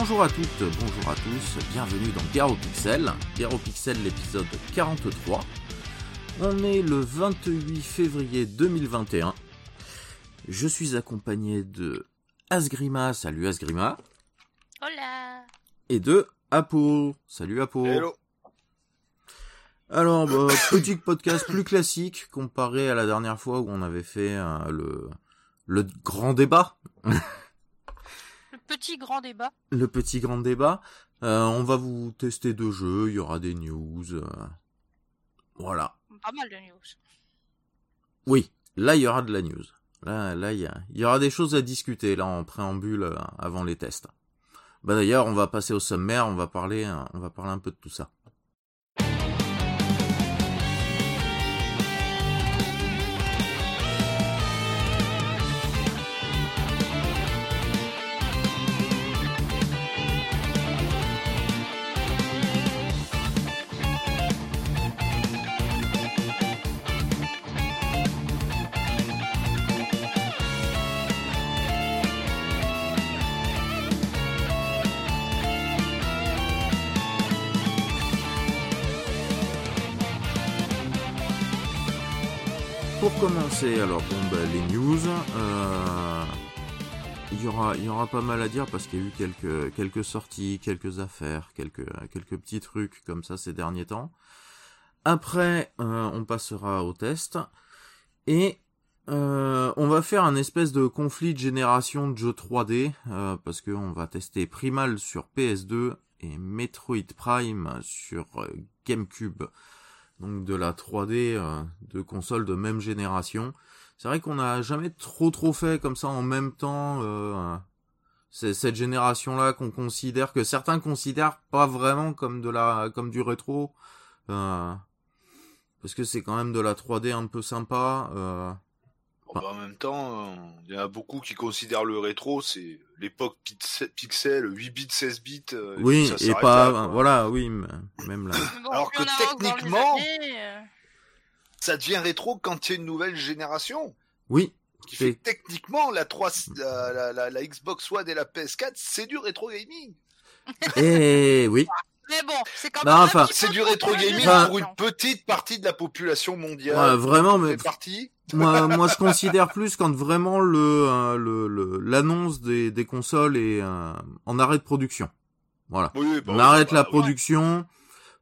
Bonjour à toutes, bonjour à tous, bienvenue dans Garo Pixel, Garo Pixel l'épisode 43. On est le 28 février 2021. Je suis accompagné de Asgrima, salut Asgrima. Hola. Et de Apo, salut Apo. Hello. Alors, bah, petit podcast plus classique comparé à la dernière fois où on avait fait euh, le, le grand débat. Le petit grand débat. le petit grand débat. Euh, on va vous tester deux jeux, il y aura des news. euh, Voilà. Pas mal de news. Oui, là il y aura de la news. Là, là il y, a- il y aura des choses à discuter là en préambule euh, avant les tests. Bah d'ailleurs, on va passer au sommaire, on va parler, euh, on va parler un peu de tout ça. Alors bon, bah, les news, euh, il y aura, il y aura pas mal à dire parce qu'il y a eu quelques, quelques sorties, quelques affaires, quelques, quelques petits trucs comme ça ces derniers temps. Après, euh, on passera au test. Et euh, on va faire un espèce de conflit de génération de jeux 3D euh, parce qu'on va tester Primal sur PS2 et Metroid Prime sur GameCube donc de la 3D euh, de consoles de même génération. C'est vrai qu'on n'a jamais trop trop fait comme ça en même temps euh, c'est cette génération là qu'on considère que certains considèrent pas vraiment comme de la comme du rétro euh, parce que c'est quand même de la 3D un peu sympa euh, bah, en même temps, euh, il y en a beaucoup qui considèrent le rétro, c'est l'époque pix- pixel, 8 bits, 16 bits. euh, et oui ça et pas là, voilà oui même là bon, Alors que techniquement- années, euh, Ça devient rétro quand il y a une nouvelle génération. oui Qui fait techniquement, la, 3, la, la, la- la Xbox One et la PS4, c'est du rétro gaming. et oui Mais bon, c'est quand même. enfin, C'est du rétro gaming Enfin- pour une petite partie de la population mondiale. Ouais, vraiment mais partie. moi, moi, je considère plus quand vraiment le euh, le- le- l'annonce des, des consoles est euh, en arrêt de production. Voilà. Oui, bah On arrête bah, la ouais. production.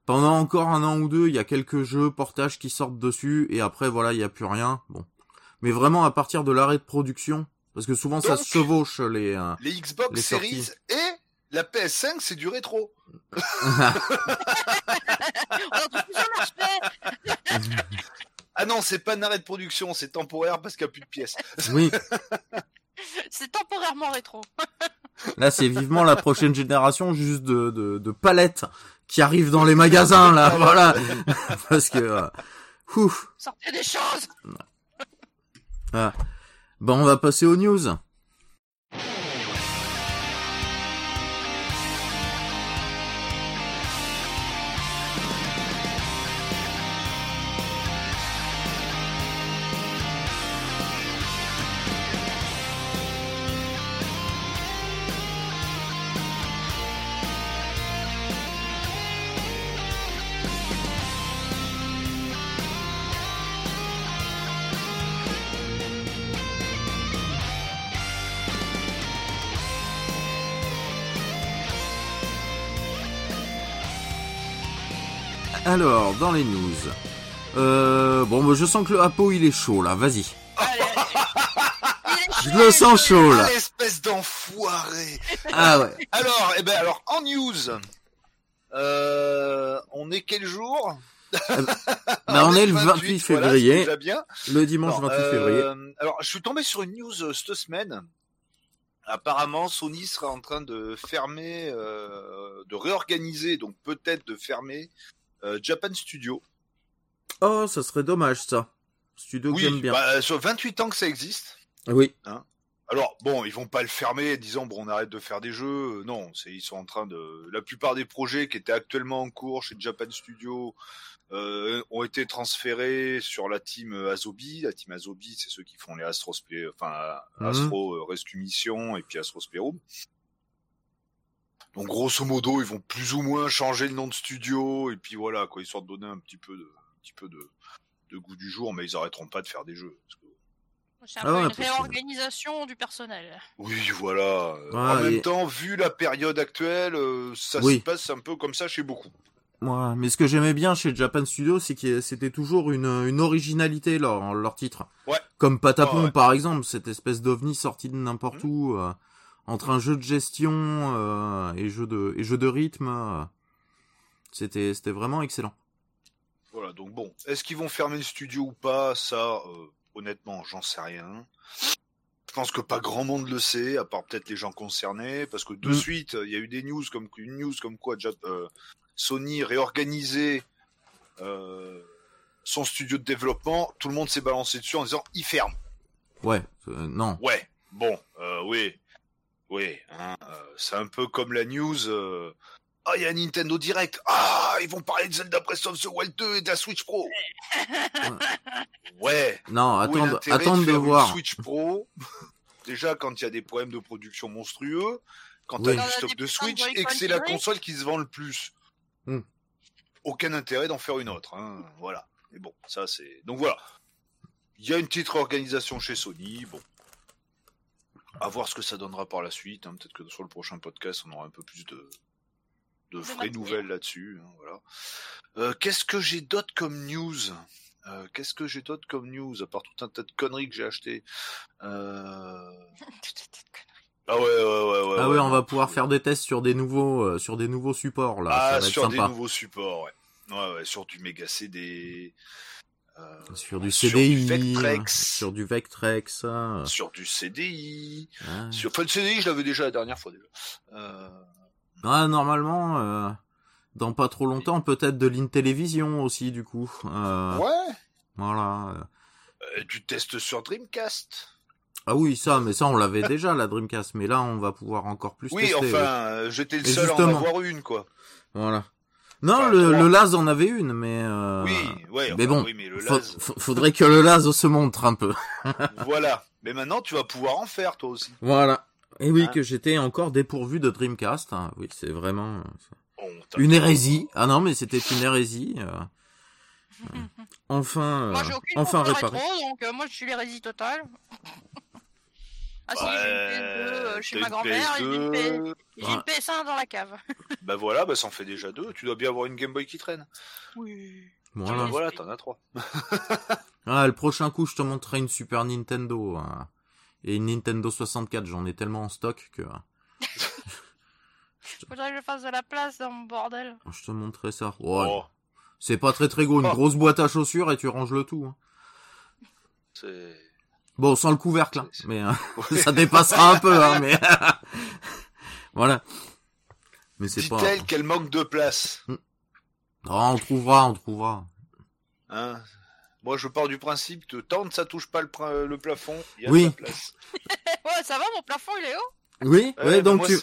Pendant encore un an ou deux, il y a quelques jeux portages qui sortent dessus, et après, voilà, il y a plus rien. Bon. Mais vraiment, à partir de l'arrêt de production, parce que souvent, ça se chevauche, les... euh, Les Xbox Les Series sorties. et la PS5, c'est du rétro. On aspects. Ah non, c'est pas un arrêt de production, c'est temporaire parce qu'il n'y a plus de pièces. oui, C'est temporairement rétro. là, c'est vivement la prochaine génération, juste de, de, de palettes qui arrivent dans les magasins, là, voilà. parce que... euh, ouf. Sortez des choses. Bon, on va passer aux news. Alors, dans les news. Euh, bon, bah, je sens que le Apo, il est chaud, là. Vas-y. Je le sens chaud, là. Espèce d'enfoiré Ah ouais. Alors, eh ben, alors, en news, euh, on est quel jour Bah, on est le 28 voilà, février, bien. le dimanche Alors, 28 euh, février. Alors, je suis tombé sur une news euh, cette semaine. Apparemment, Sony sera en train de fermer, euh, de réorganiser, donc peut-être de fermer euh, Japan Studio. Oh, ça serait dommage, ça. Studio que j'aime Oui, bien. bah, sur 28 ans que ça existe. Oui. Alors bon, ils vont pas le fermer, disant bon on arrête de faire des jeux. Euh, Non, c'est ils sont en train de. La plupart des projets qui étaient actuellement en cours chez Japan Studio euh, ont été transférés sur la team Asobi. La team Asobi, c'est ceux qui font les Astro, Spl- enfin Mhm. Astro euh, Rescue Mission et puis Astro Spyro. Donc grosso modo, ils vont plus ou moins changer le nom de studio et puis voilà quoi, histoire de donner un petit peu de, un petit peu de, de goût du jour, mais ils arrêteront pas de faire des jeux. parce que- C'est un Ah peu ouais, une réorganisation du personnel. Oui, voilà. Ouais, en et- même temps, vu la période actuelle, euh, ça Oui. se passe un peu comme ça chez beaucoup. Moi, mais ce que j'aimais bien chez Japan Studio, c'est que c'était toujours une, une originalité leur, leur titre. Ouais. Comme Patapon Ah ouais. par exemple, cette espèce d'ovni sorti de n'importe Mhm. où, euh, entre un jeu de gestion euh, et jeu de et jeu de rythme. euh, c'était c'était vraiment excellent. Voilà, donc bon, est-ce qu'ils vont fermer le studio ou pas? Ça, euh, honnêtement, j'en sais rien. Je pense que pas grand monde le sait, à part peut-être les gens concernés, parce que de Mm. suite, il y a eu des news comme une news comme quoi Jap- Sony réorganisait son studio de développement. Tout le monde s'est balancé dessus en disant il ferme. Ouais, non. Ouais, bon, oui, oui, hein, euh, c'est un peu comme la news. euh, Ah, il y a un Nintendo Direct. Ah, ils vont parler de Zelda Breath of the Wild 2 et de la Switch Pro. Ouais. Non, attendre, attendre de une voir. Switch Pro. Déjà, quand il y a des problèmes de production monstrueux, quand Oui. t'as du stock de de Switch et que c'est la console qui se vend le plus. Hmm. Aucun intérêt d'en faire une autre. Hein. Voilà. Mais bon, ça c'est. Donc voilà. Il y a une petite réorganisation chez Sony. Bon. À voir ce que ça donnera par la suite. hein. Peut-être que sur le prochain podcast, on aura un peu plus de, vraies nouvelles là-dessus. hein, voilà. Euh, Qu'est-ce que j'ai d'autre comme news? Euh, Qu'est-ce que j'ai d'autre comme news À part tout un tas de conneries que j'ai acheté. Euh... Ah ouais, ouais, ouais, ouais. Ah ouais, on va pouvoir faire des tests sur des nouveaux euh, sur des nouveaux supports là. ça Ah, être sur sympa. des nouveaux supports, ouais. Ouais, ouais, sur du Mega CD. Euh, Sur du sur CDI, Vectrex, sur du Vectrex, sur du CDI. ouais. Sur... Enfin, le CDI, je l'avais déjà la dernière fois déjà. Euh... Ah, normalement, euh, dans pas trop longtemps, peut-être de l'Intellivision aussi, du coup. Euh, Ouais. Voilà. Du test sur Dreamcast. Ah oui, ça, mais ça, on l'avait déjà, la Dreamcast. Mais là, on va pouvoir encore plus Oui, tester. enfin, oui. euh, j'étais le Et seul à en avoir une, quoi. Voilà. Non, Enfin, le, le Laz en avait une, mais... Euh, Oui, ouais. mais enfin, bon, oui, mais le Laz, faudrait que le Laz se montre un peu. voilà. Mais maintenant, tu vas pouvoir en faire, toi aussi. Voilà. Et oui, Hein que j'étais encore dépourvu de Dreamcast. hein. Oui, c'est vraiment... Bon, t'as- Une hérésie. Ah non, mais c'était une hérésie. euh. Enfin, Moi, euh, j'ai aucune enfin console réparé. rétro, donc euh, moi, je suis l'hérésie totale. ah si, j'ai une PS2 euh, chez ma grand-mère, et j'ai une, P- PS2. j'ai une PS1 dans la cave. Bah voilà, bah ça en fait déjà deux. Tu dois bien avoir une Game Boy qui traîne. Oui. Voilà, t'en as trois. Ah, le prochain coup, je te montrerai une Super Nintendo. hein. Et une Nintendo 64, j'en ai tellement en stock que euh, Faudrait que je fasse de la place dans mon bordel. je te montrerai ça. Oh, C'est pas très très gros, une Oh. grosse boîte à chaussures et tu ranges le tout. hein. c'est. Bon, sans le couvercle, hein, mais euh, ça dépassera un peu, hein, mais voilà. Mais c'est pas. Dit-elle qu'elle manque de place. Oh, on trouvera, on trouvera. Hein Moi, je pars du principe que tant que ça touche pas le, plafond, il y a Oui. de la place. ouais, ça va, mon plafond, il est haut Oui, Ouais, ouais, mais donc moi, tu,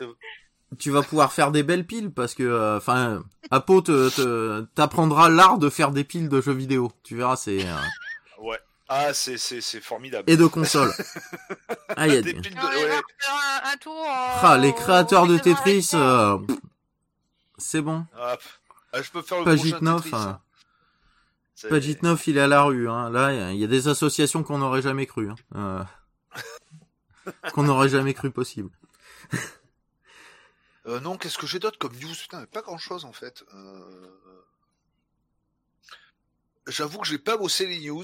tu vas pouvoir faire des belles piles parce que, euh, enfin, Apo te, te t'apprendra l'art de faire des piles de jeux vidéo. Tu verras, c'est euh, Ouais. Ah, c'est c'est c'est formidable. et de consoles. Ah, il y a Des de- On va ouais. faire un, un tour. euh, Ah, les créateurs de Tetris, euh, c'est bon. Ah. Ah, je peux faire le Pagitnov, prochain Tetris. hein. hein. C'est- Pagitnov, il est à la rue. Hein. Là, il y a des associations qu'on n'aurait jamais cru. Hein. Euh, qu'on n'aurait jamais cru possible. Euh, non, qu'est-ce que j'ai d'autre comme news? Putain, pas grand chose en fait. Euh... J'avoue que j'ai pas bossé les news.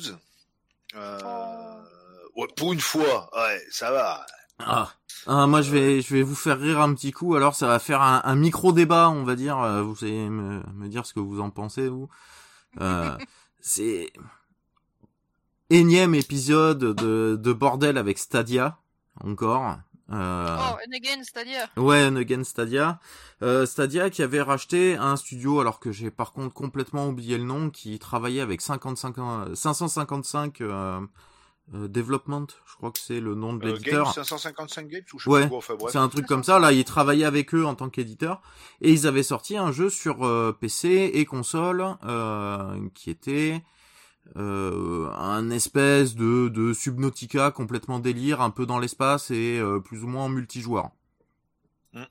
Euh... Ouais, pour une fois, ouais, ça va. Ah. Ah, moi, je vais, je vais vous faire rire un petit coup. Alors, ça va faire un, un micro débat, on va dire. Euh, Vous allez me, me dire ce que vous en pensez, vous. Euh, c'est énième épisode de, de bordel avec Stadia, encore. Euh, Oh, and again, c'est-à-dire. Ouais, Again Stadia. Euh, Stadia qui avait racheté un studio, alors que j'ai par contre complètement oublié le nom, qui travaillait avec 55, euh, 555 euh, euh, Development, je crois que c'est le nom de Euh, Game l'éditeur. 555 Games ou je sais Ouais, pas quoi, enfin bref. C'est un truc comme ça. Là, ils travaillaient avec eux en tant qu'éditeur et ils avaient sorti un jeu sur euh, PC et console euh, qui était euh, un espèce de, de Subnautica complètement délire, un peu dans l'espace et euh, plus ou moins en multijoueur. Mm.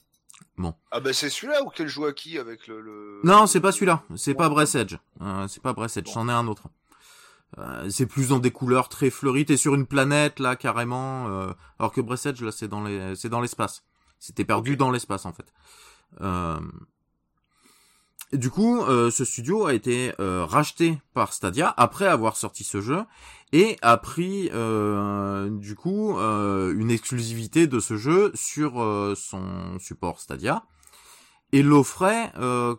Bon. Ah bah c'est celui-là ou qu'elle joue à qui avec le. le... Non, c'est pas celui-là. C'est pas Breath Edge. Euh, c'est pas Breath Edge. C'en est un autre. Euh, c'est plus dans des couleurs très fleuries. T'es sur une planète là carrément. Euh, alors que Breath Edge là c'est dans les, c'est dans l'espace. C'était perdu dans l'espace en fait. Euh... Du coup, euh, ce studio a été euh, racheté par Stadia après avoir sorti ce jeu et a pris euh, du coup une exclusivité de ce jeu sur son support Stadia. Et l'offrait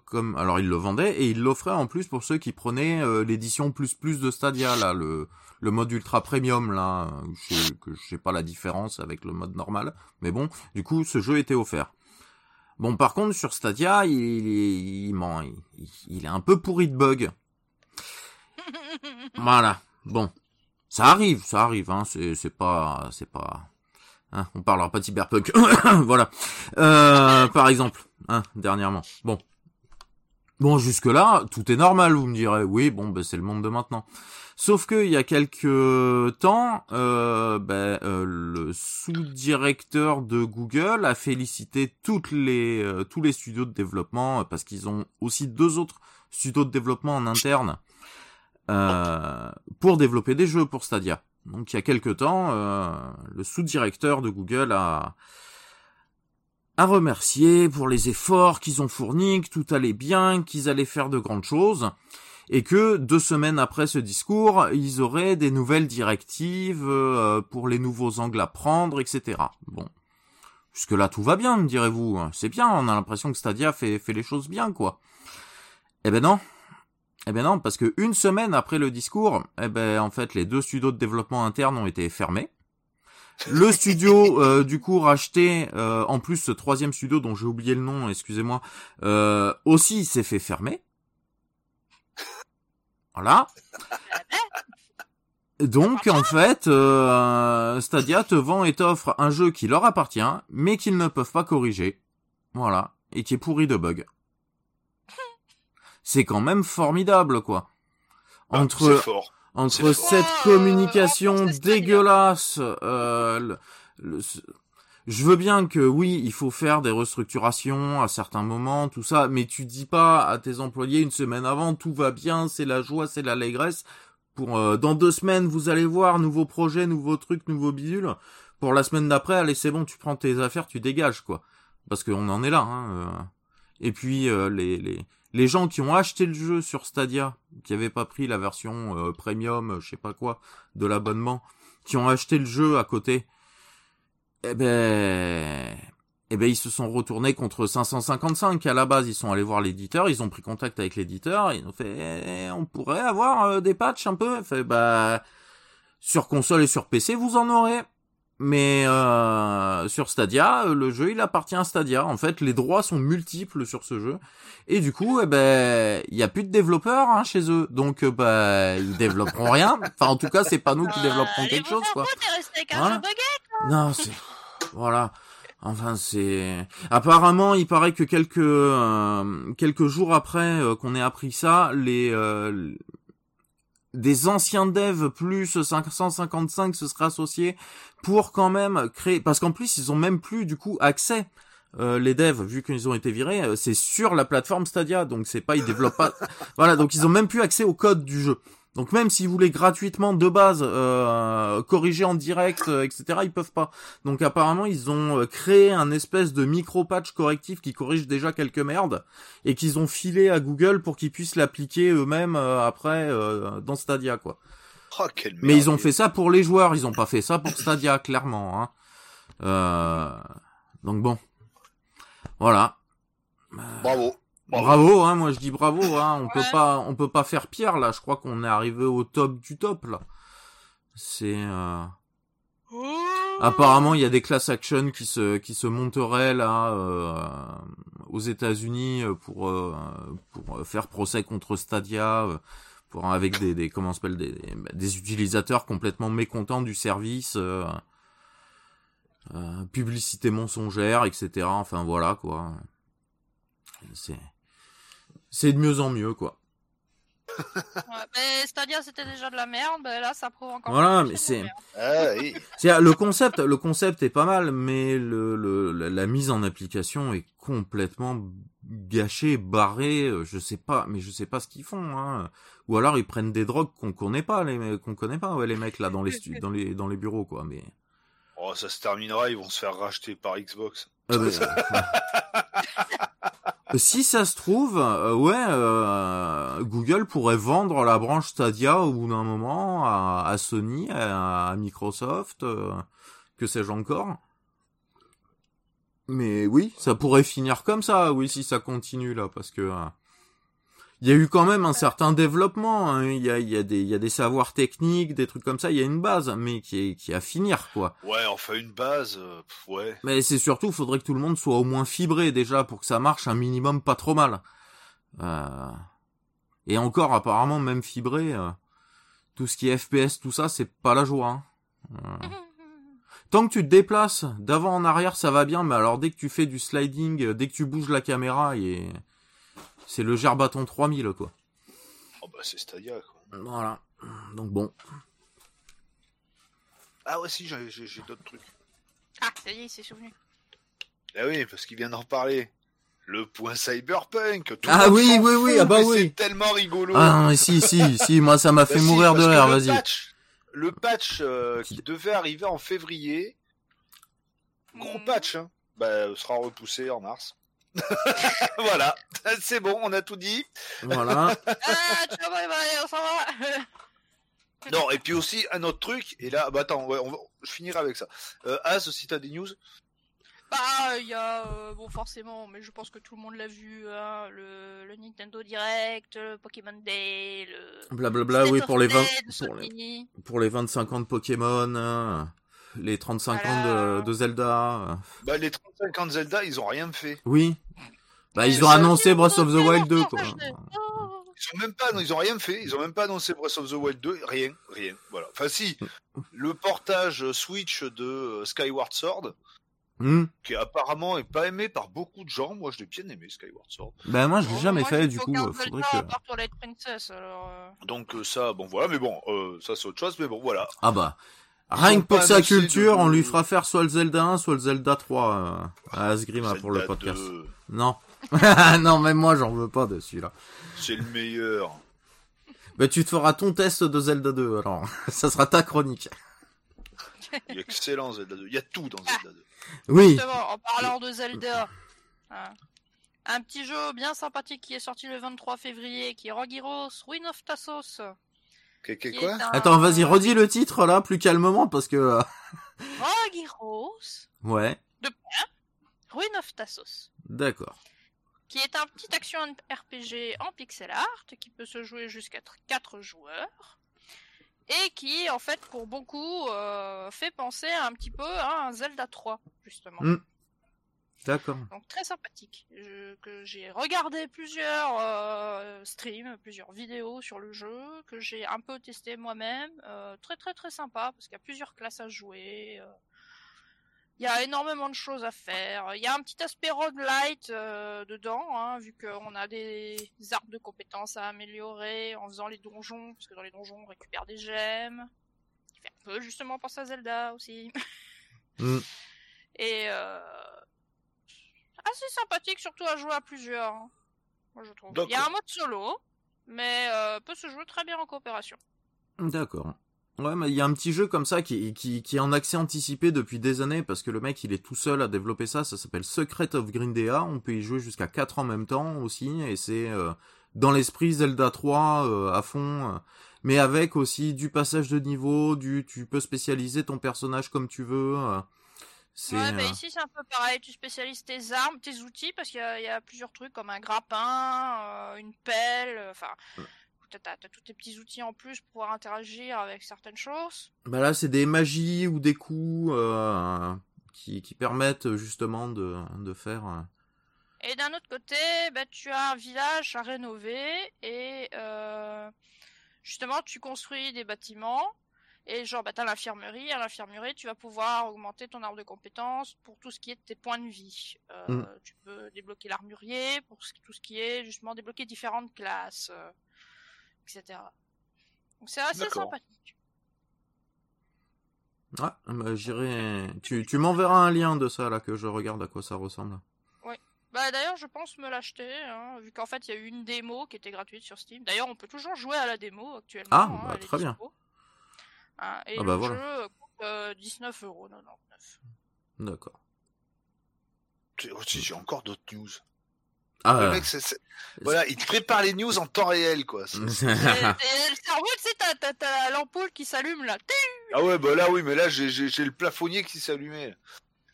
comme alors il le vendait et il l'offrait en plus pour ceux qui prenaient l'édition plus plus de Stadia là le le mode ultra premium là je que je sais pas la différence avec le mode normal mais bon du coup ce jeu était offert Bon, par contre, sur Stadia, il, il, il, il, est un peu pourri de bugs. voilà. Bon, ça arrive, ça arrive. Hein. C'est, c'est pas, c'est pas. Hein, on parlera pas de cyberpunk. voilà. Euh, par exemple, hein, dernièrement. Bon. Bon, jusque là, tout est normal, vous me direz. Oui, bon, ben, c'est le monde de maintenant. Sauf que il y a quelques temps, euh, ben, euh, le sous-directeur de Google a félicité toutes les euh, tous les studios de développement parce qu'ils ont aussi deux autres studios de développement en interne euh, pour développer des jeux pour Stadia. Donc il y a quelques temps, euh, le sous-directeur de Google a a remercié pour les efforts qu'ils ont fournis, que tout allait bien, qu'ils allaient faire de grandes choses et que deux semaines après ce discours, ils auraient des nouvelles directives euh, pour les nouveaux angles à prendre, etc. Bon. Jusque là tout va bien, me direz-vous. C'est bien, on a l'impression que Stadia fait, fait les choses bien, quoi. Eh ben non. Eh ben non, parce que une semaine après le discours, eh ben en fait les deux studios de développement interne ont été fermés. Le studio euh, du coup racheté, euh, en plus ce troisième studio dont j'ai oublié le nom, excusez-moi, euh, aussi s'est fait fermer. Voilà. Donc en fait, euh, Stadia te vend et t'offre un jeu qui leur appartient, mais qu'ils ne peuvent pas corriger. Voilà. Et qui est pourri de bugs. C'est quand même formidable, quoi. Entre, fort. Entre cette communication dégueulasse, euh, le, le, je veux bien que oui, il faut faire des restructurations à certains moments, tout ça, mais tu dis pas à tes employés une semaine avant tout va bien, c'est la joie, c'est l'allégresse. Pour euh, dans deux semaines, vous allez voir nouveaux projets, nouveaux trucs, nouveaux bidules. Pour la semaine d'après, allez c'est bon, tu prends tes affaires, tu dégages quoi, parce qu'on en est là. Hein, euh. Et puis euh, les, les les gens qui ont acheté le jeu sur Stadia, qui avaient pas pris la version euh, premium, je sais pas quoi, de l'abonnement, qui ont acheté le jeu à côté, eh ben, eh ben, ils se sont retournés contre 555 à la base. Ils sont allés voir l'éditeur, ils ont pris contact avec l'éditeur, ils ont fait, eh, on pourrait avoir euh, des patchs un peu. Fait, bah, sur console et sur PC, vous en aurez. Mais euh, sur Stadia, le jeu il appartient à Stadia. En fait, les droits sont multiples sur ce jeu. Et du coup, eh ben, il y a plus de développeurs hein, chez eux, donc euh, bah ils développeront rien. Enfin, en tout cas, c'est pas nous qui développerons quelque chose, quoi. Voilà. Non, c'est voilà. Enfin, c'est apparemment, il paraît que quelques euh, quelques jours après euh, qu'on ait appris ça, les euh, des anciens devs plus 555 se seraient associés pour quand même créer parce qu'en plus ils ont même plus du coup accès euh, les devs, vu qu'ils ont été virés, euh, c'est sur la plateforme Stadia, donc c'est pas, ils développent pas. voilà, donc ils ont même plus accès au code du jeu. Donc même s'ils voulaient gratuitement de base euh, corriger en direct, euh, etc., ils peuvent pas. Donc apparemment ils ont euh, créé un espèce de micro patch correctif qui corrige déjà quelques merdes et qu'ils ont filé à Google pour qu'ils puissent l'appliquer eux-mêmes après dans Stadia quoi. Oh, quelle Mais ils ont fait ça pour les joueurs, ils ont pas fait ça pour Stadia clairement. Hein. donc bon, voilà. Bravo. Bravo. Hein, moi je dis bravo, hein, on peut pas, on peut pas faire pire là. Je crois qu'on est arrivé au top du top là. C'est euh... apparemment il y a des class action qui se qui se monteraient là euh, aux États-Unis pour euh, pour faire procès contre Stadia, euh, pour avec des, des comment s'appelle des, des des utilisateurs complètement mécontents du service. euh, euh, publicité mensongère, etc. Enfin voilà quoi. C'est c'est de mieux en mieux quoi. Ouais, mais Stadia c'était déjà de la merde, ben là ça prouve encore. Voilà, plus mais c'est-. Ah, oui. Le concept, le concept est pas mal, mais le, le la, la mise en application est complètement gâchée, barrée. euh, Je sais pas, mais je sais pas ce qu'ils font. Hein. Ou alors ils prennent des drogues qu'on connaît pas, les qu'on connaît pas, ouais, les mecs là dans les dans les dans les bureaux quoi. Mais Oh, ça se terminera, ils vont se faire racheter par Xbox. Euh, ben, euh, si ça se trouve, euh, ouais, euh, Google pourrait vendre la branche Stadia au bout d'un moment à, Sony, à, Microsoft, euh, que sais-je encore. Mais oui, ça pourrait finir comme ça, oui, si ça continue là, parce que euh, il y a eu quand même un certain développement. hein, Il y, a, il y a des, il y a des savoirs techniques, des trucs comme ça. Il y a une base, mais qui est, qui est à finir, quoi. Ouais, enfin une base, euh, ouais. Mais c'est surtout, il faudrait que tout le monde soit au moins fibré déjà pour que ça marche un minimum pas trop mal. Euh, Et encore, apparemment, même fibré, euh, tout ce qui est FPS, tout ça, c'est pas la joie. hein. Euh, Tant que tu te déplaces d'avant en arrière, ça va bien, mais alors dès que tu fais du sliding, euh, dès que tu bouges la caméra, et c'est le Gerbaton 3000, quoi. Oh bah c'est Stadia, quoi. Voilà. Donc bon. Ah ouais, si, j'ai j'ai- j'ai d'autres trucs. Ah, ça y est, il s'est souvenu. Ah oui, parce qu'il vient d'en reparler. Le point cyberpunk. tout Ah oui, oui, oui, ah bah oui. C'est tellement rigolo. Ah non, mais si, si, si, moi ça m'a Bah fait si, mourir de le vas-y. patch- le patch euh, qui devait arriver en février, gros Hmm. patch, hein, bah, sera repoussé en mars. voilà, c'est bon, on a tout dit. Voilà. Ah, tu vas pas on s'en va. Non, et puis aussi un autre truc, et là, bah attends, ouais, on va, je finirai avec ça. Euh, Az, si t'as des news, Bah, il y a, euh, bon, forcément, mais je pense que tout le monde l'a vu, hein, le, le Nintendo Direct, le Pokémon Day, le. Blablabla, State oui, of pour les 20, Play de pour les, pour les 25 ans de Pokémon, hein, les 35 ans Voilà. de, de Zelda. bah les 35 ans de Zelda, ils ont rien fait. Oui. Bah, ils ont annoncé Breath of the Wild 2, Oh, quoi. Ils ont même pas, non, ils ont rien fait. Ils ont même pas annoncé Breath of the Wild 2, rien, rien. Voilà. Enfin si, le portage Switch de euh, Skyward Sword, Hmm. qui apparemment est pas aimé par beaucoup de gens. Moi, je l'ai bien aimé Skyward Sword. Bah, moi, je l'ai Oh, jamais moi, fait, du coup, euh, faudrait que... à part Twilight Princess, alors. euh, Donc ça, bon voilà, mais bon, euh, ça c'est autre chose, mais bon voilà. Ah bah. Rien que pour sa culture, de- on lui fera faire soit le Zelda 1, soit le Zelda 3 euh, à Asgrima pour le podcast. 2, Non. non, même moi, j'en veux pas de celui-là. c'est le meilleur. Bah, tu te feras ton test de Zelda 2, alors. Ça sera ta chronique. Il est excellent Zelda 2. Il y a tout dans Zelda 2. Oui. Justement, en parlant de Zelda, hein, un petit jeu bien sympathique qui est sorti le 23 février, qui est Rogue Heroes Ruin of Tassos. Qu'est- qui quoi un- Attends, vas-y, redis le titre, là, plus calmement, parce que... euh, Rogue Heroes Ouais. Ruin of Tassos. D'accord. qui est un petit action RPG en pixel art qui peut se jouer jusqu'à 4 joueurs et qui en fait pour beaucoup euh, fait penser un petit peu à un Zelda 3 justement. Mm. D'accord. Donc très sympathique. Je- que j'ai regardé plusieurs euh, streams, plusieurs vidéos sur le jeu, que j'ai un peu testé moi-même. Euh, très très très sympa parce qu'il y a plusieurs classes à jouer. euh. Il y a énormément de choses à faire. Il y a un petit aspect roguelite dedans, hein, vu qu'on a des arbres de compétences à améliorer en faisant les donjons, parce que dans les donjons on récupère des gemmes. Qui fait un peu justement penser à Zelda aussi. Mm. Et euh, assez sympathique, surtout à jouer à plusieurs. hein. Moi, je trouve. Il y a D'accord. un mode solo, mais euh, peut se jouer très bien en coopération. D'accord. Ouais, mais il y a un petit jeu comme ça qui, qui, qui est en accès anticipé depuis des années parce que le mec il est tout seul à développer ça. Ça s'appelle Secret of Grindea. On peut y jouer jusqu'à 4 en même temps aussi et c'est euh, dans l'esprit Zelda 3 euh, à fond. euh, mais avec aussi du passage de niveau, du tu peux spécialiser ton personnage comme tu veux. euh, Ouais, mais euh, ici c'est un peu pareil. Tu spécialises tes armes, tes outils, parce qu'il y, a- il y a plusieurs trucs comme un grappin, euh, une pelle, euh, enfin. T'as, t'as- tous tes petits outils en plus pour pouvoir interagir avec certaines choses. bah là c'est des magies ou des coups euh, qui, qui permettent justement de, de faire. euh, Et d'un autre côté, bah, tu as un village à rénover et justement tu construis des bâtiments et genre bah, t'as l'infirmerie, à l'infirmerie tu vas pouvoir augmenter ton arbre de compétences pour tout ce qui est tes points de vie. Euh, Mm. Tu peux débloquer l'armurier pour tout ce qui est justement débloquer différentes classes, euh, etc. Donc c'est assez sympathique. Ah, bah, j'irai. Tu, tu m'enverras un lien de ça là que je regarde à quoi ça ressemble. Bah d'ailleurs je pense me l'acheter, hein, vu qu'en fait il y a eu une démo qui était gratuite sur Steam. D'ailleurs on peut toujours jouer à la démo actuellement. Ah, hein, bah, très bien. dispo. Hein, et Ah, le bah, voilà. jeu coûte euh, 19,99€. D'accord. Tu- oh, J'ai encore d'autres news. Ah, Le mec, voilà, il te prépare les news en temps réel, quoi. C'est- Et- et le cerveau, tu sais, t'as- t'as t'as l'ampoule qui s'allume là. Ah ouais, bah là, oui, mais là, j'ai- j'ai j'ai le plafonnier qui s'allumait.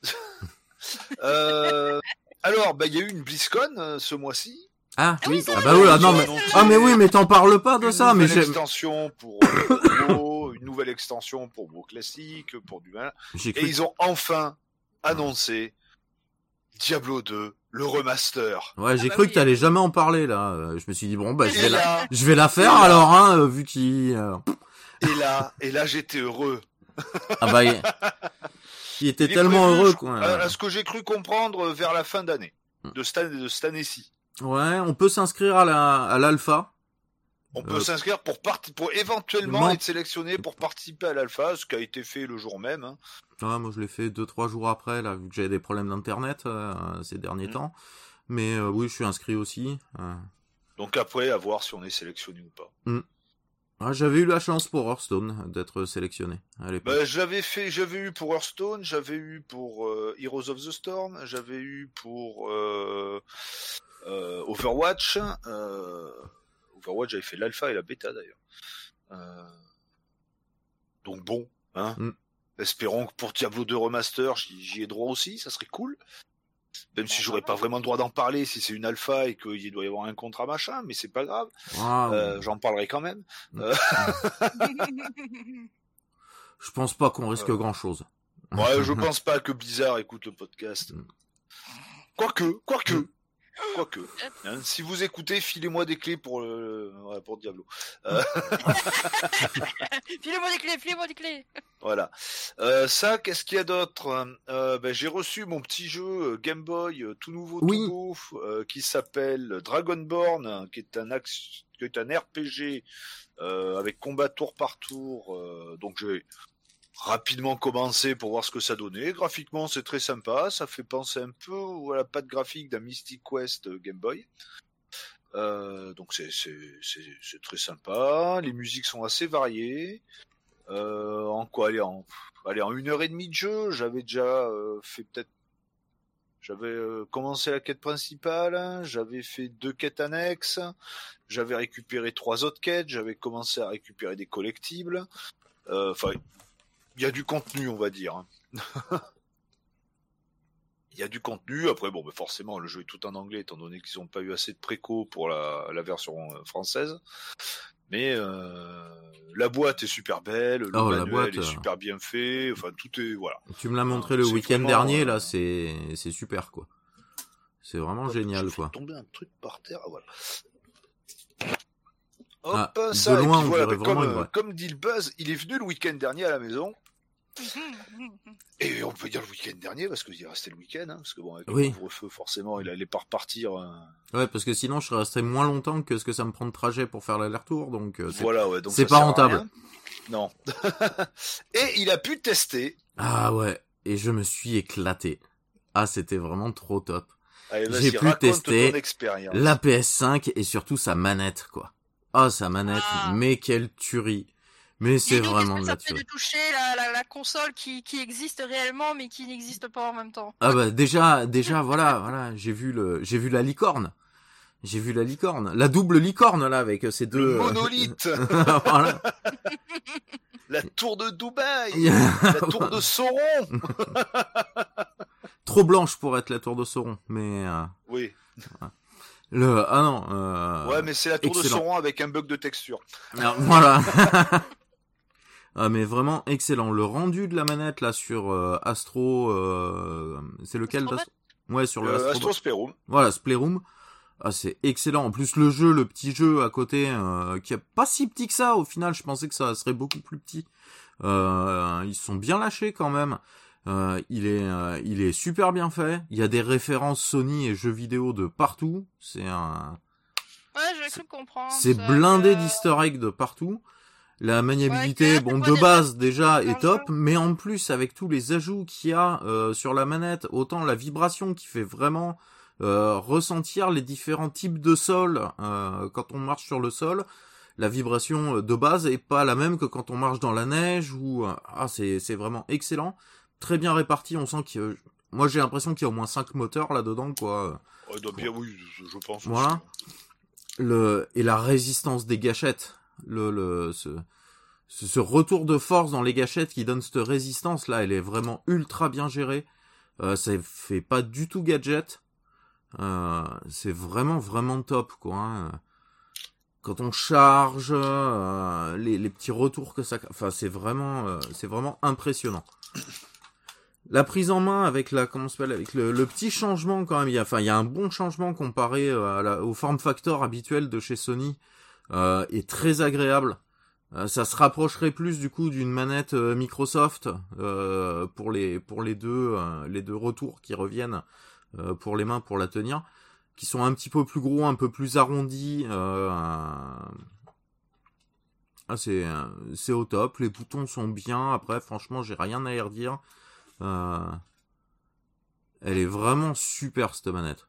euh, alors, bah, il y a eu une BlizzCon euh, ce mois-ci. ah, oui, oui. Ah bah oui, ah non mais ah mais oui, mais t'en parles pas de une ça, mais j'ai extension pour euh, nouvelle extension pour WoW classique, pour du mal. Et cru. ils ont enfin annoncé Diablo 2, le remaster. Ouais, j'ai bah cru oui. que t'allais jamais en parler là. Euh, Je me suis dit bon bah je vais la, là, je vais la faire alors hein, euh, vu qu'il. euh, et là, et là, j'étais heureux. Ah bah il, il était Il tellement prévu, heureux je- quoi. À, à ce que j'ai cru comprendre euh, vers la fin d'année, Mm. de cette de cette année-ci. Ouais, on peut s'inscrire à la à l'alpha. On peut Euh, s'inscrire pour éventuellement non. être sélectionné pour participer à l'alpha, ce qui a été fait le jour même. hein. Moi je l'ai fait deux trois jours après là, vu que j'avais des problèmes d'internet euh, ces derniers Mm. temps. Mais euh, oui, je suis inscrit aussi. Donc après, à voir si on est sélectionné ou pas. ah, j'avais eu la chance pour Hearthstone d'être sélectionné à l'époque. Bah, j'avais fait, j'avais eu pour Hearthstone, j'avais eu pour Heroes of the Storm, j'avais eu pour Overwatch. euh, Overwatch, j'avais fait l'alpha et la bêta d'ailleurs. Euh, donc bon, hein. Mm. Espérons que pour Diablo 2 Remaster, j'y ai droit aussi, ça serait cool. Même si j'aurais pas vraiment le droit d'en parler si c'est une alpha et qu'il doit y avoir un contrat machin, mais c'est pas grave. Ah, Euh, J'en parlerai quand même. je pense pas qu'on risque euh, grand chose. Ouais, je pense pas que Blizzard écoute le podcast. Mm. Quoique, quoique, quoique. Hein, si vous écoutez, filez-moi des clés pour le, ouais, pour Diablo. filez-moi des clés, filez-moi des clés. Voilà. Euh, ça, qu'est-ce qu'il y a d'autre? Euh, ben, J'ai reçu mon petit jeu euh, Game Boy euh, tout nouveau, Oui. tout euh, qui s'appelle Dragonborn, hein, qui est un axe, qui est un RPG euh, avec combat tour par tour. euh, donc j'ai rapidement commencé pour voir ce que ça donnait. Graphiquement, c'est très sympa. Ça fait penser un peu à la patte graphique d'un Mystic Quest Game Boy. Euh, donc c'est très sympa. Les musiques sont assez variées. Euh, en quoi allez en allez en une heure et demie de jeu, j'avais déjà euh, fait peut-être j'avais commencé la quête principale, j'avais fait deux quêtes annexes, j'avais récupéré trois autres quêtes, j'avais commencé à récupérer des collectibles. Enfin, il y a du contenu, on va dire. hein. Il y a du contenu. Après, bon, bah, forcément, le jeu est tout en anglais, étant donné qu'ils n'ont pas eu assez de préco pour la, la version euh, française. Mais euh, la boîte est super belle, le Oh, la boîte, est euh. super bien fait. Enfin, tout est voilà. Tu me l'as montré le week-end vraiment, dernier là, c'est c'est super quoi. C'est vraiment génial quoi. Tomber un truc par terre, voilà. Ah, Hop, de ça, et loin, puis voilà, comme, comme dit le buzz, il est venu le week-end dernier à la maison. Et on peut dire le week-end dernier parce qu'il est resté le week-end, hein, parce que bon, avec Oui. le couvre-feu, forcément, il allait pas repartir. hein. Ouais, parce que sinon je serais resté moins longtemps que ce que ça me prend de trajet pour faire l'aller-retour, donc euh, c'est- Voilà, ouais. donc c'est pas rentable. Non. et il a pu tester. Ah ouais, et je me suis éclaté. Ah, c'était vraiment trop top. Allez, J'ai pu tester. La PS5 et surtout sa manette quoi. Ah, sa manette, Ah. mais quelle tuerie. Mais c'est vraiment de la ça de toucher la, la, la console qui, qui existe réellement mais qui n'existe pas en même temps? Ah bah déjà, déjà voilà, voilà, j'ai vu le, j'ai vu la licorne. J'ai vu la licorne, la double licorne là avec ces deux. Le euh, monolithe, voilà. la tour de Dubaï, la tour de Sauron. Trop blanche pour être la tour de Sauron, mais euh, Oui. le ah non. Euh, Ouais, mais c'est la tour de. Sauron avec un bug de texture. alors, voilà. Ah mais vraiment excellent. Le rendu de la manette là sur euh, Astro, euh, c'est lequel d'Astro Ouais, sur le Euh, Astro. Astro Spectrum. Voilà, Splayroom. Ah, c'est excellent. En plus, le jeu, le petit jeu à côté, euh, qui est pas si petit que ça. Au final, je pensais que ça serait beaucoup plus petit. Euh, ils sont bien lâchés quand même. Euh, il est, euh, il est super bien fait. Il y a des références Sony et jeux vidéo de partout. C'est un. Ouais, je, j'ai cru comprendre. C'est blindé que- d'easter eggs de partout. La maniabilité, Ouais, bon, de base déjà est top, mais en plus avec tous les ajouts qu'il y a euh, sur la manette, autant la vibration qui fait vraiment euh, ressentir les différents types de sol euh, quand on marche sur le sol. La vibration euh, de base est pas la même que quand on marche dans la neige ou euh, ah c'est c'est vraiment excellent, très bien réparti. On sent que moi j'ai l'impression qu'il y a au moins 5 moteurs là dedans quoi. Ouais, donc bien, oui, je pense. aussi. Voilà. le et la résistance des gâchettes, le, le ce, ce retour de force dans les gâchettes qui donne cette résistance là, elle est vraiment ultra bien gérée. Euh, ça fait pas du tout gadget. Euh, c'est vraiment vraiment top quoi. hein. Quand on charge, euh, les, les petits retours que ça, enfin c'est vraiment euh, c'est vraiment impressionnant. La prise en main avec la comment s'appelle avec le, le petit changement quand même, il y a enfin il y a un bon changement comparé euh, à la, au form factor habituel de chez Sony euh, est très agréable. Euh, ça se rapprocherait plus du coup d'une manette euh, Microsoft euh, pour les pour les deux euh, les deux retours qui reviennent euh, pour les mains pour la tenir, qui sont un petit peu plus gros, un peu plus arrondis. Euh, ah, c'est c'est au top. Les boutons sont bien. Après, franchement, j'ai rien à y redire. Euh, elle est vraiment super cette manette.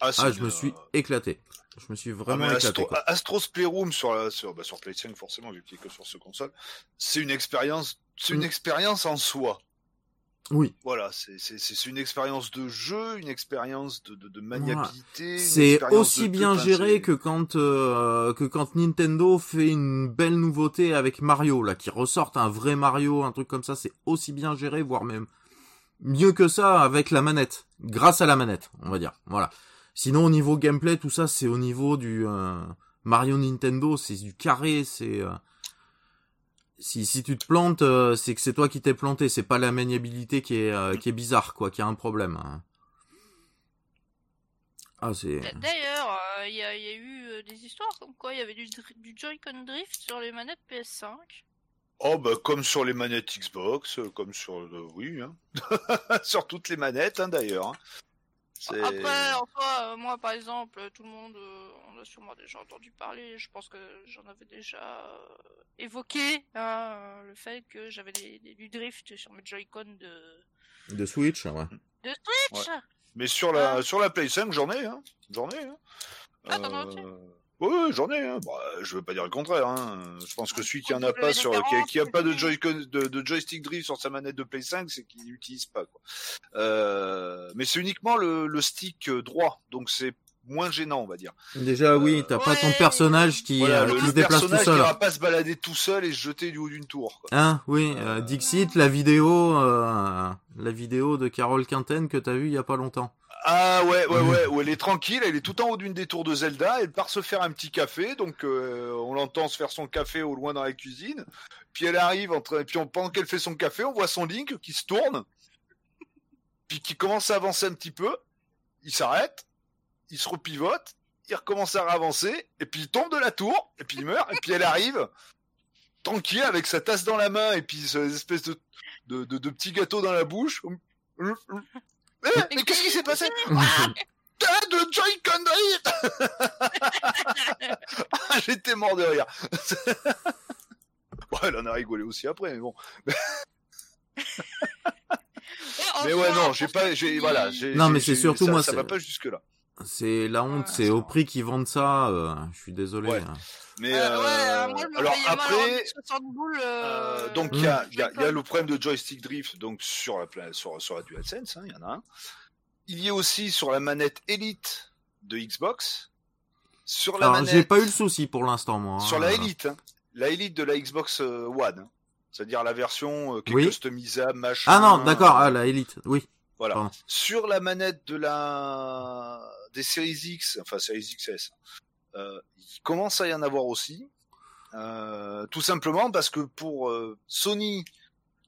Ah, Ah, je me suis éclaté. Je me suis ah, vraiment mais éclaté. Astro. Astro's Playroom sur la, sur, bah, sur Play 5 forcément vu qu'il est que sur ce console, c'est une expérience, c'est une Mm. expérience en soi. Oui, Voilà, c'est une expérience de jeu, une expérience de, de, de maniabilité. c'est aussi bien tout, géré que quand euh, que quand Nintendo fait une belle nouveauté avec Mario là, qui ressortent un vrai Mario, un truc comme ça, c'est aussi bien géré, voire même mieux que ça avec la manette, grâce à la manette, on va dire. Voilà. Sinon au niveau gameplay, tout ça, c'est au niveau du euh, Mario Nintendo, c'est du carré, c'est euh, si si tu te plantes, euh, c'est que c'est toi qui t'es planté, c'est pas la maniabilité qui est euh, qui est bizarre quoi, qui a un problème. hein. Ah c'est D'ailleurs, euh, il y, a- il y a eu euh, des histoires comme quoi il y avait du, Joy-Con Drift sur les manettes PS5. Oh bah comme sur les manettes Xbox, comme sur euh, oui, hein. sur toutes les manettes hein, d'ailleurs. Après, en soi, euh, moi par exemple, tout le monde, euh, on a sûrement déjà entendu parler, je pense que j'en avais déjà euh, évoqué hein, euh, le fait que j'avais des, des- du drift sur mes Joy-Con de, de Switch, ouais. de Switch. Mais sur la Ah. sur la Play 5, j'en ai, hein. J'en ai. Hein. Ah, Oui, j'en ai. Hein. Bah, je veux pas dire le contraire. Hein. Je pense que celui qui en a pas sur, qui a, qui a pas de, WD-40, Joy de, de joystick drift sur sa manette de Play 5, c'est qu'il n'utilise pas. Quoi. Euh, mais c'est uniquement le, le stick euh, droit, donc c'est moins gênant, on va dire. Déjà, oui, t'as pas ton personnage qui, Voilà, euh, qui le se déplace tout seul. qui va pas se balader tout seul et se jeter du haut d'une tour. Quoi. Hein, oui, euh, Euh, Dixit, la vidéo, euh, la vidéo de Carole Quinten que t'as vue il y a pas longtemps. Ah ouais, ouais, ouais, où elle est tranquille, elle est tout en haut d'une des tours de Zelda, elle part se faire un petit café, donc euh, on l'entend se faire son café au loin dans la cuisine, puis elle arrive, en train, puis on, pendant qu'elle fait son café, on voit son Link qui se tourne, puis qui commence à avancer un petit peu, il s'arrête, il se repivote, il recommence à avancer, et puis il tombe de la tour, et puis il meurt, et puis elle arrive, tranquille, avec sa tasse dans la main, et puis cette espèce de, de, de, de petit gâteau dans la bouche. Eh, mais qu'est-ce qui s'est passé Ah, T'as de Drift Ah, J'étais mort de rire. ouais, elle en a rigolé aussi après, mais bon. Mais ouais, non, j'ai pas, j'ai, voilà, j'ai. Non, mais c'est surtout ça- moi, Ça va pas jusque là. C'est la honte, Ouais, c'est au prix qu'ils vendent ça, euh, je suis désolé. Ouais. hein. Mais Euh, euh, ouais, moi, alors après, 60 boules. euh, euh, donc il y a, il y, a, il y a le problème de joystick drift, donc sur la sur sur la DualSense, hein, il y en a un. Il y a aussi sur la manette Elite de Xbox. Sur la Alors, manette. j'ai pas eu le souci pour l'instant, moi. Sur hein. la Elite, hein. la Elite de la Xbox One, hein. c'est-à-dire la version euh, qui est Oui. customisable, machin. Ah non, d'accord, ah, la Elite, oui. Voilà. pardon. Sur la manette de la des séries X, enfin séries XS, euh, il commence à y en avoir aussi. Euh, tout simplement parce que pour euh, Sony,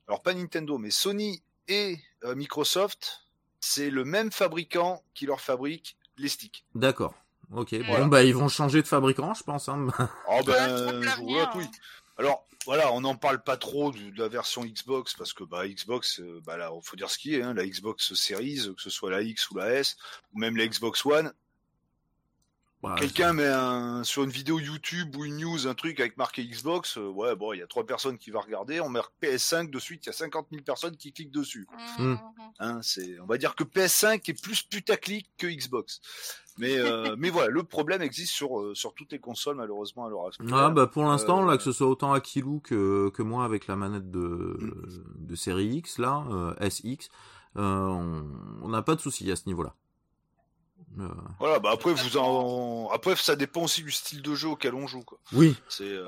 alors pas Nintendo, mais Sony et euh, Microsoft, c'est le même fabricant qui leur fabrique les sticks. D'accord. Ok, Voilà. bon, bah, ils vont changer de fabricant, je pense. Hein. Oh ben, je oui. Alors voilà, on n'en parle pas trop de, de la version Xbox parce que bah Xbox, euh, bah là, faut dire ce qui est, hein, la Xbox Series, que ce soit la X ou la S, ou même la Xbox One, Bah, Quelqu'un met un, sur une vidéo YouTube ou une news un truc avec marqué Xbox, euh, ouais bon, il y a trois personnes qui vont regarder, on met PS5 de suite, il y a 50 000 personnes qui cliquent dessus. Mhm. Hein, c'est, on va dire que PS5 est plus putaclic que Xbox. Mais euh, mais voilà, le problème existe sur euh, sur toutes les consoles malheureusement à l'heure actuelle. Ah bah pour l'instant Euh, là que ce soit autant Akilou que que moi avec la manette de de série X là euh, SX euh, on n'a pas de souci à ce niveau-là. Euh, Voilà, bah après vous en, après ça dépend aussi du style de jeu auquel on joue quoi. oui. C'est euh.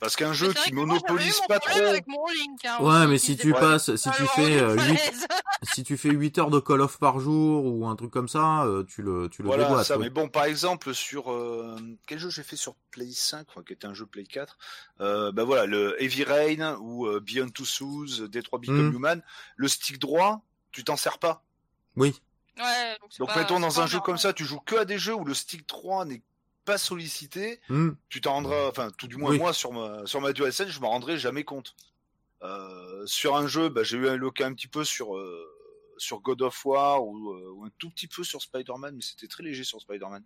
Parce qu'un Mais jeu qui monopolise mon pas trop. Avec mon Link, hein, Ouais mais si tu pas- passes si pas tu fais d'une euh, huit- falaise. si tu fais 8 heures de Call of par jour ou un truc comme ça euh, tu le tu le Voilà déboîtes. ça, oui. mais bon, par exemple, sur euh, quel jeu j'ai fait sur Play 5, enfin, qui était un jeu Play 4, euh, bah voilà, le Heavy Rain ou euh, Beyond Two Souls, Detroit Become Mm. Human, le stick droit, tu t'en sers pas. Oui. Ouais, donc c'est Donc pas- mettons dans un jeu comme ça, tu joues que à des jeux où le stick droit n'est pas sollicité, Hmm. tu t'en rendras, enfin tout du moins Oui. moi sur ma sur ma DualSense, je m'en rendrai jamais compte. Euh, sur un jeu, bah, j'ai eu un look un petit peu sur euh, sur God of War ou, euh, ou un tout petit peu sur Spider-Man, mais c'était très léger sur Spider-Man.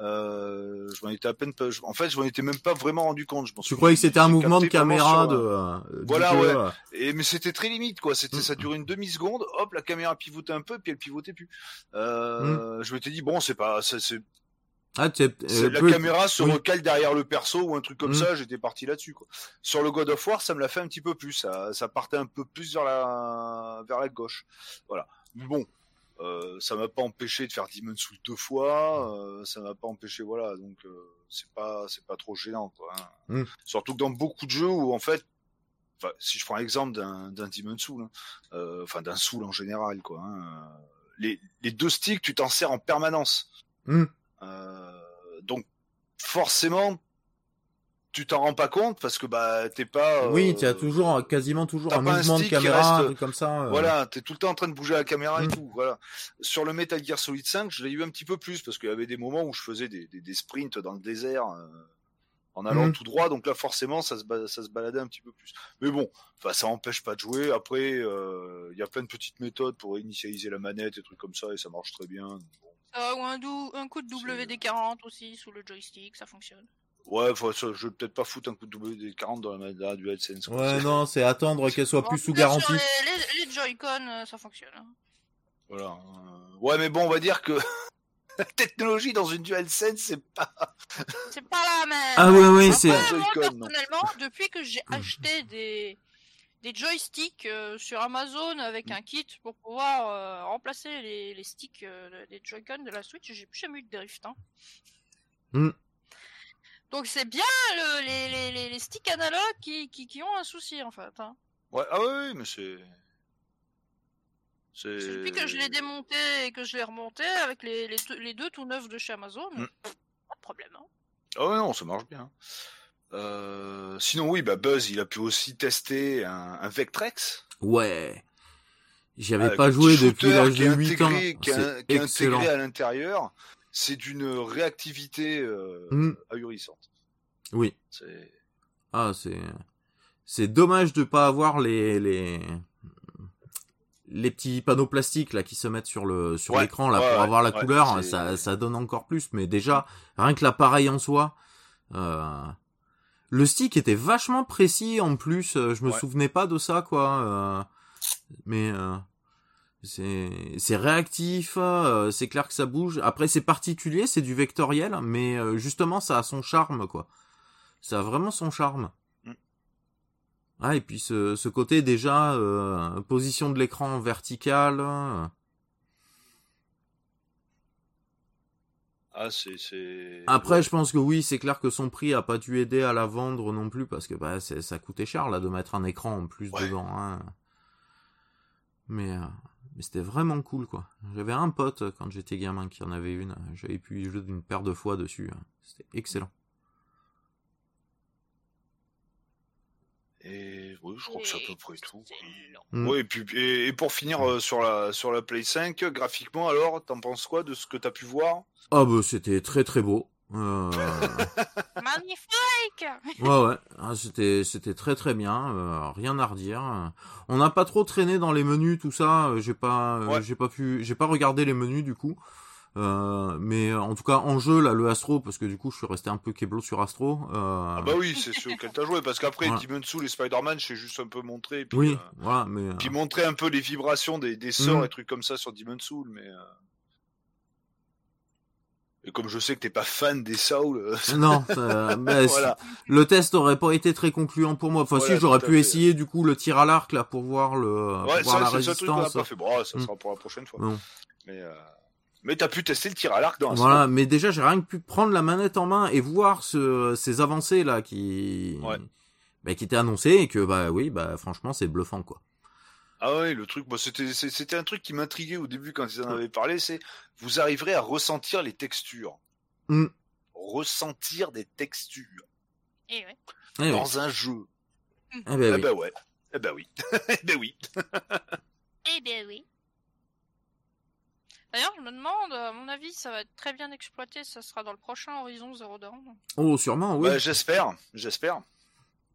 Euh, je m'en étais à peine pas, je- en fait, je m'en étais même pas vraiment rendu compte. Je m'en Tu croyais que c'était un mouvement de caméra sur, de, euh, euh, Voilà, jeu, ouais. euh. et mais c'était très limite quoi. C'était Mm. ça durait une demi seconde. Hop, la caméra pivotait un peu, puis elle pivotait plus. Euh, Je m'étais dit bon, c'est pas, c'est c'est- Ah, euh, la peu- caméra se oui. recale derrière le perso ou un truc comme Mm. ça. J'étais parti là-dessus quoi. Sur le God of War, ça me l'a fait un petit peu plus. Ça, ça partait un peu plus vers la vers la gauche. Voilà. Mais Bon. Euh, ça m'a pas empêché de faire Demon Souls deux fois, euh, ça m'a pas empêché voilà donc euh, c'est pas c'est pas trop gênant quoi. hein. Mm. Surtout que dans beaucoup de jeux où en fait si je prends l'exemple d'un d'un Demon Soul, hein, euh, enfin d'un Soul en général, quoi. hein, les, les deux sticks, tu t'en sers en permanence. Hmm. Euh, donc forcément, tu t'en rends pas compte parce que bah t'es pas. Oui, euh, tu as toujours quasiment toujours un mouvement de caméra, reste- comme ça. euh. Voilà, t'es tout le temps en train de bouger la caméra et Mm. tout. Voilà. Sur le Metal Gear Solid 5, je l'ai eu un petit peu plus parce qu'il y avait des moments où je faisais des, des, des sprints dans le désert euh, en allant Mm. tout droit. Donc là, forcément, ça se, ça se baladait un petit peu plus. Mais bon, ça empêche pas de jouer. Après, il y a plein de petites méthodes pour initialiser la manette et trucs comme ça et ça marche très bien. Bon. Euh, ou un, dou- un coup de C'est- WD-40 aussi sous le joystick, ça fonctionne. Ouais, je vais peut-être pas foutre un coup de WD-40 dans la DualSense. Ouais, C'est- non, c'est attendre qu'elle soit Bon, plus sous garantie. sur Les, les, les Joy-Con, euh, ça fonctionne. hein. Voilà. euh, Ouais, mais bon, on va dire que la technologie dans une DualSense, c'est pas C'est pas la même. Ah ouais, ouais, c'est. personnellement, depuis que j'ai acheté des, des joysticks euh, sur Amazon avec un kit pour pouvoir euh, remplacer les, les sticks euh, des Joy-Con de la Switch, j'ai plus jamais eu de drift. Hein. Hmm. Donc c'est bien le- les, les, les, les sticks analogues qui, qui, qui ont un souci en fait. Hein. Ouais, ah ouais, mais c'est. C'est. Depuis que je l'ai démonté et que je l'ai remonté avec les, les, deux- tout neufs de chez Amazon, pff, pas de problème. Hein. Ouais, non, ça marche bien. Euh, Sinon, oui, bah Buzz, il a pu aussi tester un, un Vectrex. Ouais. J'y avais avec pas joué depuis l'âge de 8 ans. Qui est, qui est intégré à l'intérieur. C'est d'une réactivité euh, Hmm. ahurissante. Oui. C'est. Ah, c'est. C'est dommage de pas avoir les les les petits panneaux plastiques là qui se mettent sur le sur Ouais, l'écran là ouais, pour avoir la ouais, couleur. Ça ça donne encore plus. Mais déjà rien que l'appareil en soi. Euh... Le stick était vachement précis en plus. euh, Je me Ouais. souvenais pas de ça quoi. euh, Mais euh, c'est c'est réactif. euh, C'est clair que ça bouge. Après c'est particulier, c'est du vectoriel, mais euh, justement ça a son charme quoi. Ça a vraiment son charme. Mm. Ah et puis ce, ce côté déjà euh, position de l'écran verticale. Ah, c'est. c'est- Après, je pense que oui, c'est clair que son prix a pas dû aider à la vendre non plus parce que bah c'est- ça coûtait cher là de mettre un écran en plus Ouais. dedans. hein. Mais euh, mais c'était vraiment cool quoi. J'avais un pote quand j'étais gamin qui en avait une. J'avais pu y jouer d'une paire de fois dessus. hein. C'était excellent. Et oui, je crois que c'est à peu près tout. Oui, et puis et, et pour finir euh, sur la sur la Play 5, graphiquement alors, t'en penses quoi de ce que t'as pu voir? Ah bah c'était très très beau. Euh, Magnifique Ouais ouais, Ah, c'était c'était très très bien, euh, rien à redire. On n'a pas trop traîné dans les menus tout ça, euh, j'ai pas euh, Ouais. j'ai pas pu j'ai pas regardé les menus du coup. Euh, mais en tout cas en jeu là le Astro parce que du coup je suis resté un peu keblo sur Astro. Euh... Ah bah oui c'est sûr auquel t'as joué parce qu'après Voilà. Demon's Soul et Spider-Man j'ai juste un peu montré puis, Oui, euh, voilà, mais euh, puis montrer un peu les vibrations des, des sorts Mm. et trucs comme ça sur Demon's Soul mais euh, et comme je sais que t'es pas fan des Souls euh, non, euh, bah, voilà le test aurait pas été très concluant pour moi. Enfin Voilà, si j'aurais pu essayer du coup le tir à l'arc là pour voir le pour ouais voir ça la c'est le seul truc qu'on a résistance. pas fait bon ça Mm. sera pour la prochaine fois Non. mais euh, mais t'as pu tester le tir à l'arc dans Astro. Voilà, mais déjà j'ai rien que pu prendre la manette en main et voir ce, ces avancées là qui Ouais. bah, qui étaient annoncées et que bah oui bah franchement c'est bluffant quoi. Ah ouais, le truc, moi c'était un truc qui m'intriguait au début quand ils en avaient parlé, c'est vous arriverez à ressentir les textures. Mm. Ressentir des textures Et ouais. Eh oui. dans un jeu. Eh ben Eh oui. ben ouais. Eh ben oui. eh ben oui. Eh bien oui. D'ailleurs, je me demande, à mon avis, ça va être très bien exploité, ça sera dans le prochain Horizon Zero Dawn. Oh sûrement oui. Bah, j'espère, j'espère.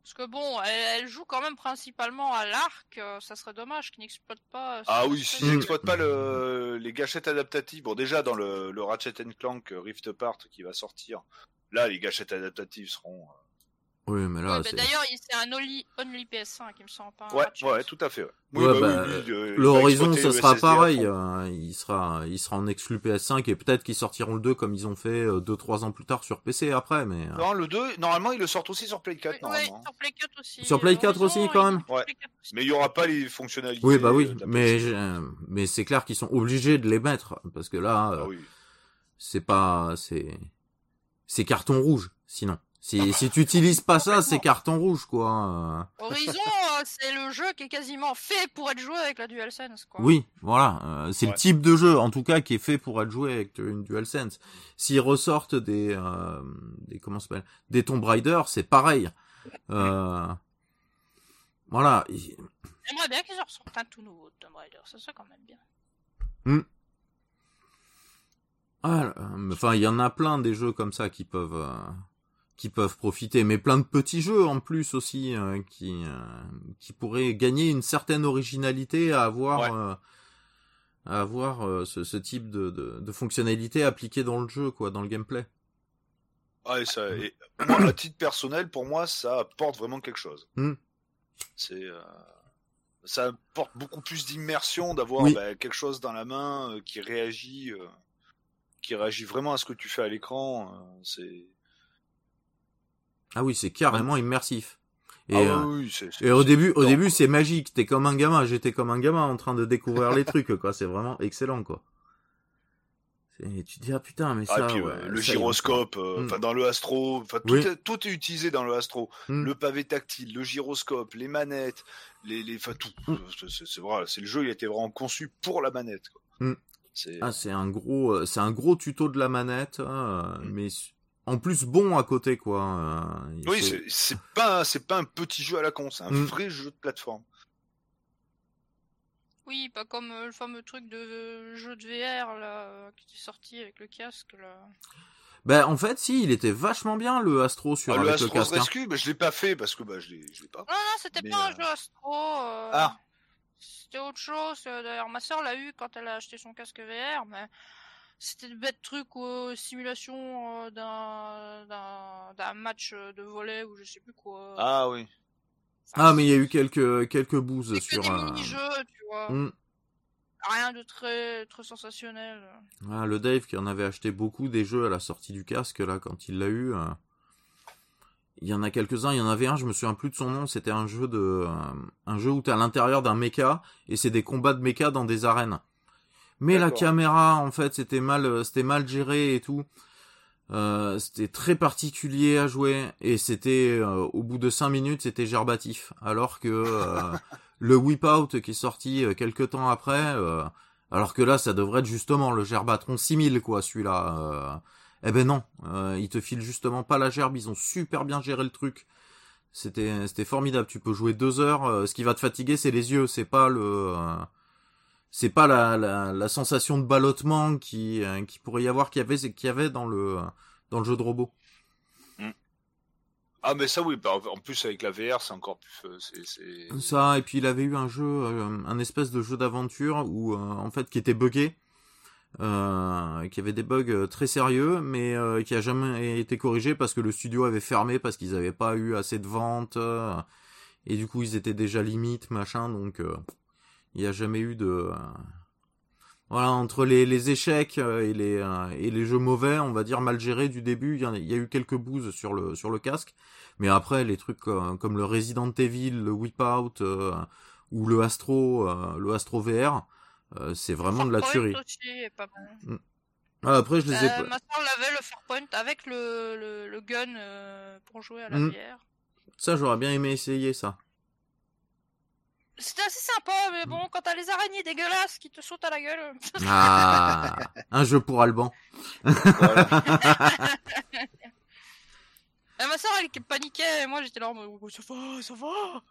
Parce que bon, elle, elle joue quand même principalement à l'arc, euh, ça serait dommage qu'ils n'exploitent pas. euh, Ah oui, s'ils Mm. n'exploitent pas le, les gâchettes adaptatives, bon déjà dans le, le Ratchet Clank Rift Apart qui va sortir, là les gâchettes adaptatives seront... euh, Oui mais là Ouais, bah, c'est D'ailleurs, il- c'est un only, only PS5, il me semble pas. un Ouais, ouais, tout à fait. ouais. Ouais, bah, euh, il le va Horizon exploiter ce le sera SSD pareil, euh, il sera il sera en exclu PS5 et peut-être qu'ils sortiront le 2 comme ils ont fait 2 3 ans plus tard sur PC après mais euh, Non, le 2, normalement, ils le sortent aussi sur Play 4, Oui, normalement. ouais, sur Play 4 aussi. Sur Play 4 Horizon, aussi, quand même Ouais. Play 4 aussi. Mais il y aura pas les fonctionnalités. Oui bah oui, euh, de la mais PS5. j'ai- euh, mais c'est clair qu'ils sont obligés de les mettre parce que là euh, Ah oui. c'est pas c'est c'est carton rouge sinon. Si si tu utilises pas ça, c'est carton rouge quoi. euh. Horizon, euh, c'est le jeu qui est quasiment fait pour être joué avec la DualSense, quoi. Oui, voilà, euh, c'est Ouais. le type de jeu en tout cas qui est fait pour être joué avec une DualSense. S'ils ressortent des euh, des comment ça s'appelle des Tomb Raider, c'est pareil. Euh, voilà, il- J'aimerais bien qu'ils en ressortent un tout nouveau de Tomb Raider, ça serait quand même bien. ah, euh, enfin il y en a plein des jeux comme ça qui peuvent euh, qui peuvent profiter, mais plein de petits jeux en plus aussi euh, qui euh, qui pourraient gagner une certaine originalité à avoir Ouais. euh, à avoir ce, ce type de, de, de fonctionnalité appliquée dans le jeu quoi, dans le gameplay. Ah, et ça, et moi, à titre personnel, pour moi, ça apporte vraiment quelque chose. Mm. C'est, ça apporte beaucoup plus d'immersion d'avoir Oui. bah, quelque chose dans la main qui réagit, qui réagit vraiment à ce que tu fais à l'écran. c'est. Ah oui, c'est carrément immersif. Et, ah euh, oui, et au début, au début, c'est magique. T'es comme un gamin. J'étais comme un gamin en train de découvrir les trucs, quoi. C'est vraiment excellent, quoi. C'est- Tu te dis ah putain, mais Ah, ça. et puis, ouais, euh, le ça, gyroscope, euh, Mm. enfin dans le Astro, enfin tout, Oui. est, tout est utilisé dans le Astro. Mm. Le pavé tactile, le gyroscope, les manettes, les, les, enfin tout. Mm. C'est- vrai, c'est le jeu, il a été vraiment conçu pour la manette. Quoi. Ah, c'est un gros, euh, c'est un gros tuto de la manette, hein, mais en plus bon à côté, quoi. euh, il oui, faut- c'est- pas, c'est pas un petit jeu à la con, c'est un Mm. vrai jeu de plateforme. Oui, pas comme euh, le fameux truc de euh, jeu de VR là, euh, qui est sorti avec le casque là. Ben en fait, si, il était vachement bien le Astro sur Ah, le avec le Astro's casque. hein. Rescue, bah, je l'ai pas fait parce que bah, je l'ai je l'ai pas. Non, non, c'était pas un euh, jeu Astro. euh, Ah. C'était autre chose. D'ailleurs, ma soeur l'a eu quand elle a acheté son casque VR, mais c'était de bêtes trucs ou simulation euh, d'un match euh, de volet ou je sais plus quoi. Ah oui. Ah, mais il y a eu quelques quelques bouses que sur. des euh, mini-jeux, tu vois. mm. Rien de très, très sensationnel. Ah, le Dave qui en avait acheté beaucoup des jeux à la sortie du casque là quand il l'a eu. euh, Il y en a quelques-uns, il y en avait un, je me souviens plus de son nom, c'était un jeu de euh, un jeu où t'es à l'intérieur d'un mecha et c'est des combats de mecha dans des arènes. Mais la caméra en fait, c'était mal euh, c'était mal géré et tout. Euh, c'était très particulier à jouer et c'était euh, au bout de 5 minutes, c'était gerbatif alors que euh, le Whip Out qui est sorti quelques temps après euh, alors que là, ça devrait être justement le Gerbatron 6000, quoi, celui-là. Euh, eh ben non, euh, ils te filent justement pas la gerbe, ils ont super bien géré le truc. C'était, c'était formidable. Tu peux jouer deux heures. euh, ce qui va te fatiguer, c'est les yeux. C'est pas le, euh, c'est pas la, la, la sensation de ballottement qui, euh, qui pourrait y avoir, qu'il y avait, qu'il y avait dans le, dans le jeu de robot. Ah mais ça oui, bah, en plus avec la VR c'est encore plus... euh, c'est- c'est- Ça, et puis il avait eu un jeu, euh, un espèce de jeu d'aventure où, euh, en fait, qui était buggé. euh, qui avait des bugs euh, très sérieux, mais euh, qui a jamais été corrigé parce que le studio avait fermé parce qu'ils n'avaient pas eu assez de ventes euh, et du coup ils étaient déjà limite machin, donc euh, il n'y a jamais eu de euh, voilà entre les, les échecs euh, et les euh, et les jeux mauvais, on va dire mal gérés du début, il y, a- il y a eu quelques bouses sur le sur le casque, mais après les trucs comme, comme le Resident Evil, le Whip Out euh, ou le Astro, euh, le Astro VR, euh, c'est vraiment de la tuerie. aussi est pas bon. Ah, après, je les ai ma soeur l'avait le Farpoint avec le, le, le gun pour jouer à la Mm. bière. Ça, j'aurais bien aimé essayer ça. C'était assez sympa, mais bon, quand t'as les araignées dégueulasses qui te sautent à la gueule. Ah, un jeu pour Alban. Voilà. Et ma soeur elle paniquait, et moi j'étais là en mode Oh, ça va, ça va.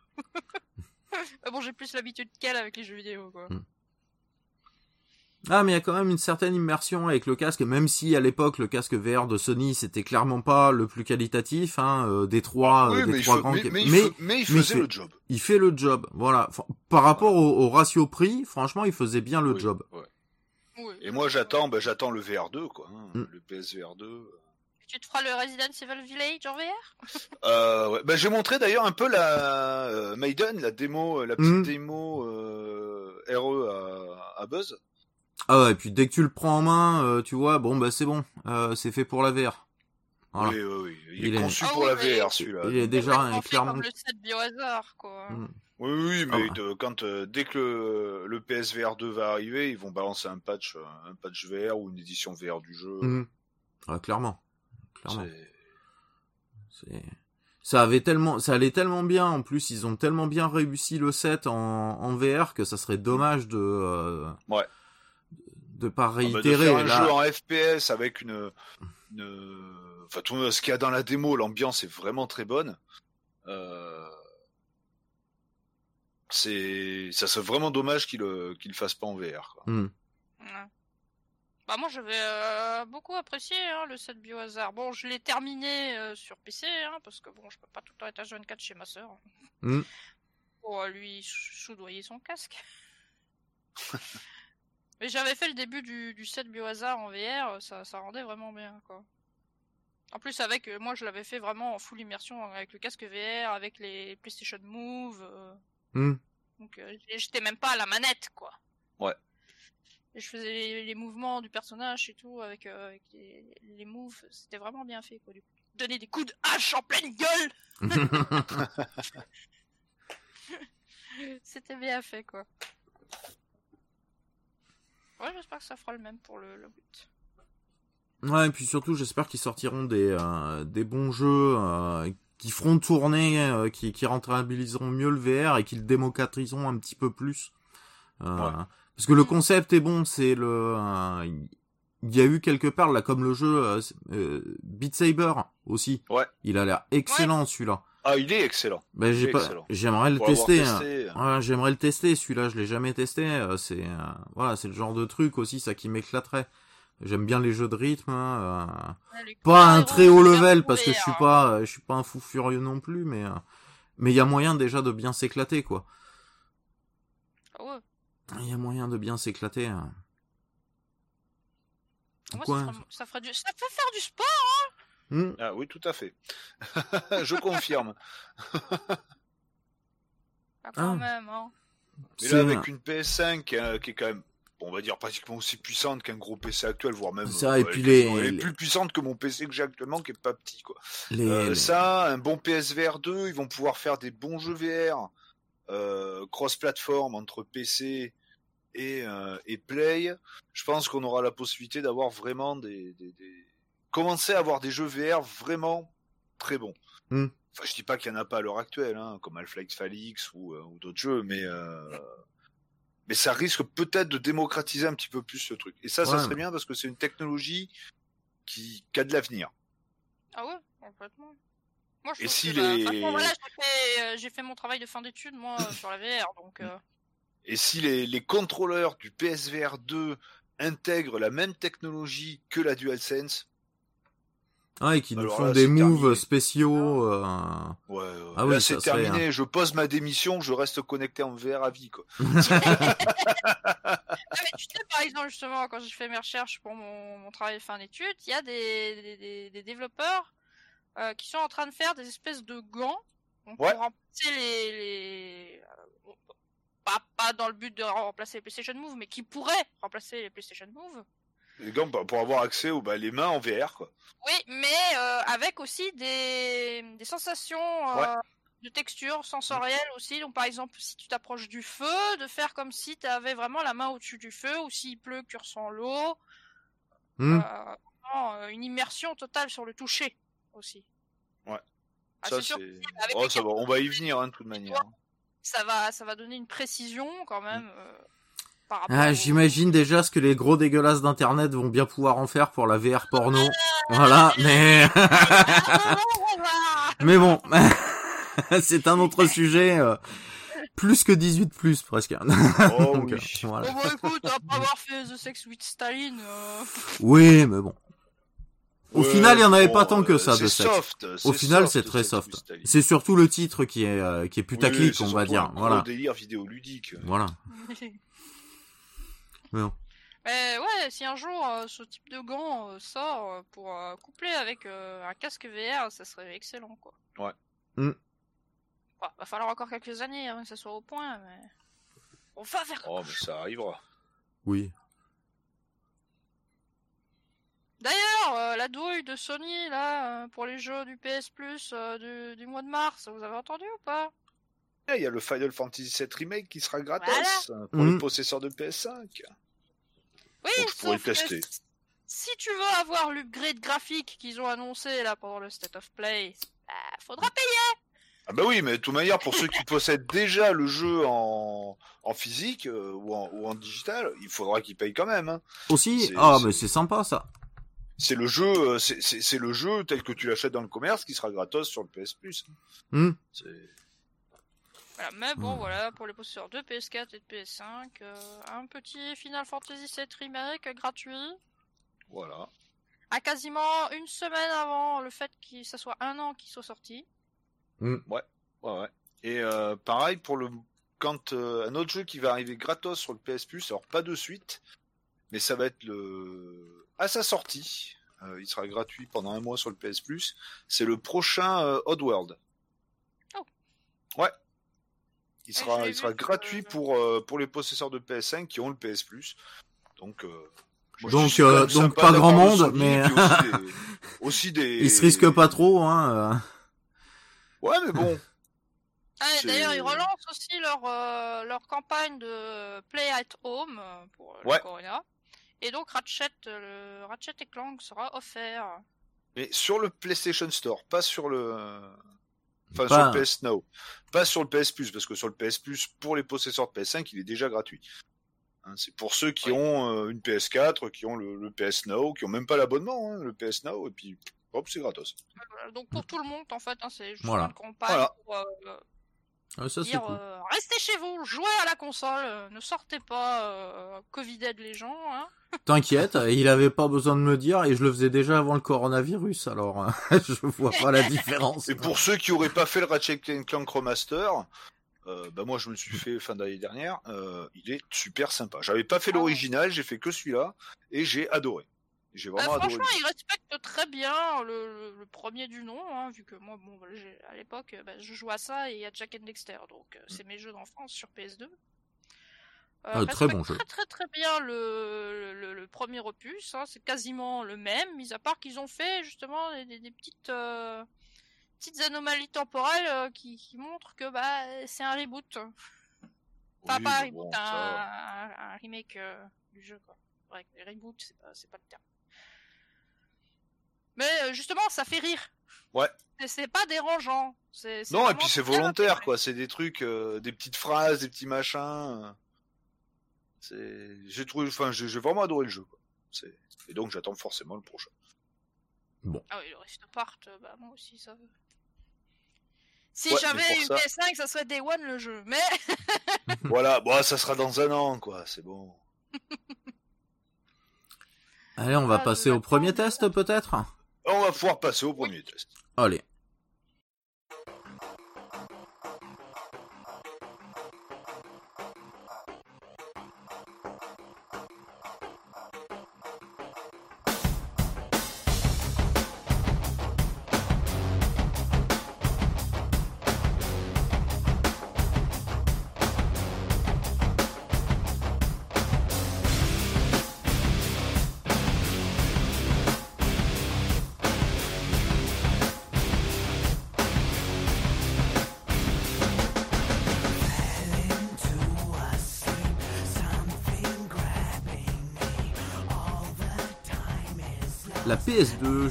Bon, j'ai plus l'habitude qu'elle avec les jeux vidéo quoi. Ah, mais il y a quand même une certaine immersion avec le casque, même si à l'époque le casque VR de Sony c'était clairement pas le plus qualitatif, hein, euh, des trois, Oui, euh, des mais, trois grands. mais, mais il mais fe- mais il mais faisait le job. il fait le job, voilà. Enfin, Par rapport au, au ratio prix, franchement, il faisait bien le Oui, job. ouais. Et moi j'attends, ben, j'attends le VR2 quoi, hein, Mm. le PSVR 2. Tu te feras le Resident Evil Village en VR Euh, ouais. ben, j'ai montré d'ailleurs un peu la euh, Maiden, la démo, la petite Mm. démo euh, RE à, à Buzz. Ah ouais, et puis dès que tu le prends en main, euh, tu vois, bon bah c'est bon, euh, c'est fait pour la VR. Voilà. Oui, oui, oui. Il, Il est est- conçu Ah pour oui, la mais- VR celui-là. Il est déjà un- clairement. comme le set biohazard quoi. Mm. Oui, oui, Ah mais ouais. de- quand euh, dès que le, le PSVR 2 va arriver, ils vont balancer un patch, un patch VR ou une édition VR du jeu. Mhm. Ah, clairement. Clairement. C'est- Ça avait tellement, ça allait tellement bien. En plus, ils ont tellement bien réussi le set en, en VR que ça serait dommage de, euh, Ouais. De pas Ah bah, de réitérer. faire un là. jeu en FPS avec une, une- enfin tout ce qu'il y a dans la démo, l'ambiance est vraiment très bonne. Euh... C'est, ça serait vraiment dommage qu'il le, qu'il le fasse pas en VR. Quoi. Ouais. Bah moi j'avais euh, beaucoup apprécié hein, le set biohazard. Bon, je l'ai terminé euh, sur PC hein, parce que bon, je peux pas tout le temps être à 24 chez ma sœur. Mm. Pour euh, lui sou- soudoyer son casque. Mais j'avais fait le début du, du set biohazard en VR, ça, ça rendait vraiment bien quoi. En plus avec euh, moi je l'avais fait vraiment en full immersion avec le casque VR, avec les PlayStation Move. euh, Mhm. donc euh, j'étais même pas à la manette quoi. Ouais. Et je faisais les, les mouvements du personnage et tout avec, euh, avec les, les moves, c'était vraiment bien fait quoi du coup. Donner des coups de hache en pleine gueule, c'était bien fait quoi. Ouais, j'espère que ça fera le même pour le, le 8. ouais, et puis surtout, j'espère qu'ils sortiront des, euh, des bons jeux euh, qui feront tourner, euh, qui, qui rentabiliseront mieux le VR et qui le démocratiseront un petit peu plus. Euh, Ouais. Parce que le concept est bon, c'est le. euh, il y a eu quelque part là comme le jeu euh, euh, Beat Saber aussi. Ouais. Il a l'air excellent celui-là. Ah, il est excellent. Ben j'ai est pas, excellent. j'aimerais le tester. hein. testé, Ouais, j'aimerais le tester. Celui-là, je l'ai jamais testé. euh, C'est euh, voilà, c'est le genre de truc aussi, ça qui m'éclaterait. J'aime bien les jeux de rythme. hein, euh, Ouais, pas un très haut level parce que je suis VR, pas, euh, je suis pas un fou furieux non plus, mais euh, mais il y a moyen déjà de bien s'éclater quoi. hein. Ah ouais. Il y a moyen de bien s'éclater. hein. Moi, Quoi? ça, fera, ça fera du... Ça fait faire du sport Hmm. Ah oui, tout à fait. Je confirme. ah, quand Ah. même, hein. Mais là, avec une PS5 qui est, qui est quand même, on va dire pratiquement aussi puissante qu'un gros PC actuel, voire même. Ça, et euh, puis les- elle est les- plus puissante que mon PC que j'ai actuellement, qui est pas petit, quoi. les, Euh, les- Ça, un bon PSVR 2, ils vont pouvoir faire des bons jeux VR, euh, cross-platform entre PC et, euh, et Play. Je pense qu'on aura la possibilité d'avoir vraiment des, des, des- commencer à avoir des jeux VR vraiment très bons. Hmm. Enfin, je dis pas qu'il y en a pas à l'heure actuelle, hein, comme Half-Life Falix ou, euh, ou d'autres jeux, mais euh, mais ça risque peut-être de démocratiser un petit peu plus ce truc. Et ça, ça serait mais- bien parce que c'est une technologie qui, qui a de l'avenir. Ah ouais, complètement. Moi, je Et si que, bah, les- voilà, j'ai fait, euh, j'ai fait mon travail de fin d'études, moi, sur la VR, donc... euh, Et si les, les contrôleurs du PSVR 2 intègrent la même technologie que la DualSense, Ah, et qui nous font là, des moves terminé. spéciaux. euh, Ouais, ouais. Ah Là, c'est serait, terminé. Je pose ma démission. Je reste connecté en VR à vie, quoi. Ah, mais tu sais, par exemple, justement, quand j'ai fait mes recherches pour mon, mon travail de fin d'études, il y a des, des, des- des développeurs euh, qui sont en train de faire des espèces de gants donc, Ouais. pour remplacer les... les euh, pas, pas dans le but de remplacer les PlayStation Move, mais qui pourraient remplacer les PlayStation Move. Les gants bah, pour avoir accès aux bah, les mains en VR, quoi. Oui, mais euh, avec aussi des, des sensations euh, Ouais. de texture sensorielle aussi. Donc par exemple, si tu t'approches du feu, de faire comme si tu avais vraiment la main au-dessus du feu, ou s'il pleut, que tu ressens l'eau. hmm. Euh, une immersion totale sur le toucher aussi. Ouais. Ah, ça, c'est Oh, ça va. On va y venir, hein, de toute manière. ça va, ça va donner une précision quand même. euh, par rapport Ah, j'imagine déjà ce que les gros dégueulasses d'internet vont bien pouvoir en faire pour la VR porno. Voilà, mais mais bon, c'est un autre sujet euh, plus que 18 plus presque. Oh Donc, oui. euh, voilà. Bon, bah, écoute, après avoir fait The Sex with Staline, euh, Oui, mais bon. Au Ouais, final, il y en avait bon, pas tant que ça de c'est sexe. soft, Au final, c'est très soft. C'est surtout le titre qui est euh, qui est putaclic, Oui, on va dire. un Voilà, délire vidéoludique. voilà. Mais ouais, si un jour euh, ce type de gant euh, sort euh, pour euh, coupler avec euh, un casque VR, ça serait excellent quoi. Ouais. Mm. Bon, va falloir encore quelques années avant que ça soit au point, mais on va faire. Oh, mais ça arrivera. Oui. D'ailleurs, euh, la douille de Sony là euh, pour les jeux du PS Plus euh, du, du mois de mars, vous avez entendu ou pas? Il y a le Final Fantasy VII Remake qui sera gratos Voilà. pour Mhm. les possesseurs de PS5. Oui, Donc, je pourrais tester. Si tu veux avoir l'upgrade graphique qu'ils ont annoncé là pendant le State of Play, bah, faudra payer. Ah bah oui, mais de toute manière, pour ceux qui possèdent déjà le jeu en, en physique euh, ou, en, ou en digital, il faudra qu'ils payent quand même. hein. Aussi, C'est- ah mais c'est sympa ça. C'est le jeu, euh, c'est- le jeu tel que tu l'achètes dans le commerce qui sera gratos sur le PS Plus. Hmm. Voilà, mais bon, Hmm. voilà, pour les possesseurs de PS4 et de PS5, euh, un petit Final Fantasy VII Remake gratuit, Voilà. à quasiment une semaine avant le fait que ça soit un an qu'il soit sorti. Ouais, ouais. Et euh, pareil pour le quand euh, un autre jeu qui va arriver gratos sur le PS Plus, alors pas de suite, mais ça va être le à sa sortie. euh, il sera gratuit pendant un mois sur le PS Plus. C'est le prochain euh, Oddworld. Oh. Ouais. Il je sera, l'ai il sera gratuit pour euh, pour les possesseurs de PS5 qui ont le PS Plus. Donc euh, moi, Donc, euh, donc pas grand monde, Sony, mais- aussi des, aussi des- Il se risque pas trop, hein. euh. Ouais, mais bon. Ah, D'ailleurs, ils relancent aussi leur, euh, leur campagne de Play at Home pour euh, le Ouais. Corona. Et donc Ratchet, le Ratchet et Clank sera offert. Mais sur le PlayStation Store, pas sur le. Enfin, Pas- sur le PS Now. Pas sur le PS Plus, parce que sur le PS Plus, pour les possesseurs de PS5, il est déjà gratuit. Hein, c'est pour ceux qui Oui. ont euh, une PS4, qui ont le, le PS Now, qui ont même pas l'abonnement, hein, le PS Now, et puis hop, c'est gratos. Donc pour tout le monde, en fait, hein, c'est juste Voilà. une campagne Voilà. pour euh, Ah, ça c'est dire cool. euh, restez chez vous, jouez à la console, euh, ne sortez pas, euh, Covid aide les gens. Hein. T'inquiète, il avait pas besoin de me dire et je le faisais déjà avant le coronavirus, alors euh, je vois pas la différence. Et pour ceux qui auraient pas fait le Ratchet Clank Remaster, euh, bah moi je me le suis fait fin d'année dernière, euh, il est super sympa. J'avais pas fait Ah. l'original, j'ai fait que celui-là, et j'ai adoré. J'ai Bah, vraiment adoré. franchement, jeu. il respecte très bien le, le- le premier du nom, hein, vu que moi, bon, à l'époque, bah, je joue à ça et à Jack and Dexter, donc euh, c'est mes jeux d'enfance sur PS2. Euh, Ah, très bon jeu. Très très très bien le, le, le premier opus, hein, c'est quasiment le même, mis à part qu'ils ont fait justement des, des- des petites euh, petites anomalies temporelles euh, qui, qui montrent que bah c'est un reboot. Enfin Oui, pas un reboot, bon, un, ça- un- un remake du jeu quoi. Ouais, reboot c'est pas c'est pas le terme. Mais euh, justement, ça fait rire. Ouais. C'est- C'est pas dérangeant. C'est- c'est Non, et puis c'est volontaire, quoi. C'est des trucs, euh, des petites phrases, des petits machins. C'est, j'ai trouvé, enfin, j'ai j'ai vraiment adoré le jeu. Quoi. C'est- Et donc j'attends forcément le prochain. Ah oui, le Rift Apart, euh, bah moi aussi ça. Si Ouais, mais j'avais une ça- PS5, ça serait Day One le jeu. Mais voilà, bon, ça sera dans un an, quoi. C'est bon. Allez, on va Ah, passer au premier test peut-être? On va pouvoir passer au premier test. Allez.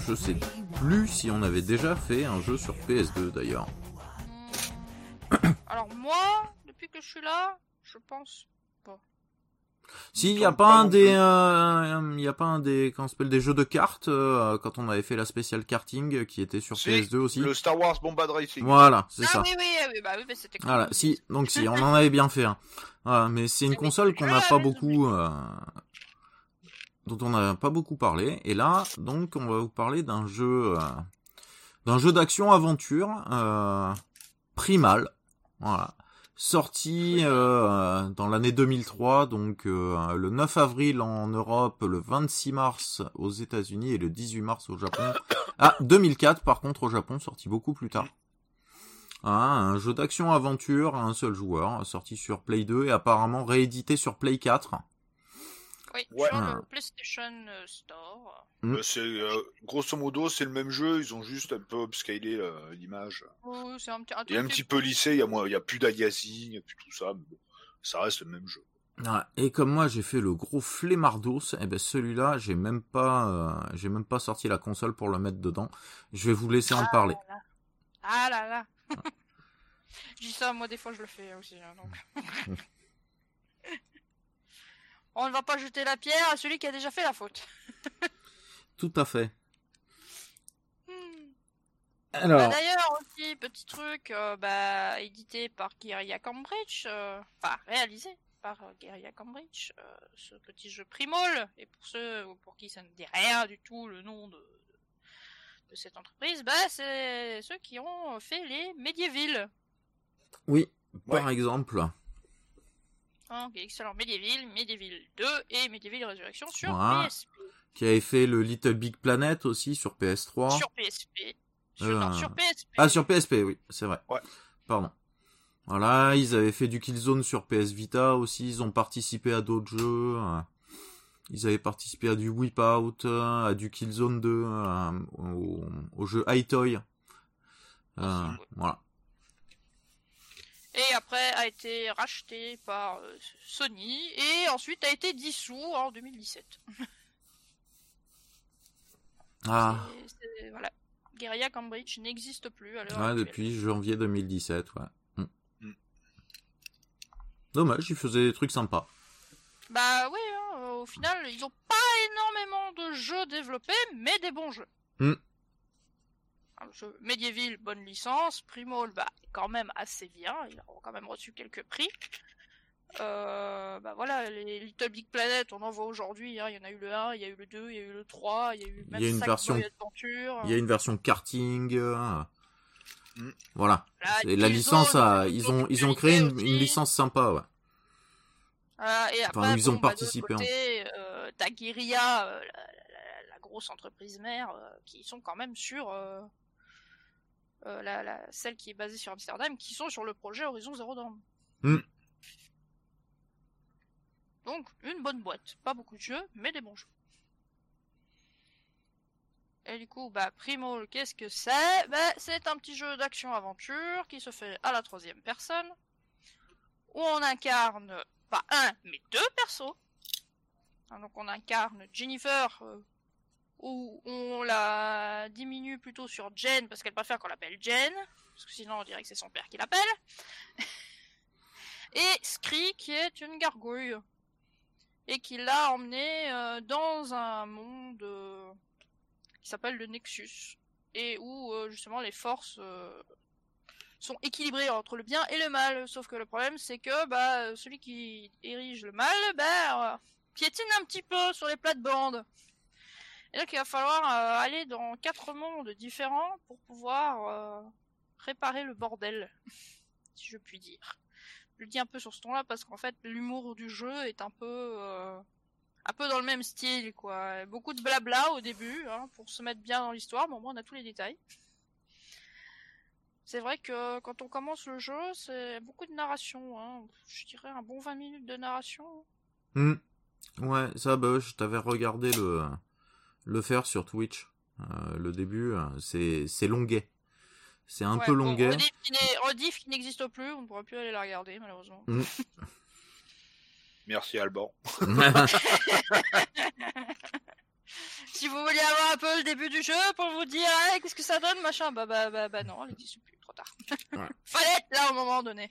Je sais plus si on avait déjà fait un jeu sur PS2 d'ailleurs. Alors moi, depuis que je suis là, je pense pas. Si, il y a pas un des, euh, il y a pas un des, comment s'appelle, des jeux de cartes euh, quand on avait fait la spéciale karting euh, qui était sur Si, PS2 aussi. Le Star Wars Bombad Racing. Voilà, c'est ah ça. oui, oui, oui, bah oui, mais c'était Voilà, si, donc si, on en avait bien fait un. Voilà, mais c'est une Mais console qu'on n'a pas beaucoup, euh, dont on n'a pas beaucoup parlé. Et là, donc, on va vous parler d'un jeu, euh, d'un jeu d'action aventure euh, primal, voilà, sorti euh, dans l'année 2003, donc le 9 avril en Europe, le 26 mars aux États-Unis et le 18 mars au Japon. Ah, 2004 par contre au Japon, sorti beaucoup plus tard. Ah, un jeu d'action aventure à un seul joueur, sorti sur Play 2 et apparemment réédité sur Play 4. Oui, Ouais. sur Ah. le PlayStation euh, Store. Euh, c'est euh, grosso modo c'est le même jeu, ils ont juste un peu upscalé euh, l'image. Oui, c'est un petit, un Il y a un petit peu lissé, il y a moins, il y a plus d'aliasing, il y a plus tout ça, mais bon, ça reste le même jeu. Ah, et comme moi j'ai fait le gros flemmardos, et ben celui-là j'ai même pas, euh, j'ai même pas sorti la console pour le mettre dedans. Je vais vous laisser en Ah parler. là là. Ah là là. je dis ça, moi des fois je le fais aussi. hein, donc. On ne va pas jeter la pierre à celui qui a déjà fait la faute. Tout à fait. Hmm. Bah, Alors, D'ailleurs aussi petit truc, euh, bah, édité par Guerilla Cambridge, euh, enfin réalisé par euh, Guerilla Cambridge, euh, ce petit jeu Primol. Et pour ceux pour qui ça ne dit rien du tout le nom de, de cette entreprise, bah c'est ceux qui ont fait les Medieval. oui, par Ouais. exemple, Ok, excellent. Medieval, Medieval 2 et Medieval Résurrection sur Voilà. PSP. qui avait fait le Little Big Planet aussi sur PS3. Sur PSP. Sur, Euh, non, sur PSP. Ah, sur PSP, oui, c'est vrai. Ouais. Pardon. Voilà, ils avaient fait du Killzone sur PS Vita aussi, ils ont participé à d'autres jeux. euh, Ils avaient participé à du Whip Out, euh, à du Killzone 2, euh, au, au jeu High-Toy. Euh, Aussi, ouais. voilà. Et après a été racheté par euh, Sony et ensuite a été dissous en 2017. Ah, C'est- c'est- voilà. Guerilla Cambridge n'existe plus à l'heure ouais, actuelle. depuis janvier 2017, ouais. Mm. Mm. Dommage, ils faisaient des trucs sympas. Bah oui, hein, au final, ils ont pas énormément de jeux développés, mais des bons jeux. Mm. Ce Medieval, bonne licence. Primol, bah, quand même assez bien. Ils ont quand même reçu quelques prix. Euh, bah voilà, les Little Big Planet, on en voit aujourd'hui. hein. Il y en a eu le 1, il y a eu le 2, il y a eu le 3, il y a eu même y a une version- Adventure. Il y a une version karting. euh, Mm. Voilà. La licence, a, ils ont, ils ont créé une, licence sympa, ouais. Voilà, et Enfin, après, ils ont bon, bah, participé, l'autre côté, euh, t'as Guerilla, euh, la, la- la grosse entreprise mère, euh, qui sont quand même sur euh, la, la- celle qui est basée sur Amsterdam, qui sont sur le projet Horizon Zero Dawn. Hmm. Donc, une bonne boîte. Pas beaucoup de jeux, mais des bons jeux. Et du coup, bah, Primo, qu'est-ce que c'est? Bah, C'est un petit jeu d'action-aventure qui se fait à la troisième personne, où on incarne pas un, mais deux persos. Hein, Donc on incarne Jennifer, euh, où on la diminue plutôt sur Jen, parce qu'elle préfère qu'on l'appelle Jen, parce que sinon on dirait que c'est son père qui l'appelle. Et Scree, qui est une gargouille, et qui l'a emmenée euh, dans un monde euh, qui s'appelle le Nexus, et où euh, justement les forces sont équilibrées entre le bien et le mal. Sauf que le problème, c'est que bah, celui qui érige le mal, bah, piétine un petit peu sur les plates-bandes. Et donc il va falloir euh, aller dans quatre mondes différents pour pouvoir euh, réparer le bordel, si je puis dire. Je le dis un peu sur ce ton-là parce qu'en fait l'humour du jeu est un peu euh, un peu dans le même style quoi. Beaucoup de blabla au début hein, pour se mettre bien dans l'histoire, mais au moins on a tous les détails. C'est vrai que quand on commence le jeu, c'est beaucoup de narration. Hein. Je dirais un bon 20 minutes de narration. Hmm. Ouais, ça, bah, je t'avais regardé le, le faire sur Twitch. Euh, le début, euh, c'est, c'est longuet. C'est un Ouais, peu longuet. Rediff qui n'est- Rediff qui n'existe plus, on ne pourra plus aller la regarder malheureusement. Mm. Merci Alban. Si vous vouliez avoir un peu le début du jeu pour vous dire qu'est-ce que ça donne machin, bah bah bah, bah non, elle n'existe plus, trop tard. Ouais. Fallait être là au moment donné.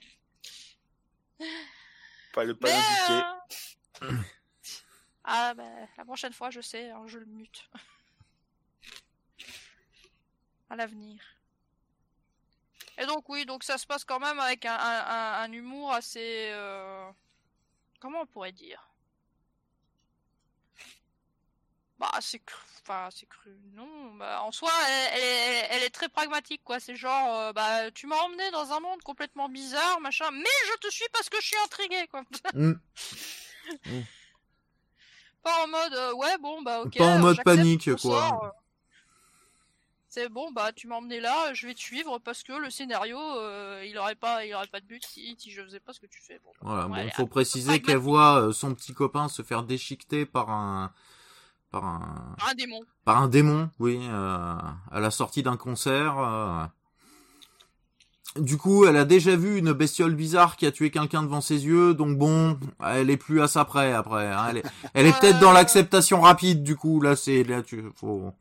Pas le pas Mais, l'indiquer. euh, Ah bah la prochaine fois je sais, hein, je le mute. à l'avenir. Et donc oui, donc ça se passe quand même avec un, un, un- un humour assez... euh, Comment on pourrait dire? Bah c'est cru, enfin c'est cru, non, bah en soi elle, elle est, elle est très pragmatique quoi, c'est genre, euh, bah tu m'as emmené dans un monde complètement bizarre, machin, mais je te suis parce que je suis intrigué quoi. Hmm. Pas en mode euh, ouais bon bah ok. Pas en euh, mode panique, quoi. euh. C'est bon bah tu m'as emmené là, je vais te suivre parce que le scénario euh, il aurait pas il aurait pas de but si, si je faisais pas ce que tu fais. Bon, bah, Voilà, bon, allez, faut préciser qu'elle voit son petit copain se faire déchiqueter par un, par un, un démon. par un démon, oui, euh, à la sortie d'un concert. Du coup, elle a déjà vu une bestiole bizarre qui a tué quelqu'un devant ses yeux, donc bon, elle est plus à ça près après. hein. Elle est, elle est peut-être dans l'acceptation rapide. Du coup, là, c'est là, tu faut.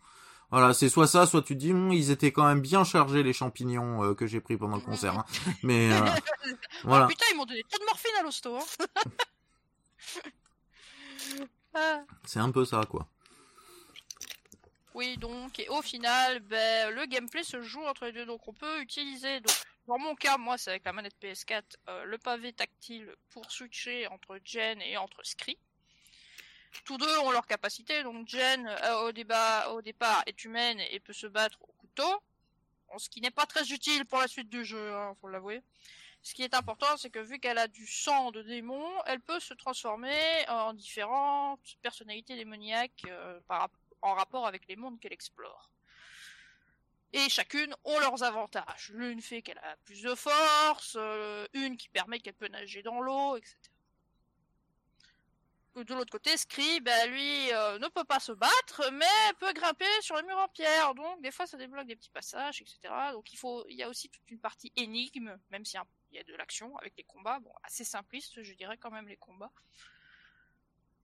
Voilà, c'est soit ça, soit tu te dis, Hum, ils étaient quand même bien chargés les champignons euh, que j'ai pris pendant le concert. hein. Mais euh, voilà. Ah, putain ils m'ont donné trop de morphine à l'hosto. Hein. Ah. C'est un peu ça, quoi. Oui, donc, et au final, ben, le gameplay se joue entre les deux. Donc, on peut utiliser, donc, dans mon cas, moi, c'est avec la manette PS4, euh, le pavé tactile pour switcher entre Jen et entre Scree. Tous deux ont leur capacité. Donc, Jen, euh, au, débat, au départ, est humaine et peut se battre au couteau. Ce qui n'est pas très utile pour la suite du jeu, hein, faut l'avouer. Ce qui est important, c'est que vu qu'elle a du sang de démon, elle peut se transformer en différentes personnalités démoniaques euh, en rapport avec les mondes qu'elle explore. Et chacune ont leurs avantages. L'une fait qu'elle a plus de force, euh, une qui permet qu'elle peut nager dans l'eau, etc. De l'autre côté, Scree, bah, lui, euh, ne peut pas se battre, mais peut grimper sur les murs en pierre. Donc, des fois, ça débloque des petits passages, etc. Donc, il faut, il y a aussi toute une partie énigme, même s'il y a- de l'action avec les combats. Bon, assez simpliste, je dirais quand même les combats.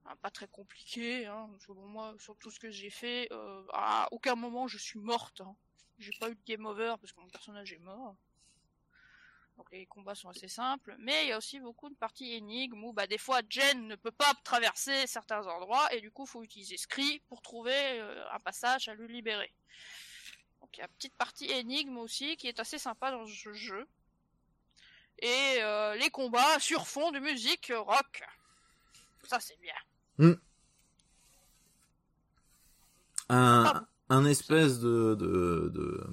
Hein, pas très compliqué, hein, selon moi, sur tout ce que j'ai fait, euh, à aucun moment je suis morte. Hein. J'ai pas eu de game over parce que mon personnage est mort. Donc les combats sont assez simples, mais il y a aussi beaucoup de parties énigmes où bah, des fois Jen ne peut pas traverser certains endroits et du coup faut utiliser Scree pour trouver euh, un passage à lui libérer. Donc il y a une petite partie énigme aussi qui est assez sympa dans ce jeu. Et euh, les combats sur fond de musique rock. Ça c'est bien. un, Pardon. Un espèce de, de, de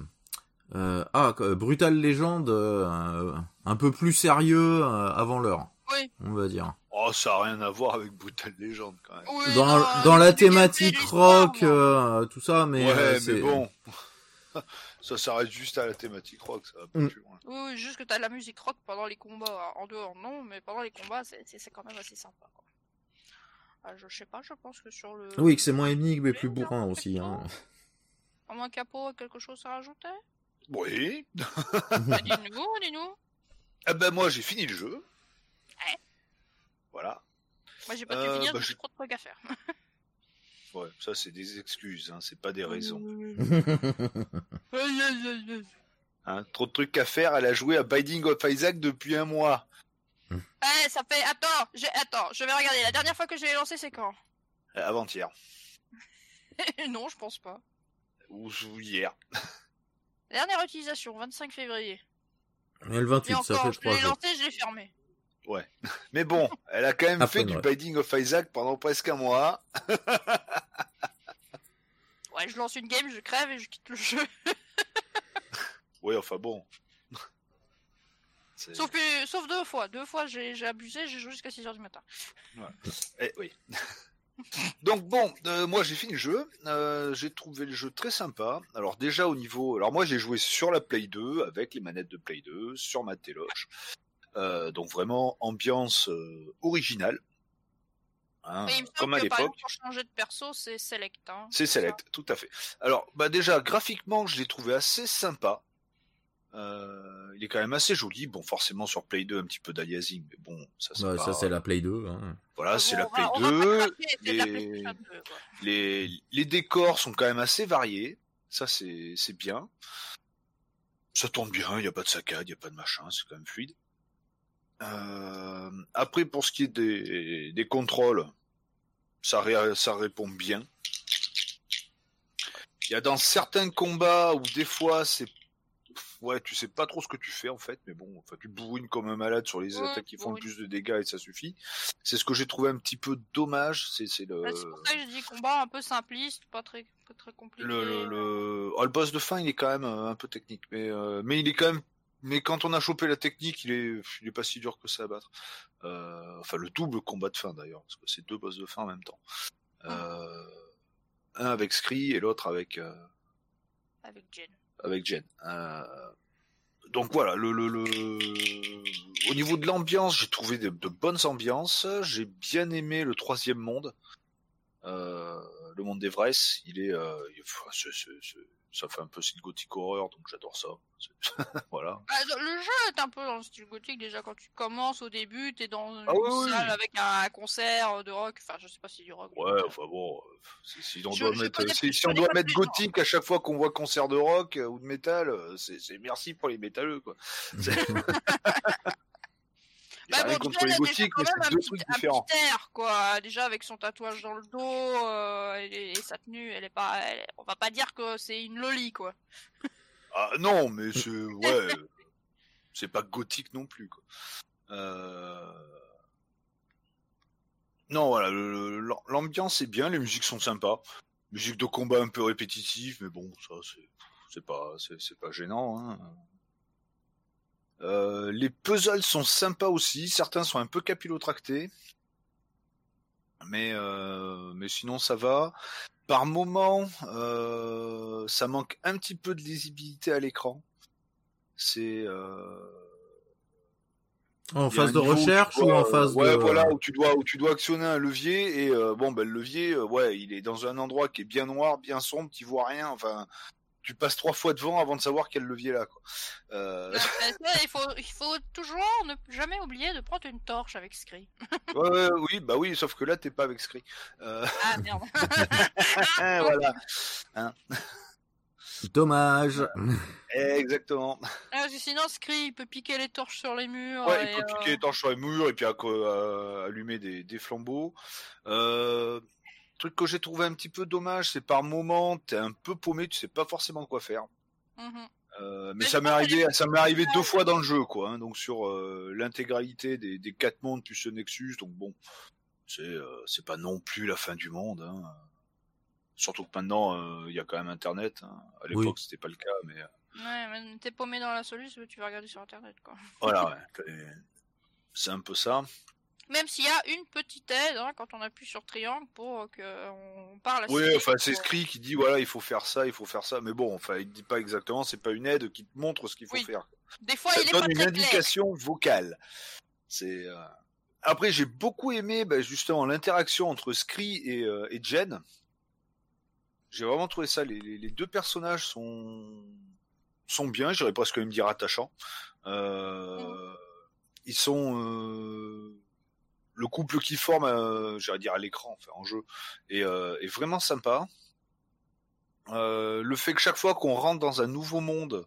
euh, ah brutal légende euh, un peu plus sérieux euh, avant l'heure Oui. on va dire Oh, ça a rien à voir avec Brutal Legend quand même. Oui, dans, non, dans la thématique rock euh, tout ça mais ouais, euh, mais c'est- bon. ça s'arrête juste à la thématique rock, ça va pas Mm. plus loin. Oui, oui, juste que t'as de la musique rock pendant les combats. En dehors, non, mais pendant les combats, c'est quand même assez sympa. Quoi. Ah, je sais pas, je pense que sur le. oui que c'est moins énigme et plus bourrin aussi hein. À moins capot a quelque chose à rajouter? Oui. Bah, Dis-nous, dis-nous. Ah ben moi j'ai fini le jeu. Ouais. Voilà. Moi, j'ai pas pu Euh, finir, bah, je- j'ai trop de trucs à faire. Ouais, ça c'est des excuses, hein, c'est pas des raisons. Hein, trop de trucs à faire, elle a joué à Binding of Isaac depuis un mois. Eh, ça fait. Attends, j'ai- attends, je vais regarder. La dernière fois que je l'ai lancé, c'est quand? Euh, Avant-hier. Non, je pense pas. Ou hier. Dernière utilisation, 25 février. et le Et 28 ça encore, fait je trois l'ai jours lancé, je l'ai fermé. Mais bon, elle a quand même fait du. Binding of Isaac pendant presque un mois. lance une game, je crève et je quitte le jeu. Oui, enfin bon. Sauf, deux fois. Deux fois, j'ai abusé, j'ai joué jusqu'à 6h du matin. Eh, oui. Donc bon, euh, moi j'ai fini le jeu, euh, j'ai trouvé le jeu très sympa. Alors déjà au niveau, alors moi j'ai joué sur la Play 2 avec les manettes de Play 2 sur ma téloche, Euh, donc vraiment ambiance originale, Hein, il me comme à l'époque. pour changer de perso, c'est select. Hein. C'est select, tout à fait. Alors, bah déjà, graphiquement, je l'ai trouvé assez sympa. Euh, il est quand même assez joli. Bon, forcément sur Play 2, un petit peu d'aliasing, mais bon, ça c'est Ouais, pas- ça, c'est la Play 2. Hein. Voilà, Bon, c'est la Play on va pas 2. craquer, c'est de la les- PlayStation 2, quoi. Les, les décors sont quand même assez variés. Ça, c'est c'est bien. Ça tourne bien, il n'y a pas de saccade, il n'y a pas de machin, c'est quand même fluide. Euh, après, pour ce qui est des, des contrôles, ça, ré- ça répond bien. Il y a dans certains combats où des fois c'est ouais tu sais pas trop ce que tu fais en fait mais bon enfin tu bourrines comme un malade sur les Ouais, attaques qui font le plus de dégâts et ça suffit c'est ce que j'ai trouvé un petit peu dommage c'est c'est le C'est pour ça que j'ai dit combat un peu simpliste, pas très, pas très compliqué. le, le, le... oh, le boss de fin, il est quand même euh, un peu technique, mais euh, mais il est quand même. Mais quand on a chopé la technique, il est, il est pas si dur que ça à battre. Euh, enfin, le double combat de fin d'ailleurs, parce que c'est deux boss de fin en même temps. Euh, un avec Scree et l'autre avec euh, Avec Jen. Avec Jen. Euh, donc voilà, le, au niveau de l'ambiance, j'ai trouvé de, bonnes ambiances. J'ai bien aimé le troisième monde, euh, le monde d'Evresse. Il est, euh, il- c'est- c'est- ça fait un peu style gothique horreur, donc j'adore ça. Voilà. Bah, le jeu est un peu dans le style gothique déjà quand tu commences au début, t'es dans une Ah oui, oui. salle avec un concert de rock, enfin je sais pas si c'est du rock. Ouais, enfin bon, euh, si, si on Je- doit je mettre, si, si on doit gothique à chaque fois qu'on voit concert de rock euh, ou de métal, euh, c'est c'est merci pour les métalleux quoi. Bah bon, contre les gothiques, quand mais même c'est un deux trucs différents. air, quoi. Déjà avec son tatouage dans le dos euh, et, et sa tenue, elle est pas, elle- on va pas dire que c'est une loli quoi. Ah non, mais c'est ouais, c'est pas gothique non plus quoi. Euh... Non voilà, l'ambiance est bien, les musiques sont sympas, musique de combat un peu répétitive, mais bon ça c'est pas c'est pas gênant. Hein. Euh, les puzzles sont sympas aussi, certains sont un peu capillotractés, mais euh, mais sinon ça va. Par moment, euh, ça manque un petit peu de lisibilité à l'écran. C'est euh, En phase de recherche ou en phase ouais, de. voilà, où tu dois où tu dois actionner un levier et euh, bon ben le levier, euh, ouais, il est dans un endroit qui est bien noir, bien sombre, tu vois rien. Enfin, tu passes trois fois devant avant de savoir quel levier là. Quoi. Euh, Bah, bah, il faut, il faut toujours ne jamais oublier de prendre une torche avec Scree. ouais, ouais, oui, bah oui, sauf que là t'es pas avec Scree. Euh, Ah merde. voilà, Dommage. exactement. Ah, sinon Scree il peut piquer les torches sur les murs. Ouais, et, il peut euh, piquer les torches sur les murs et puis euh, allumer des, des flambeaux. Euh, truc que j'ai trouvé un petit peu dommage, c'est par moment, t'es un peu paumé, tu sais pas forcément quoi faire. mhm. Euh, mais Mais ça m'est arrivé, ça m'est arrivé deux fois dans le jeu, quoi. hein, donc sur euh, l'intégralité des, des quatre mondes plus ce Nexus, donc bon, c'est euh, c'est pas non plus la fin du monde. Hein. Surtout que maintenant, euh, il y a quand même Internet. hein. À l'époque, Oui. c'était pas le cas, mais Ouais, mais t'es paumé dans la solution, tu vas regarder sur internet quoi. voilà, ouais, c'est un peu ça. Même s'il y a une petite aide hein, quand on appuie sur triangle pour que on parle. à Oui, enfin c'est pour- qui dit voilà il faut faire ça, il faut faire ça, mais bon, enfin il dit pas exactement, c'est pas une aide qui te montre ce qu'il faut Oui. faire. Des fois Ça il est donne pas une très clair. indication vocale. C'est euh, après j'ai beaucoup aimé bah, justement l'interaction entre Scree et, euh, et Jen. J'ai vraiment trouvé ça. Les, les- les deux personnages sont sont bien, j'irais presque même dire attachants. Euh, Ils sont euh, le couple qui forme, euh, j'allais dire à l'écran, enfin en jeu, est, euh, est vraiment sympa. Euh, le fait que chaque fois qu'on rentre dans un nouveau monde,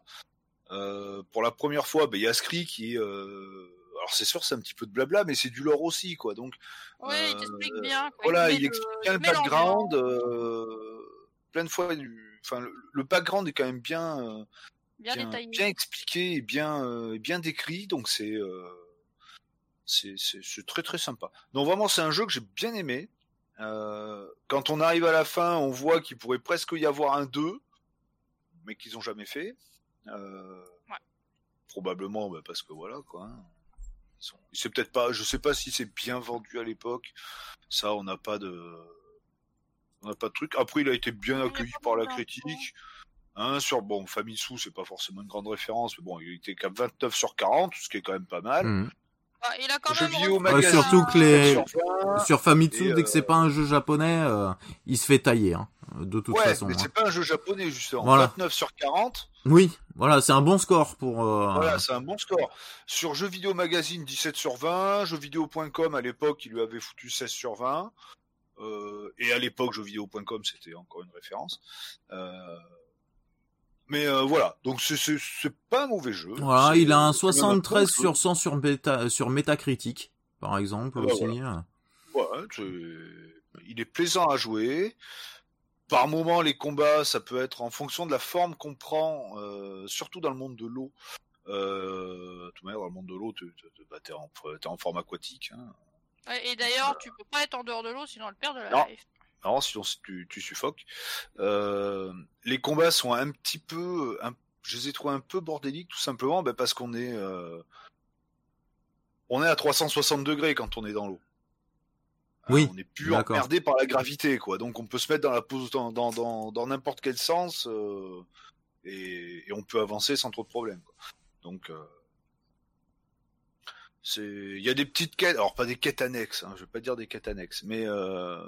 euh, pour la première fois, ben, il y a Scree qui est... euh, alors c'est sûr c'est un petit peu de blabla, mais c'est du lore aussi, quoi. Donc Oui, il Euh, t'explique bien. Quoi. voilà, il explique bien le background. euh, plein de fois, du- enfin le, le background est quand même bien, euh, bien, bien, expliqué et bien, euh, bien décrit, donc c'est euh, c'est très très sympa. Donc vraiment c'est un jeu que j'ai bien aimé. Euh, quand on arrive à la fin, on voit qu'il pourrait presque y avoir un 2, mais qu'ils ont jamais fait. Euh, Ouais. Probablement bah, parce que voilà quoi. hein. Ils sont- C'est peut-être pas, je sais pas si c'est bien vendu à l'époque. Ça, on n'a pas de, on n'a pas de truc. Après, il a été bien accueilli par la critique. Hein, sur bon, Famitsu, c'est pas forcément une grande référence, mais bon, il était qu'à 29 sur 40, ce qui est quand même pas mal. Mhm. Bah, il a quand Jeux même. vidéo magazine, surtout que les- 7 sur 20. Sur Famitsu, dès que c'est euh, pas un jeu japonais, euh, il se fait tailler, hein, de toute ouais, façon. mais hein. c'est pas un jeu japonais justement. Voilà. 29 sur 40, Oui, voilà, c'est un bon score pour. euh, voilà, c'est un bon score. Sur Jeux Vidéo Magazine, 17 sur 20. Jeuxvideo.com, à l'époque, il lui avait foutu 16 sur 20. Euh, et à l'époque, jeuxvideo.com, c'était encore une référence. Euh, mais euh, voilà, donc c'est- pas un mauvais jeu. Voilà, il a un c'est même bon 73 jeu. sur 100 sur, Meta, sur Metacritic, par exemple, Ah bah aussi. Ouais, il est plaisant à jouer. Par moment, les combats, ça peut être en fonction de la forme qu'on prend, euh, surtout dans le monde de l'eau. Euh, manière, dans le monde de l'eau, tu bah, t'es en, en forme aquatique. Hein. Et d'ailleurs, tu peux pas être en dehors de l'eau sinon elle perd de la Non. life. Alors, sinon tu, tu suffoques. Euh, les combats sont un petit peu, un- je les ai trouvés un peu bordéliques, tout simplement, bah, parce qu'on est, euh, on est à 360 degrés quand on est dans l'eau. Hein, Oui, on n'est plus emmerdé par la gravité, quoi. Donc, on peut se mettre dans la pose, dans dans dans dans n'importe quel sens, euh, et, et on peut avancer sans trop de problèmes. quoi. Donc, euh, c'est, il y a des petites quêtes, alors pas des quêtes annexes, hein, je vais pas dire des quêtes annexes, mais euh,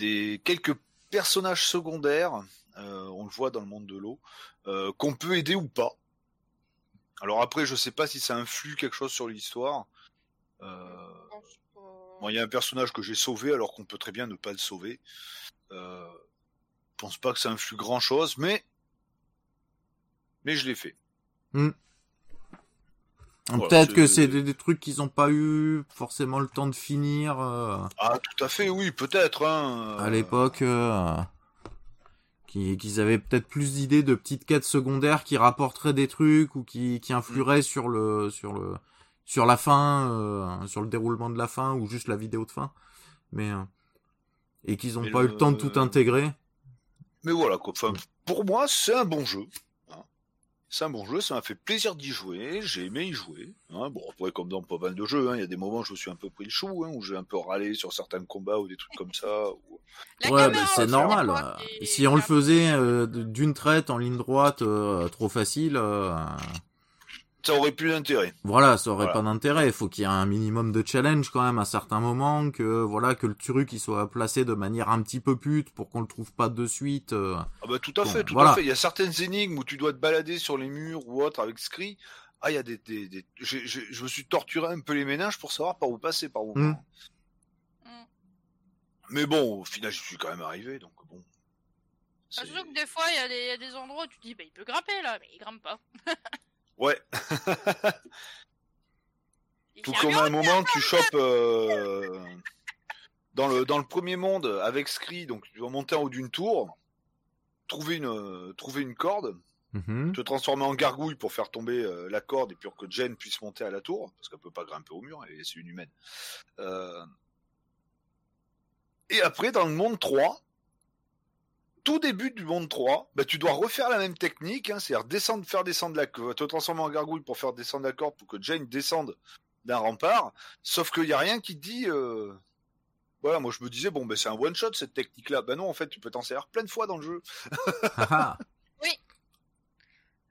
des quelques personnages secondaires, euh, on le voit dans le monde de l'eau, euh, qu'on peut aider ou pas. Alors après, je sais pas si ça influe quelque chose sur l'histoire. Euh, il y a un personnage que j'ai sauvé alors qu'on peut très bien ne pas le sauver. Je pense pas que ça influe grand chose, mais mais je l'ai fait. Voilà, Peut-être que c'est des, des trucs qu'ils ont pas eu forcément le temps de finir euh, Ah, tout à fait, oui, peut-être. Hein. à l'époque. euh, qui- qu'ils avaient peut-être plus d'idées de petites quêtes secondaires qui rapporteraient des trucs ou qui, qui influeraient sur le sur le sur la fin, euh, sur le déroulement de la fin ou juste la vidéo de fin. Mais euh, et qu'ils ont Mais pas eu le temps de tout intégrer. Mais voilà, quoi. Enfin, pour moi, c'est un bon jeu. C'est un bon jeu, ça m'a fait plaisir d'y jouer, j'ai aimé y jouer. hein. Bon, après, comme dans pas mal de jeux, hein, il y a des moments où je me suis un peu pris le chou, hein, où j'ai un peu râlé sur certains combats ou des trucs comme ça. ou- ouais, mais c'est normal. Si on le faisait euh, d'une traite en ligne droite, euh, trop facile, euh, Ça aurait plus d'intérêt. voilà, ça aurait Voilà. pas d'intérêt. Il faut qu'il y ait un minimum de challenge quand même à certains moments, que voilà, que le truc il soit placé de manière un petit peu pute pour qu'on le trouve pas de suite. euh. Ah bah tout à Bon, fait, tout voilà. à fait. Il y a certaines énigmes où tu dois te balader sur les murs ou autre avec Scree. Ah, il y a des, des, je me suis torturé un peu les ménages pour savoir par où passer, par où. Mm. Mais bon, au final, je suis quand même arrivé, donc bon. Surtout que des fois, il y, a des- il y a des endroits où tu te dis, bah, il peut grimper là, mais il grimpe pas. Ouais. Tout comme à un moment, tu chopes euh, dans le dans le premier monde avec Scree, donc tu dois monter en haut d'une tour, trouver une euh, trouver une corde, Mhm. te transformer en gargouille pour faire tomber euh, la corde et pour que Jen puisse monter à la tour, parce qu'elle peut pas grimper au mur, elle est- c'est une humaine. Euh, Et après, dans le monde 3, tout début du monde 3, bah, tu dois refaire la même technique, hein, c'est-à-dire descendre, faire descendre la corde, te transformer en gargouille pour faire descendre la corde pour que Jane descende d'un rempart, sauf qu'il n'y a rien qui te dit... euh, Voilà, moi je me disais, bon, ben c'est un one-shot cette technique-là. Ben non, en fait, tu peux t'en servir plein de fois dans le jeu. Haha.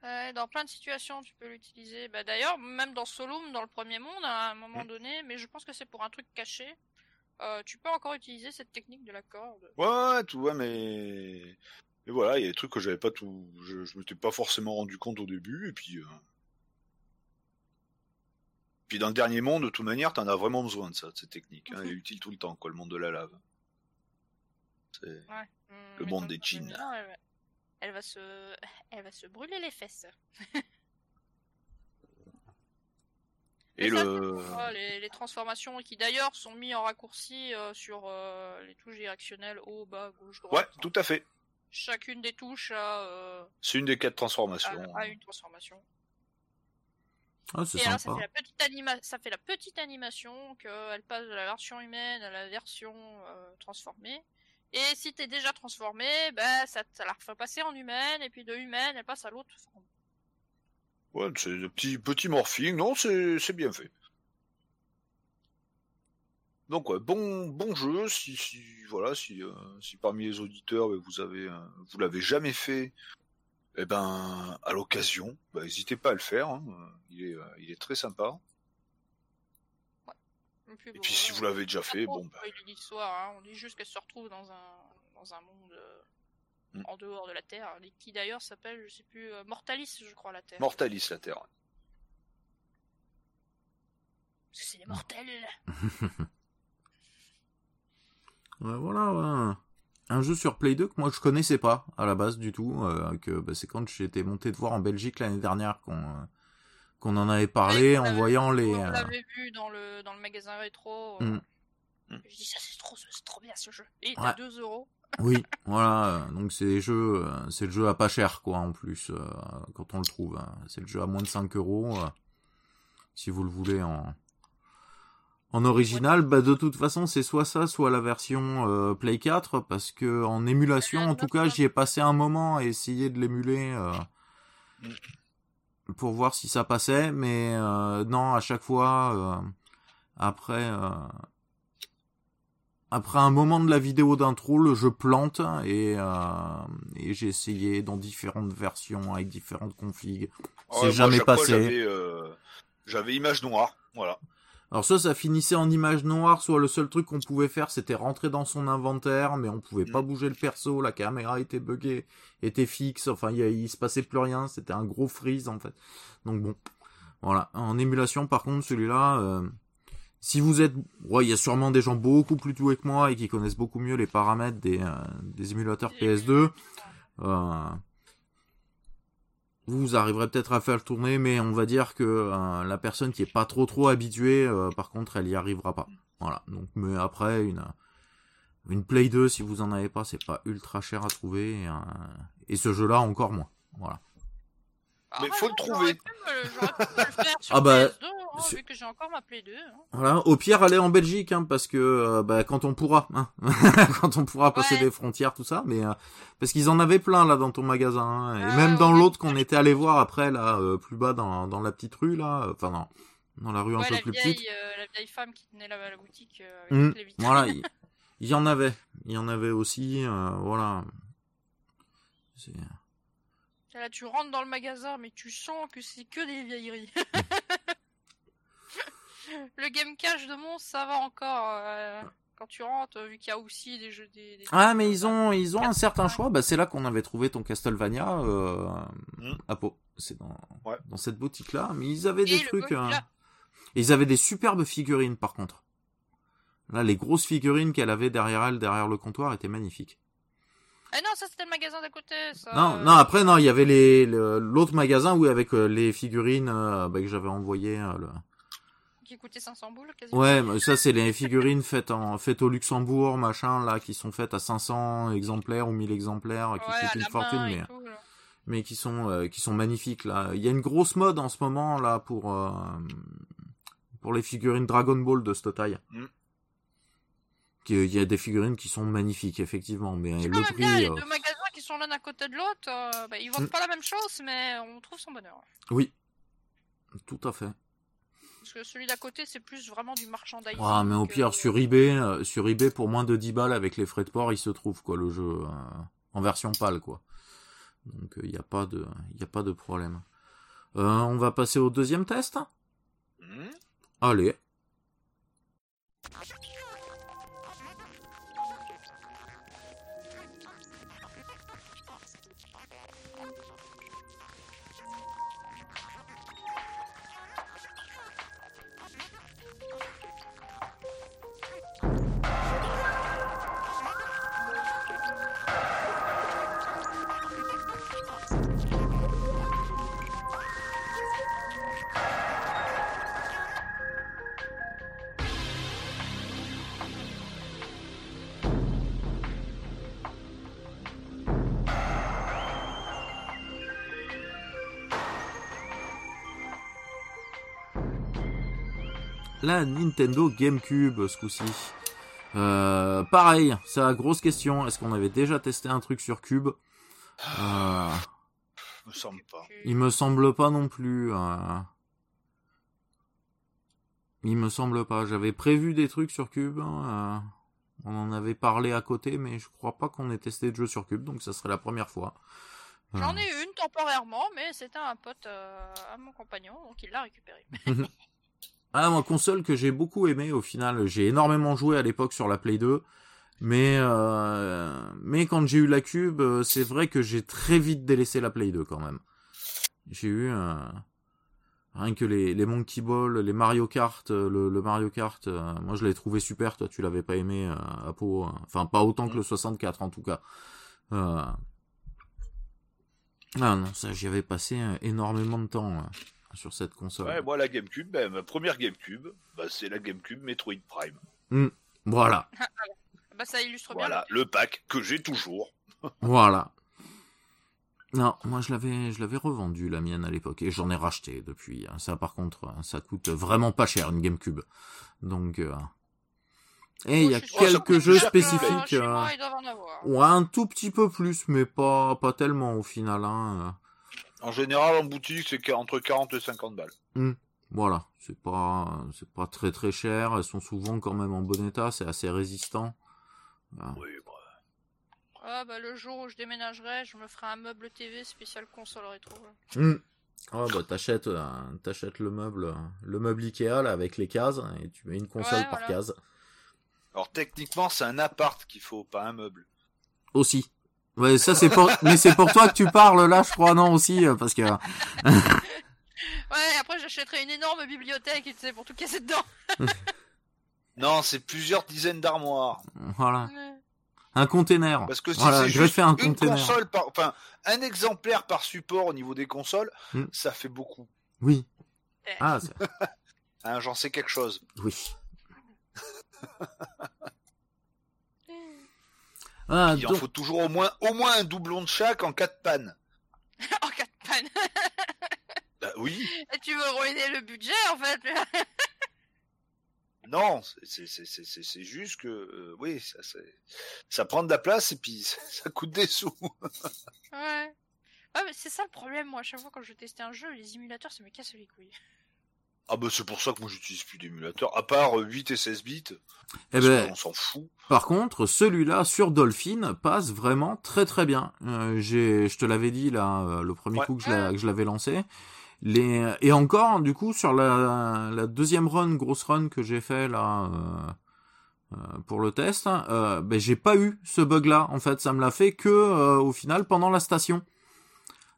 Ouais, dans plein de situations, tu peux l'utiliser. Bah, D'ailleurs, même dans Solum, dans le premier monde, à un moment donné, mais je pense que c'est pour un truc caché, euh, tu peux encore utiliser cette technique de la corde. Ouais, tout, ouais, mais... mais voilà, il y a des trucs que j'avais pas tout, je, je m'étais pas forcément rendu compte au début, et puis, euh, puis dans le dernier monde, de toute manière, t'en as vraiment besoin de ça, de cette technique. Hein, elle est utile tout le temps, quoi, le monde de la lave. C'est- Ouais. Le mais monde des Elle, va- elle va se, elle va se brûler les fesses. Et Mais ça, le, c'est pour, euh, les, les transformations qui d'ailleurs sont mis en raccourci euh, sur euh, les touches directionnelles haut, bas, gauche, ouais, droite. tout à fait. Chacune des touches a, euh, C'est une des quatre transformations. a une transformation. Ah, c'est Et alors, ça sympa. fait, la petite anima- ça fait la petite animation qu'elle passe de la version humaine à la version euh, transformée. Et si t'es déjà transformé, bah, ça, ça la refait passer en humaine, et puis de humaine, elle passe à l'autre forme. Ouais, c'est le petit, petit morphing. Non, c'est bien fait. Donc, ouais, bon, bon jeu. Si, si, voilà, si, euh, si parmi les auditeurs, euh, vous avez, vous l'avez jamais fait, eh ben, à l'occasion, bah, n'hésitez pas à le faire. hein. Il est, euh, il est très sympa. Et puis, Et puis, si vous l'avez déjà fait, bon, bah, l'histoire, hein. On dit juste qu'elle se retrouve dans un, dans un monde euh, Mm. en dehors de la Terre, qui d'ailleurs s'appelle, je sais plus, euh, Mortalis, je crois, la Terre. Mortalis la Terre. Parce que c'est des mortels. Ouais, voilà, ouais. Un jeu sur Play 2 que moi je connaissais pas à la base du tout. euh, que bah, c'est quand j'étais monté de voir en Belgique l'année dernière qu'on euh, qu'on en avait parlé Ouais, en on voyant les. On euh, l'avait vu dans le, dans le magasin rétro. euh, Mm. Je dis ça c'est trop, c'est trop bien ce jeu. Et Ouais. à 2 euros. Oui, voilà. euh, Donc c'est des jeux, euh, c'est le jeu à pas cher quoi en plus euh, quand on le trouve. hein. C'est le jeu à moins de 5 euros si vous le voulez en en original. Bah de toute façon c'est soit ça, soit la version euh, Play 4 parce que en émulation en tout cas j'y ai passé un moment à essayer de l'émuler. euh, pour voir si ça passait, mais euh, non, à chaque fois, après, après un moment de la vidéo d'intro, le jeu plante et, euh, et j'ai essayé dans différentes versions avec différentes configs. C'est Ouais, jamais passé. J'avais, euh, image noire. Voilà. Alors soit ça finissait en image noire, soit le seul truc qu'on pouvait faire c'était rentrer dans son inventaire, mais on pouvait pas Mm. bouger le perso, la caméra était buggée, était fixe, enfin il, il se passait plus rien, c'était un gros freeze en fait. Donc bon, voilà. En émulation par contre celui-là, euh, si vous êtes, ouais il y a sûrement des gens beaucoup plus doués que moi et qui connaissent beaucoup mieux les paramètres des, euh, des émulateurs PS2. Euh, vous arriverez peut-être à faire tourner, mais on va dire que euh, la personne qui est pas trop trop habituée, euh, par contre, elle y arrivera pas. Voilà. Donc, mais après une une Play 2, si vous en avez pas, c'est pas ultra cher à trouver, et, euh, et ce jeu-là encore moins. Voilà. Mais Ah, faut le trouver. sur Ah bah, PS2, sur- vu que j'ai encore ma Play 2. hein. Voilà. Au pire, allez en Belgique, hein, parce que euh, bah, quand on pourra, hein, quand on pourra passer Ouais. des frontières, tout ça, mais euh, parce qu'ils en avaient plein là dans ton magasin, hein, et Ah, même dans ouais. l'autre qu'on était allé voir après là, euh, plus bas dans dans la petite rue là, enfin dans dans la rue un peu plus vieille, petite. la vieille femme qui tenait la, la boutique avec toutes les vitrines. voilà, il, y en avait, il y en avait aussi, voilà. C'est- Là, tu rentres dans le magasin, mais tu sens que c'est que des vieilleries. le game cache de monstres, ça va encore. euh, quand tu rentres, vu qu'il y a aussi des jeux des. des Ah mais ils ont ils ont un certain choix. Bah c'est là qu'on avait trouvé ton Castlevania euh, Hmm. à Pau. C'est dans Ouais. dans cette boutique là. Mais ils avaient Et des trucs. Euh, Ils avaient des superbes figurines par contre. Là les grosses figurines qu'elle avait derrière elle derrière le comptoir étaient magnifiques. Ah non, ça c'était le magasin d'à côté. Ça, Non non après non il y avait les le- l'autre magasin où avec les figurines euh, bah, que j'avais envoyé. euh, le... Qui coûtait 500 boules quasiment. Ouais, mais ça c'est les figurines faites en faites au Luxembourg, machin là, qui sont faites à 500 exemplaires ou 1000 exemplaires, qui Ouais, coûtent une fortune, mais tout, mais qui sont euh, qui sont magnifiques là. Il y a une grosse mode en ce moment là pour euh, pour les figurines Dragon Ball de cette taille. Mm. Il y a des figurines qui sont magnifiques effectivement, mais le même bien, prix. les euh, deux magasins qui sont l'un à côté de l'autre, euh, bah, ils vendent Mm. pas la même chose, mais on trouve son bonheur. Oui, tout à fait. Parce que celui d'à côté, c'est plus vraiment du merchandising. Ah, mais au que- pire sur eBay, euh, sur eBay pour moins de 10 balles avec les frais de port, il se trouve quoi le jeu euh, en version pâle quoi. Donc il n'y a pas de il y a pas de problème. Euh, on va passer au deuxième test? Hmm. Allez. La Nintendo GameCube ce coup-ci. Euh, pareil, c'est la grosse question. Est-ce qu'on avait déjà testé un truc sur Cube euh, Me semble pas. Il me semble pas non plus. Euh... Il me semble pas. J'avais prévu des trucs sur Cube. Hein, euh, On en avait parlé à côté, mais je crois pas qu'on ait testé de jeu sur Cube, donc ça serait la première fois. J'en Euh, ai une temporairement, mais c'était un pote euh, à mon compagnon, donc il l'a récupéré. Ah, moi, console que j'ai beaucoup aimé au final. J'ai énormément joué à l'époque sur la Play 2. Mais, euh, mais quand j'ai eu la Cube, euh, c'est vrai que j'ai très vite délaissé la Play 2 quand même. J'ai eu euh, rien que les, les Monkey Ball, les Mario Kart, euh, le, le Mario Kart, euh, moi je l'avais trouvé super, toi tu l'avais pas aimé euh, à peau, euh, enfin pas autant que le 64 en tout cas. Euh, Ah non, ça j'y avais passé énormément de temps sur cette console. Ouais, moi la GameCube, ben, ma première GameCube, bah, c'est la GameCube Metroid Prime. Voilà. Bah ça illustre bien. Voilà, le pack que j'ai toujours. Voilà. Non, moi je l'avais, je l'avais revendu la mienne à l'époque et j'en ai racheté depuis. Ça par contre, ça coûte vraiment pas cher une GameCube. Donc, euh... et il y a Je quelques que jeux spécifiques. Euh, moi. Ouais, un tout petit peu plus, mais pas, pas tellement au final. Hein. En général, en boutique, c'est entre 40 et 50 balles. Voilà, c'est pas, c'est pas très très cher. Elles sont souvent quand même en bon état, c'est assez résistant. Voilà. Oui, bah, Ah bah le jour où je déménagerai, je me ferai un meuble TV spécial console rétro. Hmm. Ah bah t'achètes, euh, t'achètes le meuble, le meuble Ikea là avec les cases et tu mets une console Ouais, par voilà. case. Alors techniquement, c'est un appart qu'il faut, pas un meuble. Aussi. Ouais, ça c'est pour, mais c'est pour toi que tu parles là, je crois non aussi euh, parce que Ouais, après j'achèterai une énorme bibliothèque, tu sais, pour tout casser dedans. Non, c'est plusieurs dizaines d'armoires. voilà, un container. Parce que si Voilà, c'est greffer juste un une container. console par, enfin, un exemplaire par support au niveau des consoles, Hmm. ça fait beaucoup. Oui. Eh. Ah c'est- Hein, J'en sais quelque chose. oui. Ah, Il en faut toujours au moins, au moins un doublon de chaque en cas de panne. en cas de panne. Bah oui. Et tu veux ruiner le budget en fait. Non, c'est- c'est c'est- c'est- c'est juste que euh, oui, ça, c'est- ça prend de la place et puis ça coûte des sous. ouais. Ah mais c'est ça le problème moi, à chaque fois quand je testais un jeu, les émulateurs ça me casse les couilles. Ah bah c'est pour ça que moi j'utilise plus d'émulateur, à part euh, 8 et 16 bits. eh ben, qu'on s'en fout. Par contre, celui-là sur Dolphin passe vraiment très très bien. Euh, j'ai, je te l'avais dit là, euh, le premier Ouais. coup que je, l'avais lancé. Les, et encore, du coup, sur la, la deuxième run, grosse run que j'ai fait là euh, euh, pour le test, euh, ben j'ai pas eu ce bug-là. En fait, ça me l'a fait que euh, au final pendant la station,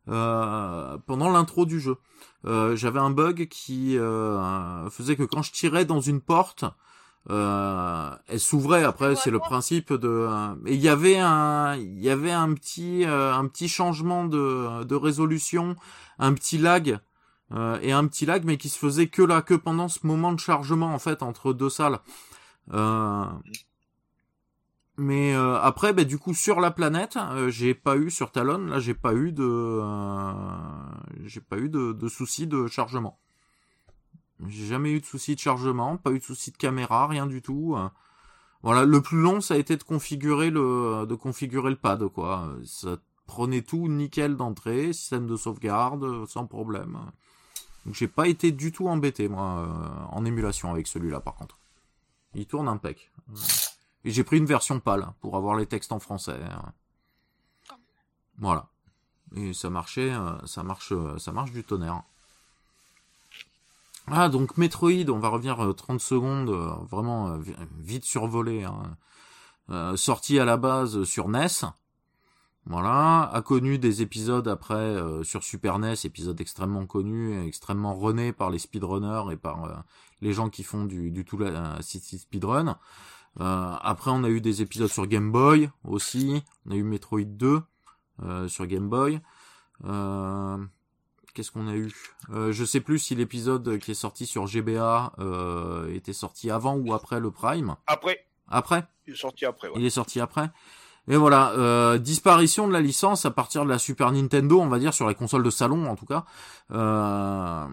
euh, pendant l'intro du jeu. Euh, j'avais un bug qui euh, faisait que quand je tirais dans une porte, euh, elle s'ouvrait. Après, c'est le principe de. euh, Et il y avait un, il y avait un petit, euh, un petit changement de, de résolution, un petit lag euh, et un petit lag, mais qui se faisait que là, que pendant ce moment de chargement en fait entre deux salles. Euh, mais euh, après, bah, du coup, sur la planète, euh, j'ai pas eu sur Talon, là, j'ai pas eu de, euh, j'ai pas eu de, de soucis de chargement. J'ai jamais eu de soucis de chargement, pas eu de soucis de caméra, rien du tout. euh. Voilà, le plus long, ça a été de configurer le, de configurer le pad, quoi. Ça prenait tout nickel d'entrée, système de sauvegarde, euh, sans problème. Donc j'ai pas été du tout embêté, moi, euh, en émulation avec celui-là, par contre. Il tourne impec. Euh, Et j'ai pris une version pâle pour avoir les textes en français. euh. Voilà. Et ça marchait, euh, ça marche, euh, ça marche du tonnerre. Ah, donc Metroid, on va revenir euh, 30 secondes, euh, vraiment euh, vi- vite survolé. Hein. Sorti à la base sur NES. Voilà, a connu des épisodes après sur Super NES, épisodes extrêmement connus, et extrêmement renés par les speedrunners et par les gens qui font du, tout la City Speedrun. Euh, après, on a eu des épisodes sur Game Boy aussi. On a eu Metroid 2 euh, sur Game Boy. Euh, Qu'est-ce qu'on a eu? Euh, Je sais plus si l'épisode qui est sorti sur GBA euh, était sorti avant ou après le Prime. Après, Après? Il est sorti après. Ouais. il est sorti après. Et voilà, euh, disparition de la licence à partir de la Super Nintendo, on va dire sur les consoles de salon en tout cas. Euh,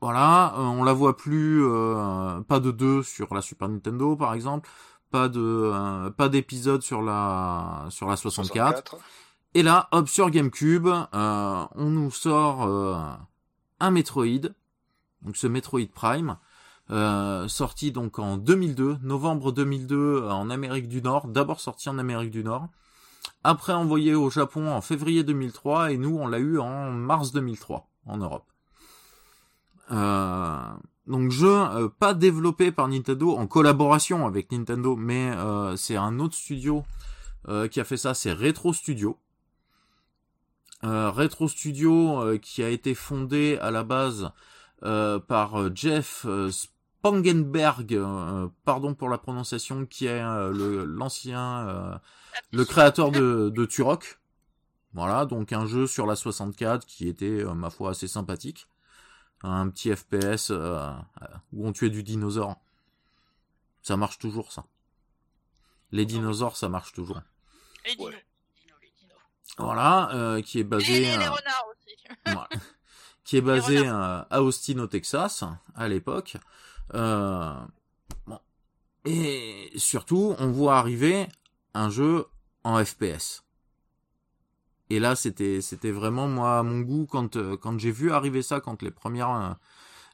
voilà, on la voit plus, pas de 2 sur la Super Nintendo par exemple, pas de pas d'épisode sur la sur la 64. Et là, hop sur GameCube, on nous sort un Metroid, donc ce Metroid Prime, euh, sorti donc en 2002, novembre 2002 en Amérique du Nord, d'abord sorti en Amérique du Nord, après envoyé au Japon en février 2003 et nous on l'a eu en mars 2003 en Europe. Euh, donc jeu euh, pas développé par Nintendo en collaboration avec Nintendo, mais c'est un autre studio qui a fait ça, c'est Retro Studio. Retro Studio qui a été fondé à la base par Jeff Spangenberg, euh, pardon pour la prononciation, qui est euh, l'ancien, euh, le créateur de, de Turok. Voilà, donc un jeu sur la 64 qui était, ma foi, assez sympathique. Un petit FPS où on tuait du dinosaure. Ça marche toujours, ça. Les dinosaures, ça marche toujours. Les dinos. Voilà, qui est basé... Les renards aussi. qui est basé à Austin au Texas à l'époque. Euh, bon. Et surtout, on voit arriver un jeu en FPS. Et là, c'était c'était vraiment moi mon goût quand euh, quand j'ai vu arriver ça, quand les premières euh,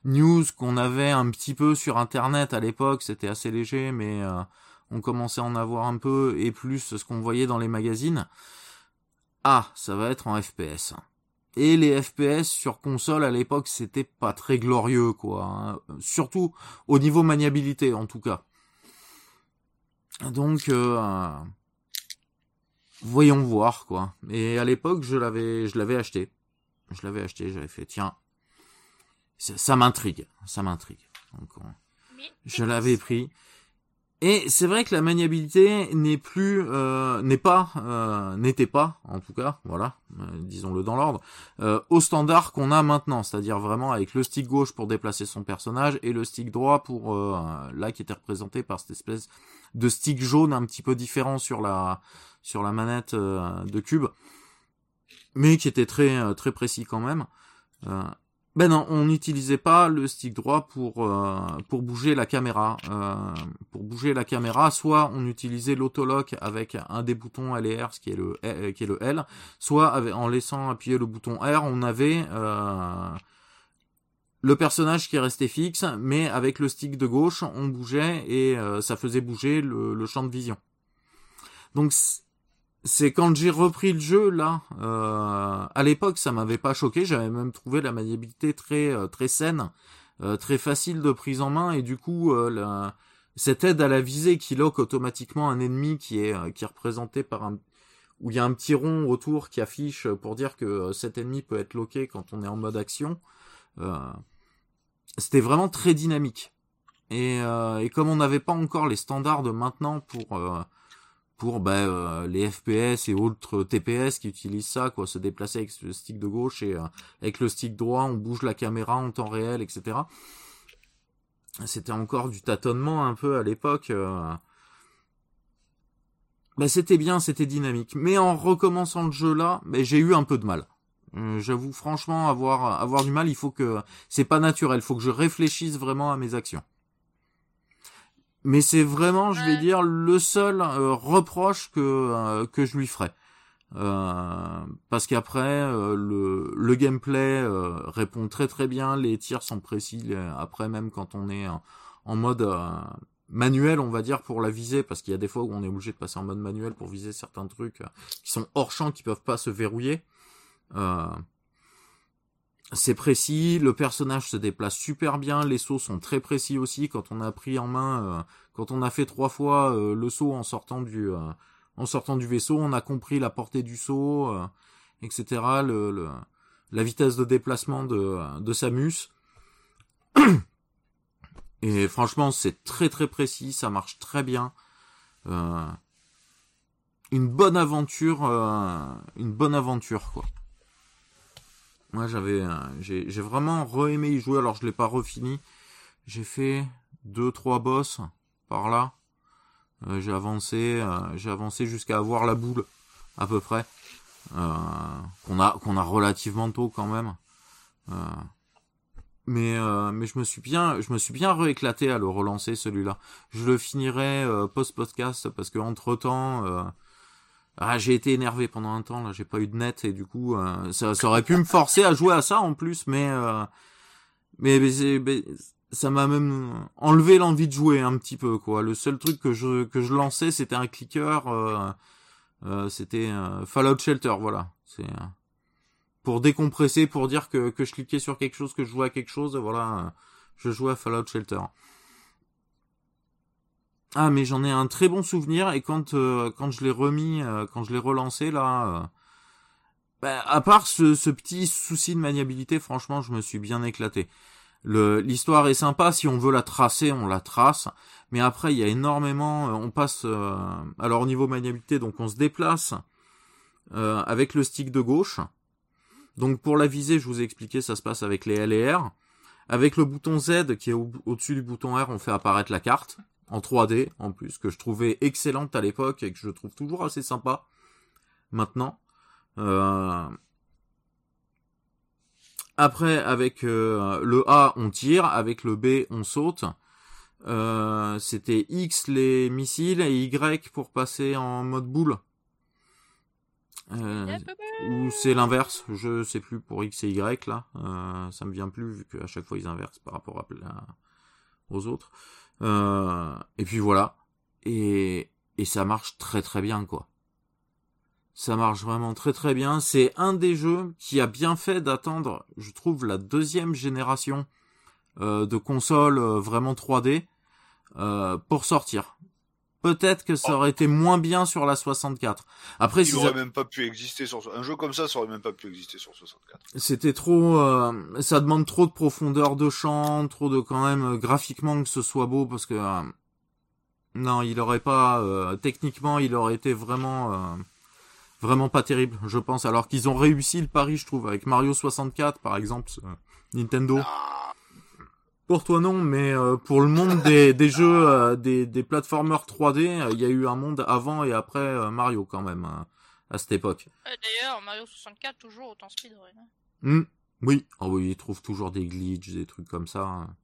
news qu'on avait un petit peu sur internet à l'époque, c'était assez léger, mais on commençait à en avoir un peu et plus ce qu'on voyait dans les magazines. Ah, ça va être en FPS. Et les FPS sur console à l'époque, c'était pas très glorieux, quoi. Hein. Surtout au niveau maniabilité, en tout cas. Donc, euh, voyons voir, quoi. Et à l'époque, je l'avais, je l'avais acheté. Je l'avais acheté, j'avais fait, tiens, ça, m'intrigue, ça m'intrigue. Donc, je l'avais pris. Et c'est vrai que la maniabilité n'est plus, euh, n'est pas, euh, n'était pas, en tout cas, voilà, euh, disons-le dans l'ordre, au standard qu'on a maintenant, c'est-à-dire vraiment avec le stick gauche pour déplacer son personnage et le stick droit pour là qui était représenté par cette espèce de stick jaune un petit peu différent sur la sur la manette de cube, mais qui était très très précis quand même. Ben non, on n'utilisait pas le stick droit pour euh, pour bouger la caméra. Euh, pour bouger la caméra, soit on utilisait l'autolock avec un des boutons L et R, ce qui est le euh, qui est le L, soit en laissant appuyer le bouton R, on avait le personnage qui restait fixe, mais avec le stick de gauche, on bougeait et ça faisait bouger le, le champ de vision. Donc c'est quand j'ai repris le jeu là. Euh, à l'époque, ça m'avait pas choqué. J'avais même trouvé la maniabilité très euh, très saine, euh, très facile de prise en main et du coup cette aide à la visée qui loque automatiquement un ennemi qui est qui est représenté par un où il y a un petit rond autour qui affiche pour dire que cet ennemi peut être loqué quand on est en mode action. C'était vraiment très dynamique. Et comme on n'avait pas encore les standards de maintenant pour pour euh, les FPS et autres TPS qui utilisent ça, quoi, se déplacer avec le stick de gauche et euh, avec le stick droit, on bouge la caméra en temps réel, etc. C'était encore du tâtonnement un peu à l'époque. Euh. Bah, c'était bien, c'était dynamique. Mais en recommençant le jeu là, bah, j'ai eu un peu de mal. J'avoue franchement avoir avoir du mal. Il faut que c'est pas naturel. Il faut que je réfléchisse vraiment à mes actions mais c'est vraiment, je vais dire, le seul euh, reproche que euh, que je lui ferai. Euh, parce qu'après le, le gameplay répond très très bien, les tirs sont précis. après même quand on est en, mode manuel, on va dire pour la viser, parce qu'il y a des fois où on est obligé de passer en mode manuel pour viser certains trucs qui sont hors champ, qui peuvent pas se verrouiller. Euh, c'est précis, le personnage se déplace super bien, les sauts sont très précis aussi. Quand on a pris en main, euh, quand on a fait trois fois euh, le saut en sortant du, euh, en sortant du vaisseau, on a compris la portée du saut, etc. La vitesse de déplacement de, de Samus. Et franchement, c'est très très précis, ça marche très bien. une bonne aventure, une bonne aventure quoi. Moi, j'avais, j'ai, j'ai vraiment re-aimé y jouer. Alors, je l'ai pas refini. J'ai fait deux, trois boss par là. Euh, j'ai avancé, euh, j'ai avancé jusqu'à avoir la boule à peu près. Euh, qu'on a, qu'on a relativement tôt quand même. Mais euh, mais je me suis bien je me suis bien rééclaté à le relancer celui-là. Je le finirai post podcast parce que entre temps ah, j'ai été énervé pendant un temps là, j'ai pas eu de net et du coup ça, ça aurait pu me forcer à jouer à ça en plus mais mais, mais, ça m'a même enlevé l'envie de jouer un petit peu quoi. Le seul truc que je que je lançais c'était un clicker c'était Fallout Shelter voilà. C'est pour décompresser, pour dire que, que je cliquais sur quelque chose, que je jouais à quelque chose, voilà, je jouais à Fallout Shelter. Ah mais j'en ai un très bon souvenir et quand euh, quand je l'ai remis, euh, quand je l'ai relancé là, euh, bah, à part ce, petit souci de maniabilité, franchement je me suis bien éclaté. L'histoire est sympa, si on veut la tracer, on la trace, mais après il y a énormément, on passe, alors au niveau maniabilité, donc on se déplace avec le stick de gauche, donc pour la visée, je vous ai expliqué, ça se passe avec les L et R. Avec le bouton Z qui est au-dessus du bouton R, on fait apparaître la carte en 3D en plus, que je trouvais excellente à l'époque et que je trouve toujours assez sympa maintenant. Euh, après, avec euh, le A, on tire, avec le B, on saute. Euh, c'était X les missiles et Y pour passer en mode boule. Ou c'est l'inverse, je sais plus pour X et Y là, ça me vient plus vu qu'à chaque fois ils inversent par rapport aux autres. Euh, et puis voilà, et, et ça marche très très bien quoi. Ça marche vraiment très très bien. C'est un des jeux qui a bien fait d'attendre, je trouve, la deuxième génération euh, de consoles euh, vraiment 3D euh, pour sortir peut-être que ça oh. aurait été moins bien sur la 64. Après, il aurait même pas pu exister sur un jeu comme ça, ça aurait même pas pu exister sur 64. C'était trop, euh, ça demande trop de profondeur de champ, trop de quand même euh, graphiquement que ce soit beau parce que euh, non, il aurait pas, techniquement, il aurait été vraiment, vraiment pas terrible, je pense. Alors qu'ils ont réussi le pari, je trouve, avec Mario 64 par exemple, Nintendo. Pour toi non, mais euh, pour le monde des, des jeux, euh, des, des platformers 3D, euh, il y a eu un monde avant et après Mario quand même à cette époque. D'ailleurs, Mario 64 toujours autant speedrun. Hein. Hmm, oui, oh oui, il trouve toujours des glitches, des trucs comme ça. Hein.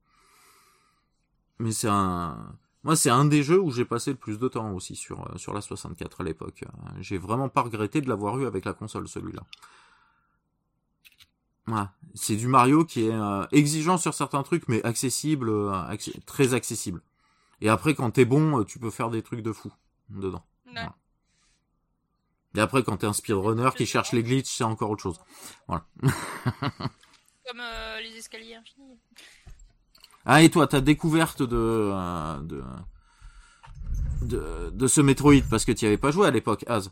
Mais c'est un, moi c'est un des jeux où j'ai passé le plus de temps aussi sur sur la 64 à l'époque. J'ai vraiment pas regretté de l'avoir eu avec la console celui-là c'est du Mario qui est euh, exigeant sur certains trucs, mais accessible, euh, très accessible. Et après, quand t'es bon, euh, tu peux faire des trucs de fou dedans. Et après, quand t'es un speedrunner qui cherche les glitches, c'est encore autre chose. Voilà. Comme les escaliers infinis. Ah, et toi, ta découverte de, de, de, de ce Metroid, parce que tu avais pas joué à l'époque, Az?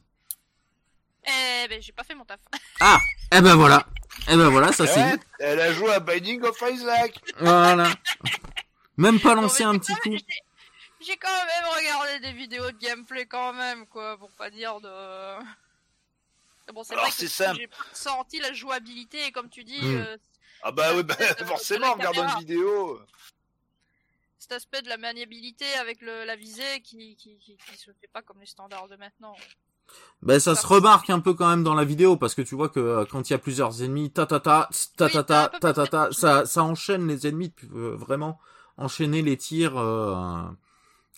Eh ben, j'ai pas fait mon taf. ah, eh ben voilà. Eh ben voilà, ça c'est. Elle a joué à Binding of Isaac. Voilà. Même pas lancé un petit coup. J'ai quand même regardé des vidéos de gameplay quand même, quoi, pour pas dire de. Bon, c'est vrai que j'ai pas senti la jouabilité, et comme tu dis. Hmm. Euh, ah bah oui, bah, forcément, en regardant une vidéo. Cet aspect de la maniabilité avec le, la visée qui, qui, qui, qui se fait pas comme les standards de maintenant. Ben ça se remarque un peu quand même dans la vidéo parce que tu vois que euh, quand il y a plusieurs ennemis, ta ta ta ta ta ta ta ta ta, ça ça enchaîne les ennemis euh, vraiment enchaîner les tirs euh,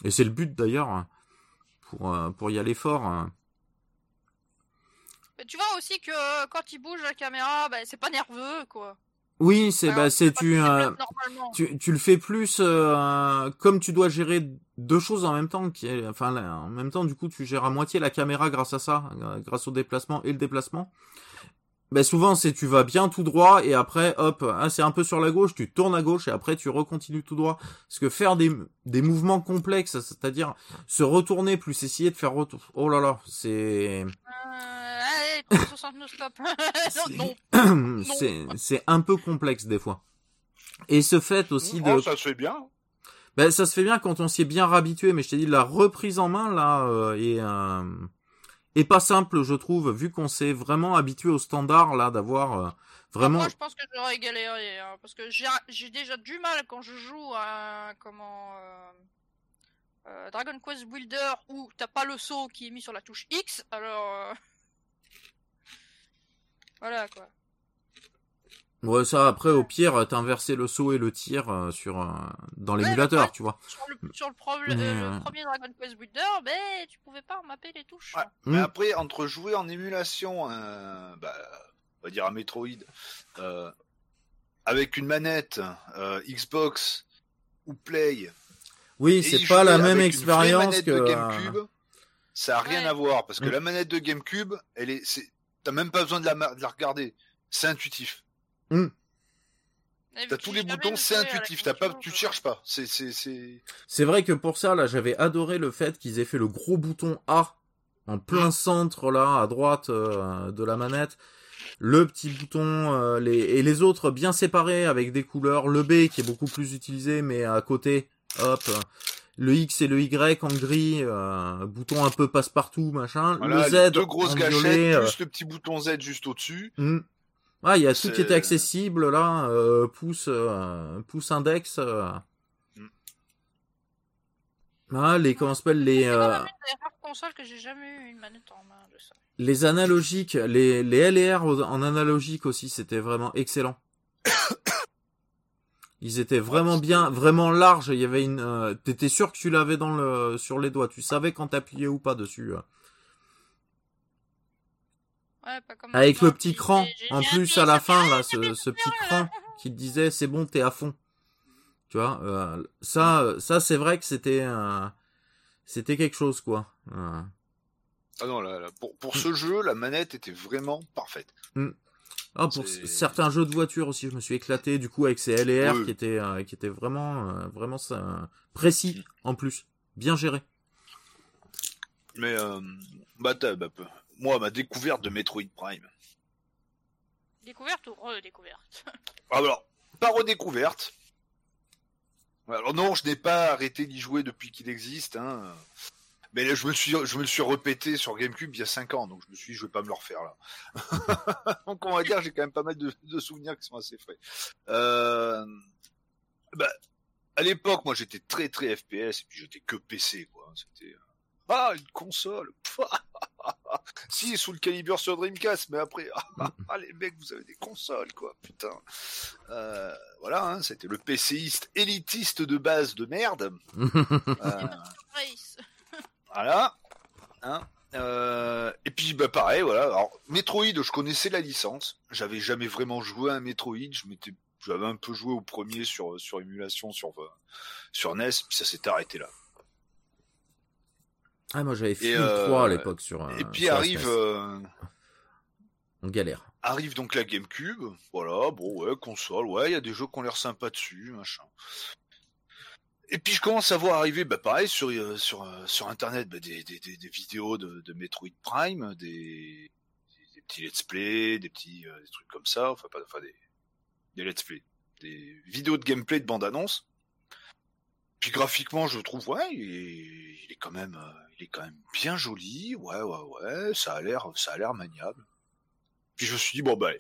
et c'est le but d'ailleurs pour pour y aller fort. Hein. Mais tu vois aussi que quand il bouge la caméra, ben c'est pas nerveux quoi. Oui, c'est bah c'est tu, euh, tu tu le fais plus euh, comme tu dois gérer deux choses en même temps qui est, enfin en même temps du coup tu gères à moitié la caméra grâce à ça, euh, grâce au déplacement et le déplacement. Ben souvent c'est tu vas bien tout droit et après hop, hein, c'est un peu sur la gauche, tu tournes à gauche et après tu recontinues tout droit. Parce que faire des des mouvements complexes, c'est-à-dire se retourner plus essayer de faire retour. Oh là là, c'est c'est un peu complexe des fois. Et ce fait aussi de. Oh, ça se fait bien. Ben, ça se fait bien quand on s'y est bien habitué, mais je t'ai dit la reprise en main là euh, est euh, est pas simple, je trouve, vu qu'on s'est vraiment habitué au standard là d'avoir euh, vraiment. Moi, je pense que j'aurais galéré hein, parce que j'ai déjà du mal quand je joue à comment Dragon Quest Builder où t'as pas le saut qui est mis sur la touche X, alors. Voilà quoi. Ouais, ça après au pire, t'inversais le saut et le tir euh, sur euh, dans l'émulateur, ouais. tu vois. Sur le, sur le, problè- Mais, euh, le premier Dragon Quest Builder, ben tu pouvais pas mapper les touches. Ouais. hein. Mais Mm. après, entre jouer en émulation, euh, bah, on va dire un Metroid, euh, avec une manette euh, Xbox ou Play, Oui, c'est pas la même avec une vraie expérience manette que de GameCube, ça a rien Ouais. à voir parce que Mm. la manette de GameCube, elle est, t'as même pas besoin de la, ma- de la regarder, c'est intuitif. Et T'as tous les boutons, c'est intuitif. T'as pas, console, tu cherches pas. C'est, c'est, c'est. C'est vrai que pour ça, là, j'avais adoré le fait qu'ils aient fait le gros bouton A en plein centre, là, à droite euh, de la manette. Le petit bouton, euh, les... et les autres bien séparés avec des couleurs. Le B qui est beaucoup plus utilisé, mais à côté, hop. Le X et le Y en gris, euh, bouton un peu passe-partout, machin. Voilà, le Z deux grosses en gâchettes, violet. euh, plus le petit bouton Z juste au-dessus. hmm. Ah, il y a tout qui était accessible, là. euh, pouce, euh, pouce index. Ah, les, comment s'appelle, les... Euh, que j'ai jamais eu une manette en main de ça. Les analogiques, les, les LR au- en analogique aussi, c'était vraiment excellent. Ils étaient vraiment bien, vraiment larges. Il y avait une, euh, t'étais sûr que tu l'avais dans le, sur les doigts. Tu savais quand t'appuyais ou pas dessus. euh. Ouais, pas comme Avec le petit qui- cran, en plus à la fin là, ce, ce petit cran qui te disait c'est bon, t'es à fond. Tu vois, euh, ça, ça c'est vrai que c'était, euh, c'était quelque chose quoi. Euh, Ah non, là, là, pour, pour Hmm. ce jeu, la manette était vraiment parfaite. Ah, pour certains jeux de voiture aussi, je me suis éclaté du coup avec ces LR Oui. qui étaient euh, qui étaient vraiment euh, vraiment ça, précis en plus, bien géré. Mais, euh, bah, t'as- bah, peu- moi, ma découverte de Metroid Prime. Découverte ou redécouverte? Ah, alors, pas redécouverte. Alors non, je n'ai pas arrêté d'y jouer depuis qu'il existe. Hein. Mais là, je me suis, je me le suis répété sur GameCube il y a 5 ans, donc je me suis dit, je vais pas me le refaire là. donc on va dire, j'ai quand même pas mal de, de souvenirs qui sont assez frais. Euh, bah, à l'époque, moi, j'étais très très FPS et puis j'étais que PC, quoi. C'était euh, ah une console. si sous le calibre sur Dreamcast, mais après, ah, les mecs, vous avez des consoles, quoi, putain. Euh, voilà, hein, c'était le PCiste élitiste de base de merde. Euh. Voilà. Hein. Euh, et puis bah pareil, voilà. Alors Metroid, je connaissais la licence. J'avais jamais vraiment joué à un Metroid. Je m'étais, j'avais un peu joué au premier sur sur émulation sur euh, sur NES, puis ça s'est arrêté là. Ah moi j'avais fait euh, 3 à l'époque sur. euh, et puis sur arrive euh, On galère. arrive donc la GameCube. Voilà, bon ouais, console, ouais, il y a des jeux qui ont l'air sympas dessus, machin. Et puis je commence à voir arriver, bah pareil sur euh, sur euh, sur internet, bah, des, des, des, vidéos de, de Metroid Prime, des, des petits let's play, des petits euh, des trucs comme ça, enfin pas enfin des des let's play, des vidéos de gameplay de bande annonce. Puis graphiquement, je trouve ouais, il est, il est quand même euh, il est quand même bien joli, ouais ouais ouais, ça a l'air ça a l'air maniable. Puis je me suis dit bon bah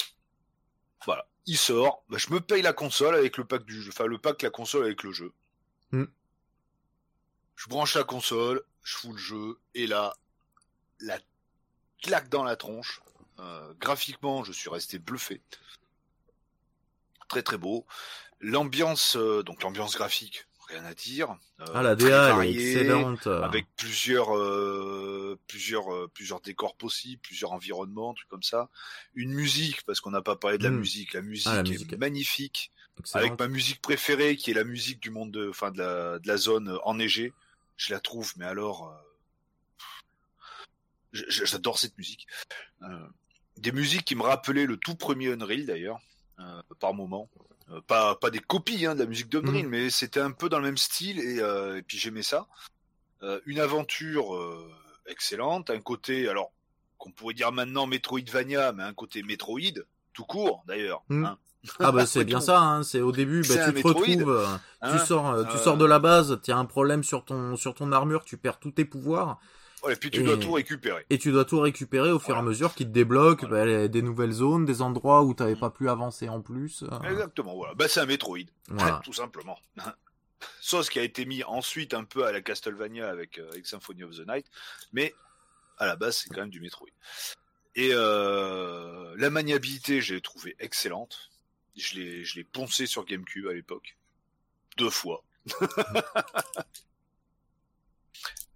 voilà, il sort, bah, je me paye la console avec le pack du jeu, enfin le pack la console avec le jeu. Hmm. Je branche la console, je fous le jeu, et là, la claque dans la tronche. Euh, graphiquement, je suis resté bluffé. Très très beau. L'ambiance, euh, donc l'ambiance graphique, rien à dire. Euh, Ah la DA est excellente. avec plusieurs euh, plusieurs plusieurs décors possibles, plusieurs environnements, trucs comme ça. Une musique parce qu'on n'a pas parlé de la Mm. musique. La musique, Ah, la est musique. magnifique avec ma musique préférée qui est la musique du monde de enfin de la de la zone enneigée. Je la trouve mais alors euh, j'adore cette musique. Euh, des musiques qui me rappelaient le tout premier Unreal d'ailleurs euh, par moment. Pas pas des copies hein, de la musique d'Unreal, mais c'était un peu dans le même style et, et puis j'aimais ça. Une aventure excellente, un côté alors qu'on pourrait dire maintenant Metroidvania, mais un côté Metroid tout court d'ailleurs. Mm. hein. Ah bah c'est bien ça, hein, c'est au début, bah, tu te Metroid, retrouves, euh, hein. tu sors, euh, tu Euh, sors de la base, tu as un problème sur ton sur ton armure, tu perds tous tes pouvoirs Ouais, et puis tu Et- dois tout récupérer. et tu dois tout récupérer au fur et à mesure qui te débloque Voilà. bah, les- des nouvelles zones, des endroits où t'avais pas pu avancer en plus. euh, Exactement, voilà. Bah c'est un Metroid, voilà. tout simplement. Sauce qui a été mis ensuite un peu à la Castlevania avec, euh, avec Symphony of the Night, mais à la base c'est quand même du Metroid. Et euh, la maniabilité, j'ai trouvé excellente. Je l'ai, je l'ai poncé sur GameCube à l'époque. Deux fois.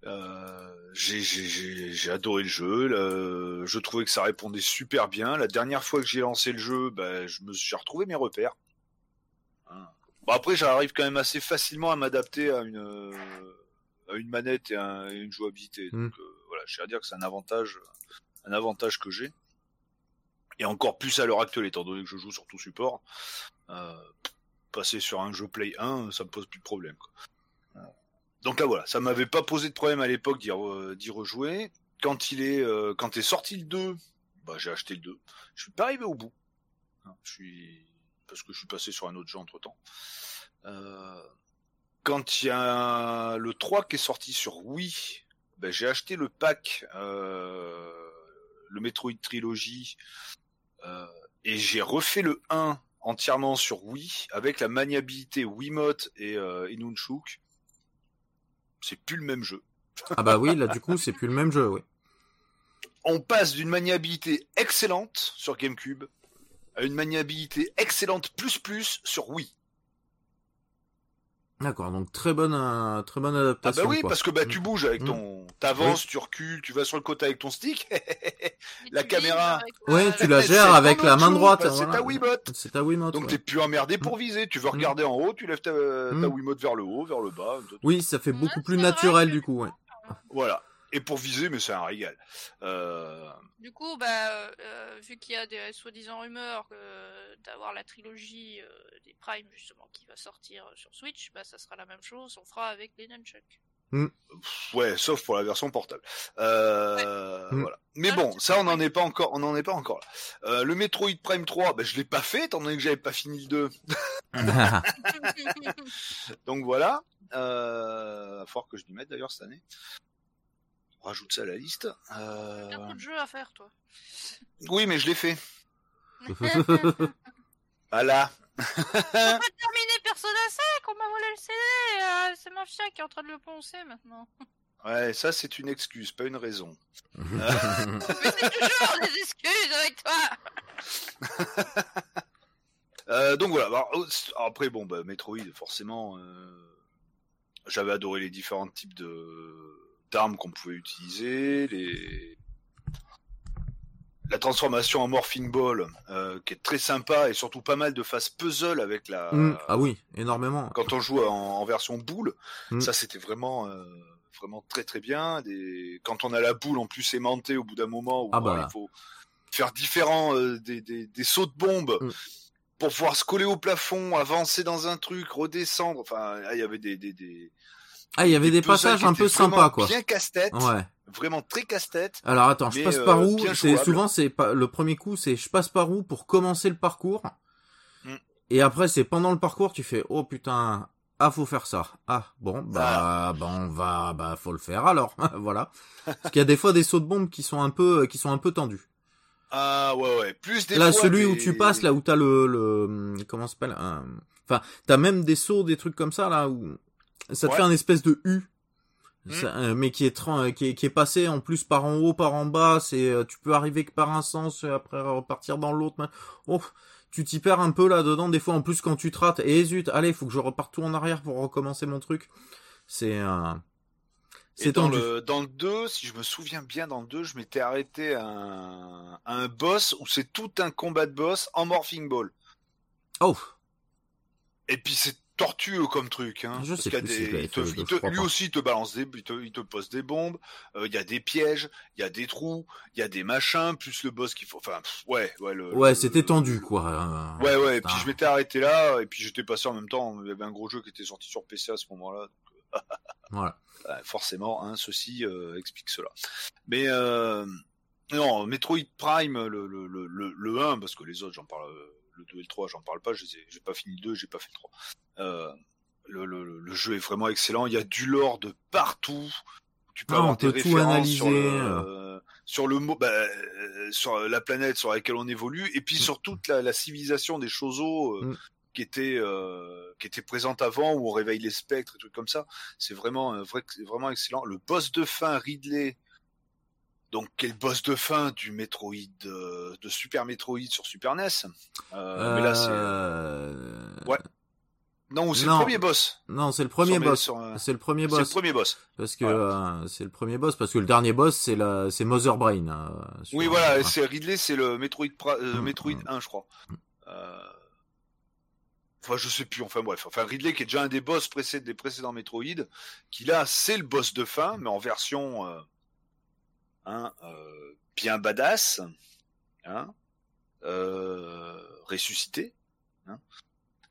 Euh, j'ai, j'ai, j'ai, j'ai adoré le jeu. le- je trouvais que ça répondait super bien. La dernière fois que j'ai lancé le jeu, ben, je me suis j'ai retrouvé mes repères. Hein. Bon, après, j'arrive quand même assez facilement à m'adapter à une, euh, à une manette et à une jouabilité. Mm. Donc, euh, voilà, je vais dire que c'est un avantage, un avantage que j'ai. Et encore plus à l'heure actuelle, étant donné que je joue sur tout support. Euh, passer sur un jeu Play 1, ça me pose plus de problème. Donc là voilà, ça m'avait pas posé de problème à l'époque d'y re- d'y rejouer. Quand il est, euh, quand est sorti le 2, bah j'ai acheté le 2. Je suis pas arrivé au bout. Hein, Je suis parce que je suis passé sur un autre jeu entre temps. Quand il y a le 3 qui est sorti sur Wii, ben, j'ai acheté le pack, euh, le Metroid Trilogy, euh, et j'ai refait le 1 entièrement sur Wii avec la maniabilité Wiimote et, euh, et Nunchuk. C'est plus le même jeu. Ah bah oui, là du coup c'est plus le même jeu, oui. On passe d'une maniabilité excellente sur GameCube à une maniabilité excellente plus plus sur Wii. D'accord, donc très bonne, euh, très bonne Ah adaptation. bah oui, quoi. parce que bah tu Mm. bouges avec ton, t'avances, tu recules, tu vas sur le côté avec ton stick. La caméra. euh, tu la gères avec la main droite. bah, c'est voilà. ta Wiimote. C'est ta Wiimote. Donc ouais. t'es plus emmerdé pour viser. Tu veux regarder en haut, tu lèves ta, ta Mm. Wiimote vers le haut, vers le bas. Oui, ça fait beaucoup plus naturel du coup, ouais. Voilà. Et pour viser, mais c'est un régal. Euh... Du coup, bah, euh, vu qu'il y a des soi-disant rumeurs euh, d'avoir la trilogie euh, des Prime justement qui va sortir sur Switch, bah ça sera la même chose. On fera avec les nunchucks. pff, Ouais, sauf pour la version portable. Euh. Voilà. Mais Ah, bon, ça on n'en est pas encore, on n'en est pas encore là. Euh, le Metroid Prime 3, bah, je l'ai pas fait étant donné que j'avais pas fini le 2. Donc voilà. Euh, va falloir que je m'y mette d'ailleurs cette année. Rajoute ça à la liste. Euh... T'as trop de jeux à faire, toi. Oui, mais je l'ai fait. Voilà. On peut terminer Persona 5, on m'a volé le CD. euh, c'est Mafia qui est en train de le poncer maintenant. Ouais, ça c'est une excuse, pas une raison. Mais c'est toujours des excuses avec toi. Euh, donc voilà. Alors, c- après bon, bah, Metroid, forcément, euh, j'avais adoré les différents types de d'armes qu'on pouvait utiliser, les la transformation en Morphing Ball, euh, qui est très sympa et surtout pas mal de phases puzzle avec la. Mm, ah oui, énormément. Quand on joue en, en version boule, Mm. ça c'était vraiment. euh, vraiment très très bien des quand on a la boule en plus aimantée au bout d'un moment où Ah bah. il faut faire différents euh, des, des, des sauts de bombe Mm. pour pouvoir se coller au plafond avancer dans un truc redescendre enfin il y avait des des, des, Ah, il y avait des passages un peu sympas, quoi. bien casse-tête Ouais. vraiment très casse-tête Alors attends, je passe euh, par où C'est souvent c'est pas le premier coup, c'est je passe par où pour commencer le parcours. Mm. Et après c'est pendant le parcours tu fais oh putain ah faut faire ça. Ah bon bah bah on va bah faut le faire alors voilà. Parce qu'il y a des fois des sauts de bombe qui sont un peu qui sont un peu tendus. ah ouais ouais plus des là fois celui où tu passes là où t'as le le comment ça s'appelle un- enfin t'as même des sauts des trucs comme ça là où ça te Ouais. fait un espèce de U. Mm. Ça, euh, mais qui est, tran- qui est qui est passé en plus par en haut par en bas. C'est euh, tu peux arriver que par un sens et après repartir dans l'autre mais- oh tu t'y perds un peu là dedans. Des fois en plus quand tu te rates et zut allez faut que je reparte tout en arrière pour recommencer mon truc. C'est euh, c'est dans tendu. le, dans le 2, si je me souviens bien, dans le 2, je m'étais arrêté à un, à un boss où c'est tout un combat de boss en Morphing Ball. oh. Et puis c'est tortueux comme truc. Hein, Je sais plus des- il te- il lui aussi il te balance des, il te, il te pose des bombes. euh, Il y a des pièges, il y a des trous, il y a des machins, plus le boss qu'il faut. Enfin, pff, ouais, ouais. Le, ouais c'était tendu quoi euh, Ouais, ouais. Et puis je m'étais arrêté là, et puis j'étais passé en même temps. Il y avait un gros jeu qui était sorti sur PC à ce moment-là. voilà Euh, forcément, hein, ceci euh, explique cela. Mais euh, non, Metroid Prime, le, le, le, le, le 1, parce que les autres, j'en parle, le 2 et le 3, j'en parle pas, j'ai pas fini le 2, j'ai pas fait le 3. Euh, le, le, le jeu est vraiment excellent, il y a du lore de partout. Tu peux Ah, on avoir des peut tout références sur le, analyser, euh, sur le bah, euh, sur la planète sur laquelle on évolue, et puis sur toute la, la civilisation des choses Mm. qui était euh, qui était présente avant où on réveille les spectres et trucs comme ça c'est vraiment euh, vrai, vraiment excellent le boss de fin Ridley donc quel boss de fin du Metroid euh, de Super Metroid sur Super NES. Euh, mais là c'est Euh, Ouais. non, c'est le premier boss. Non, c'est le premier mes- boss. sur, C'est le premier C'est le boss. premier boss. Parce que Voilà. c'est le premier boss parce que le dernier boss c'est la c'est Mother Brain. sur- Oui, voilà, c'est Ridley, c'est le Metroid, pra- Mm, Metroid mm. 1, je crois. Euh, Enfin, je sais plus, enfin bref. Enfin, Ridley, qui est déjà un des boss précédents, des précédents Metroid, qui là, c'est le boss de fin, mais en version hein, euh, bien badass, hein, euh, ressuscité. Hein,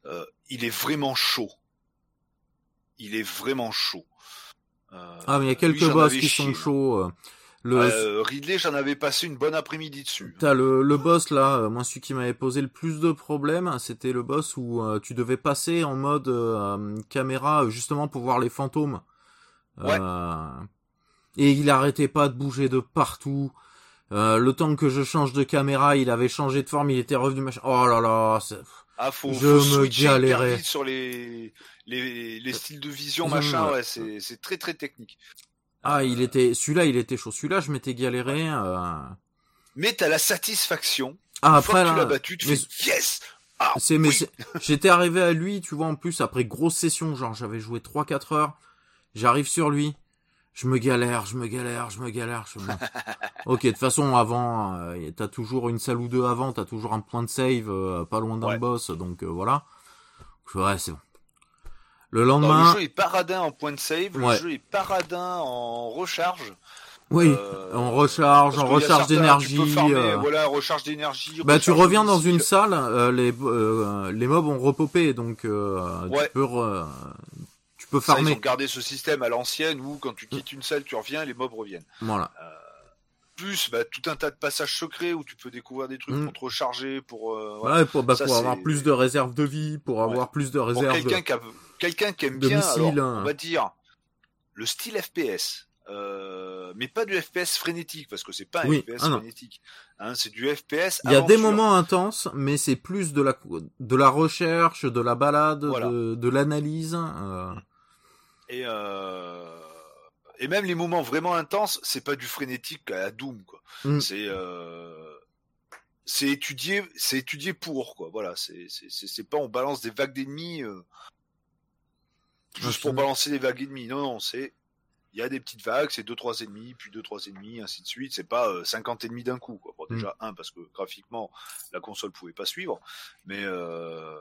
euh, il est vraiment chaud. Il est vraiment chaud. Euh, Ah mais il y a quelques boss qui sont chauds. euh. Le Euh, Ridley, j'en avais passé une bonne après-midi dessus. T'as le, le boss là, moi celui qui m'avait posé le plus de problèmes, c'était le boss où euh, tu devais passer en mode euh, caméra justement pour voir les fantômes. Ouais. Euh, et il arrêtait pas de bouger de partout. Euh, le temps que je change de caméra, il avait changé de forme, il était revenu machin. Oh là là, c'est- Ah, faut, Je faut me galérais. sur les, les, les styles de vision, Je- machin, ouais. ouais, c'est, c'est très très technique. ah il était, celui-là il était chaud. Celui-là je m'étais galéré. euh. Mais t'as la satisfaction. Ah une fois après que tu l'as battu, tu mais- fais yes! Ah, C'est mais oui. c'est- j'étais arrivé à lui, tu vois en plus après grosse session, genre j'avais joué 3 4 heures. J'arrive sur lui, je me galère, je me galère, je me galère, je me... OK, de toute façon avant euh, t'as toujours une salle ou deux avant, t'as toujours un point de save euh, pas loin d'un Ouais. boss donc euh, voilà. Ouais, c'est bon. Le Non, lendemain, le jeu est paradin en point de save, Ouais. le jeu est paradin en recharge. oui, Euh, on recharge, parce on recharge d'énergie. Euh, voilà, recharge d'énergie. Bah tu recharge reviens dans une salle, euh, les euh, les mobs ont repopé donc euh, tu peux peux Ça, ils farmer. ont gardé ce système à l'ancienne où quand tu quittes une salle, tu reviens, les mobs reviennent. Voilà. Plus, bah, tout un tas de passages secrets où tu peux découvrir des trucs Mm. pour te recharger, pour, euh, voilà. Ouais, pour, bah, Ça, pour avoir plus de réserves de vie, pour avoir plus de Pour réserves quelqu'un de... qui, a- quelqu'un qui aime de bien, missiles, alors, hein. on va dire, le style FPS, euh, mais pas du FPS frénétique, parce que c'est pas un Oui, FPS ah frénétique. Hein, c'est du FPS. Il y a des moments intenses, mais c'est plus de la de la recherche, de la balade, Voilà. de, de l'analyse. euh. Et, euh, et même les moments vraiment intenses, c'est pas du frénétique à la Doom, quoi. Mm. C'est, euh, c'est étudié, c'est étudié pour, quoi. Voilà, c'est, c'est, pas on balance des vagues d'ennemis, euh, juste pour balancer des vagues d'ennemis. Non, non, c'est, il y a des petites vagues, c'est deux trois ennemis, puis deux trois ennemis, ainsi de suite. C'est pas euh, 50 ennemis d'un coup, quoi. Bon, Mm. déjà un parce que graphiquement la console pouvait pas suivre, mais euh,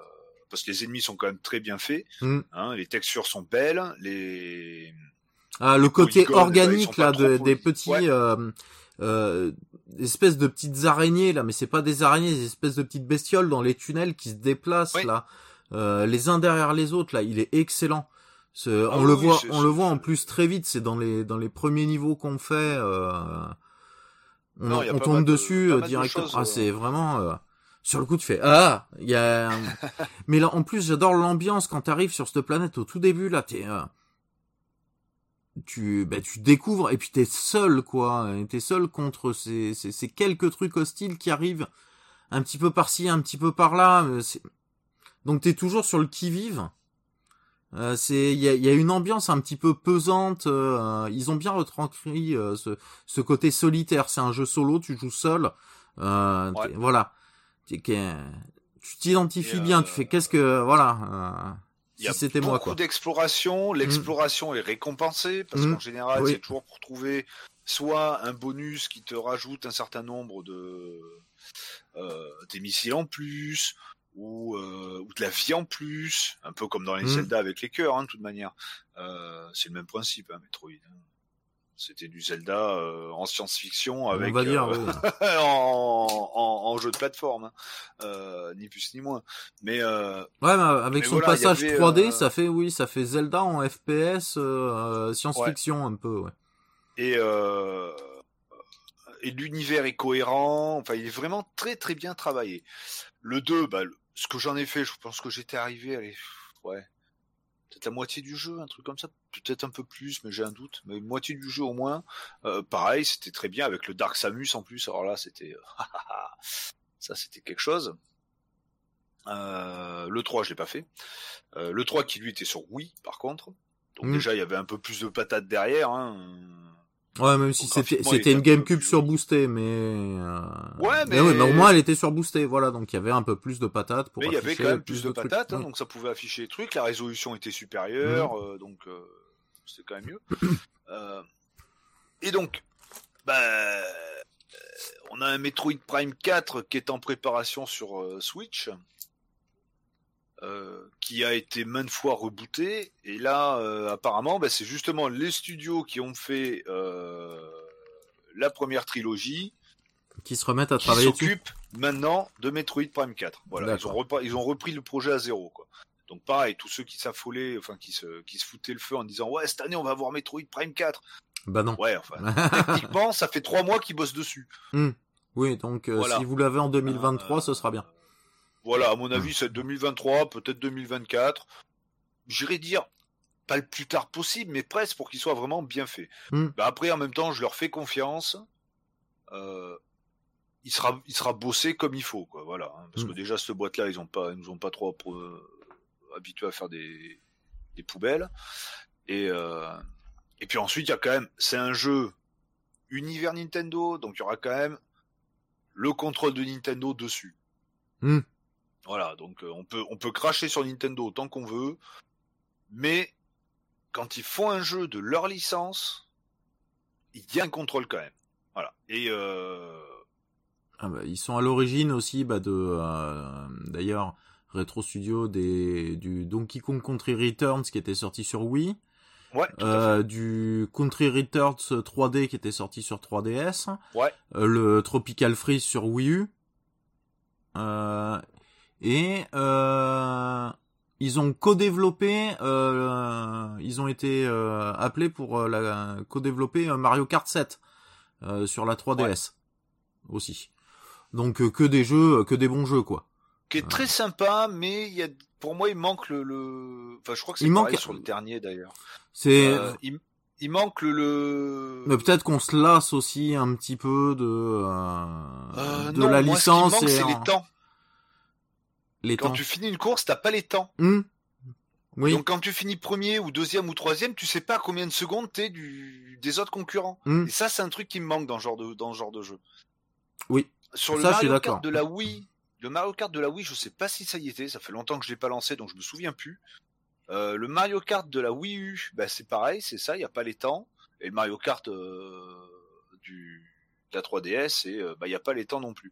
parce que les ennemis sont quand même très bien faits. Mm. Hein, les textures sont belles, les Ah, le côté polygones, bah, organique là, de, des petits, Ouais. euh, euh, espèces de petites araignées là, mais c'est pas des araignées, des espèces de petites bestioles dans les tunnels qui se déplacent Oui. là, euh, les uns derrière les autres là. Il est excellent. Ce- Ah on oui, le voit, on le voit en plus très vite. C'est dans les dans les premiers niveaux qu'on fait. Euh, on, Non, on tombe de- dessus euh, directement. ah, euh. c'est vraiment. Sur le coup, tu fais ah, il y a. Mais là, en plus, j'adore l'ambiance quand t'arrives sur cette planète au tout début. Là, t'es, euh, tu, bah, tu découvres et puis t'es seul, quoi. T'es seul contre ces, ces, ces quelques trucs hostiles qui arrivent un petit peu par-ci, un petit peu par-là. euh, Donc t'es toujours sur le qui vive. Euh, c'est, il y a, il y a une ambiance un petit peu pesante. euh, ils ont bien retranscrit euh, ce, ce côté solitaire. C'est un jeu solo, tu joues seul. Euh, Ouais. Voilà. Tu t'identifies bien. euh, Tu fais qu'est-ce que voilà. euh, Il y a si c'était moi beaucoup d'exploration. L'exploration est récompensée parce Mm. qu'en général, Oui. c'est toujours pour trouver soit un bonus qui te rajoute un certain nombre de euh, des missiles en plus ou, euh, ou de la vie en plus, un peu comme dans les Mm. Zelda avec les cœurs, hein, de toute manière. Euh, c'est le même principe, hein, Metroid. hein. C'était du Zelda euh, en science-fiction avec On va dire. euh, oui. en, en, en jeu de plateforme, hein. Euh, ni plus ni moins. Mais euh, Ouais, mais avec Mais son voilà, passage avait, 3D, euh, ça fait oui, ça fait Zelda en FPS euh, science-fiction un peu. Ouais. et euh, et l'univers est cohérent. Enfin, il est vraiment très très bien travaillé. Le 2, bah, le- ce que j'en ai fait, je pense que j'étais arrivé, allez, ouais, peut-être la moitié du jeu, un truc comme ça, peut-être un peu plus, mais j'ai un doute, mais moitié du jeu au moins. Euh, pareil, c'était très bien avec le Dark Samus en plus. Alors là, c'était ça, c'était quelque chose. Euh, le 3, je l'ai pas fait. Euh, le 3 qui lui était sur Wii, par contre. Donc Mm. déjà, il y avait un peu plus de patates derrière. Hein. Ouais, même si c'était une GameCube surboostée, mais euh, Ouais, mais... oui, mais- mais au moins elle était surboostée, voilà, donc il y avait un peu plus de patates pour Mais il y avait afficher quand même plus de, patates, hein, donc ça pouvait afficher les trucs. La résolution était supérieure, euh, donc euh, c'était quand même mieux. Euh, et donc, bah, on a un Metroid Prime 4 qui est en préparation sur Switch, euh, qui a été maintes fois rebooté. Et là, euh, apparemment, bah, c'est justement les studios qui ont fait euh, la première trilogie qui se remettent à qui travailler dessus. s'occupe maintenant de Metroid Prime 4. Voilà, ils ont, ils repris le projet à zéro. Quoi. Donc pareil, tous ceux qui s'affolaient, enfin qui se, qui se foutaient le feu en disant ouais cette année on va avoir Metroid Prime 4. Bah non. Ouais, enfin techniquement ça fait trois mois qu'ils bossent dessus. Oui, donc Voilà. si vous l'avez en 2023, Euh, ce sera bien. Voilà, à mon avis c'est 2023, peut-être 2024. J'irais dire pas le plus tard possible, mais presque pour qu'il soit vraiment bien fait. Hmm. Bah, après en même temps je leur fais confiance. Euh, il sera, il sera bossé comme il faut, quoi. Voilà, hein, parce Mm. que déjà cette boîte-là, ils ont pas, ils nous ont pas trop euh, habitués à faire des, des poubelles. Et euh, et puis ensuite, il y a quand même, c'est un jeu univers Nintendo, donc il y aura quand même le contrôle de Nintendo dessus. Mm. Voilà, donc euh, on peut, on peut cracher sur Nintendo autant qu'on veut, mais quand ils font un jeu de leur licence, il y a un contrôle quand même. Voilà. Et euh, Ah bah, ils sont à l'origine aussi bah, de euh, d'ailleurs Retro Studio des du Donkey Kong Country Returns qui était sorti sur Wii, ouais, euh, du Country Returns 3D qui était sorti sur 3DS, Ouais. euh, le Tropical Freeze sur Wii U, euh, et euh, ils ont co-développé, euh, ils ont été euh, appelés pour euh, la co-développer euh, Mario Kart 7 euh, sur la 3DS aussi. Donc que des jeux, que des bons jeux quoi. qui est très sympa, mais il y a, pour moi, il manque le, le... enfin, je crois que c'est manque- sur le dernier d'ailleurs. C'est il, il manque le, le... mais peut-être qu'on se lasse aussi un petit peu de euh, Euh, de non, la moi, licence Ce qui manque, et les temps. Les Quand temps. tu finis une course, t'as pas les temps. Hmm. Oui. Donc quand tu finis premier ou deuxième ou troisième, tu sais pas à combien de secondes t'es du des autres concurrents. Hmm. Et ça, c'est un truc qui me manque dans ce genre de dans ce genre de jeu. Oui. Sur le Ça, je suis Mario. Kart de la Wii, le Mario Kart de la Wii, je sais pas si ça y était. Ça fait longtemps que je l'ai pas lancé, donc je me souviens plus. Euh, le Mario Kart de la Wii U, bah, c'est pareil, c'est ça, il y a pas les temps. Et le Mario Kart euh, du la 3DS, et euh, bah il y a pas les temps non plus.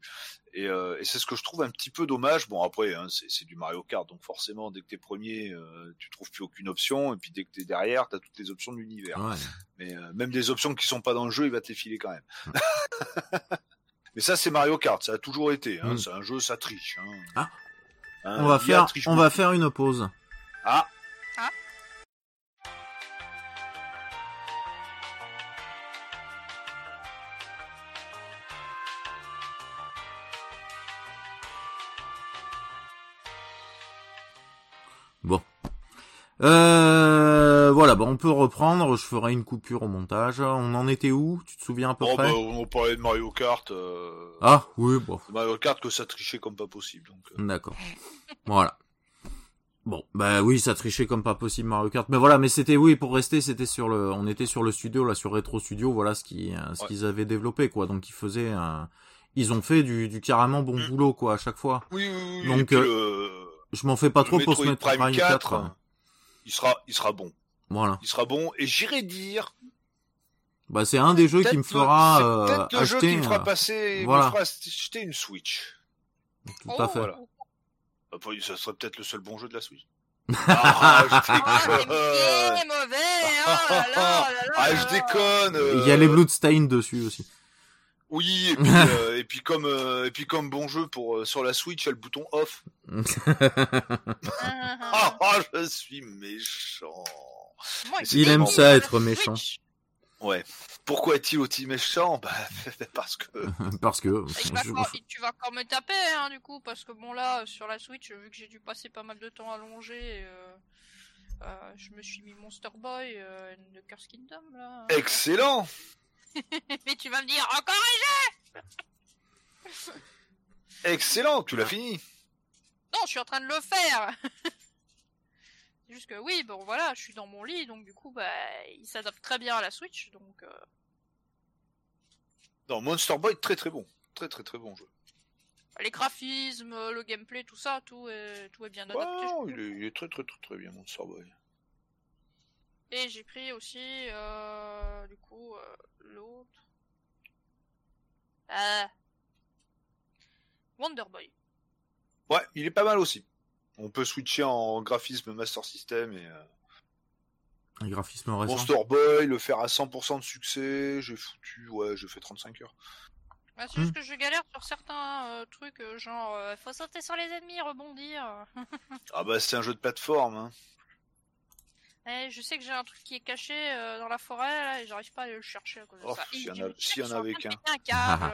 Et, euh, et c'est ce que je trouve un petit peu dommage. Bon après, hein, c'est du Mario Kart, donc forcément dès que t'es premier, euh, tu trouves plus aucune option, et puis dès que t'es derrière, t'as toutes les options de l'univers. Ouais. Mais même des options qui sont pas dans le jeu, il va te les filer quand même. Mais ça, c'est Mario Kart, ça a toujours été. Hein. Mm. C'est un jeu, ça triche. Hein. Ah. Hein, On va faire, on va faire une pause. Ah, Euh, voilà, bah on peut reprendre. Je ferai une coupure au montage. On en était où? Tu te souviens à peu bon, près? bah, on parlait de Mario Kart. euh, Ah oui, bon, Mario Kart que ça trichait comme pas possible. Donc, euh. d'accord. Voilà. Bon, bah oui, ça trichait comme pas possible Mario Kart. Mais voilà, mais c'était oui pour rester, c'était sur le, on était sur le studio là, sur Retro Studio. Voilà ce qui, euh, ce Ouais. qu'ils avaient développé quoi. Donc ils faisaient, un- ils ont fait du, du carrément bon Mm. boulot quoi à chaque fois. Oui, oui, oui. Donc, euh, le- Je m'en fais pas le trop pour se mettre Prime Prime 4, 4. Il sera, il sera bon. Voilà. Il sera bon. Et j'irai dire. Bah c'est un des jeux qui me fera euh, peut-être le jeu acheter. qui me fera euh, passer, voilà. me fera acheter une Switch. Tout à fait. voilà. Après, ça serait peut-être le seul bon jeu de la Switch. Ah, je Oh, déconne. bien mauvais, oh là là, oh là Ah, je déconne. Il y a les Bloodstained dessus aussi. Oui, et puis, euh, et puis comme euh, et puis comme bon jeu pour euh, sur la Switch, il y a le bouton off. Ah, ah, je suis méchant. Moi, Il il aime ça, être méchant. Switch. Ouais. Pourquoi est-il aussi méchant? Bah parce que Parce que encore- tu vas encore me taper, hein, du coup, parce que bon, là, sur la Switch, vu que j'ai dû passer pas mal de temps allongé, euh, euh, je me suis mis Monster Boy euh, de Curse Kingdom, là. excellent. Mais tu vas me dire, encore Excellent, tu l'as fini. Non, je suis en train de le faire C'est juste que oui, bon voilà, je suis dans mon lit, donc du coup, bah, il s'adapte très bien à la Switch, donc... euh, Non, Monster Boy, très très bon. Très très très bon jeu. Les graphismes, le gameplay, tout ça, tout est, tout est bien adapté. Ouais, non, il, est, il est très très très très bien, Monster Boy. Et j'ai pris aussi, euh, du coup, euh, l'autre. Ah. Wonder Boy. Ouais, il est pas mal aussi. On peut switcher en graphisme Master System et euh, Un graphisme récent. Monster Boy, le faire à 100% de succès. J'ai foutu, ouais, j'ai fait 35 heures. Ouais, c'est Hmm. juste que je galère sur certains euh, trucs, euh, genre, euh, faut sauter sur les ennemis, rebondir. Ah bah c'est un jeu de plateforme. Hein. Eh, je sais que j'ai un truc qui est caché euh, dans la forêt, là, et j'arrive pas à aller le chercher à cause de Oh, ça. s'il y en a- y en péter un câble.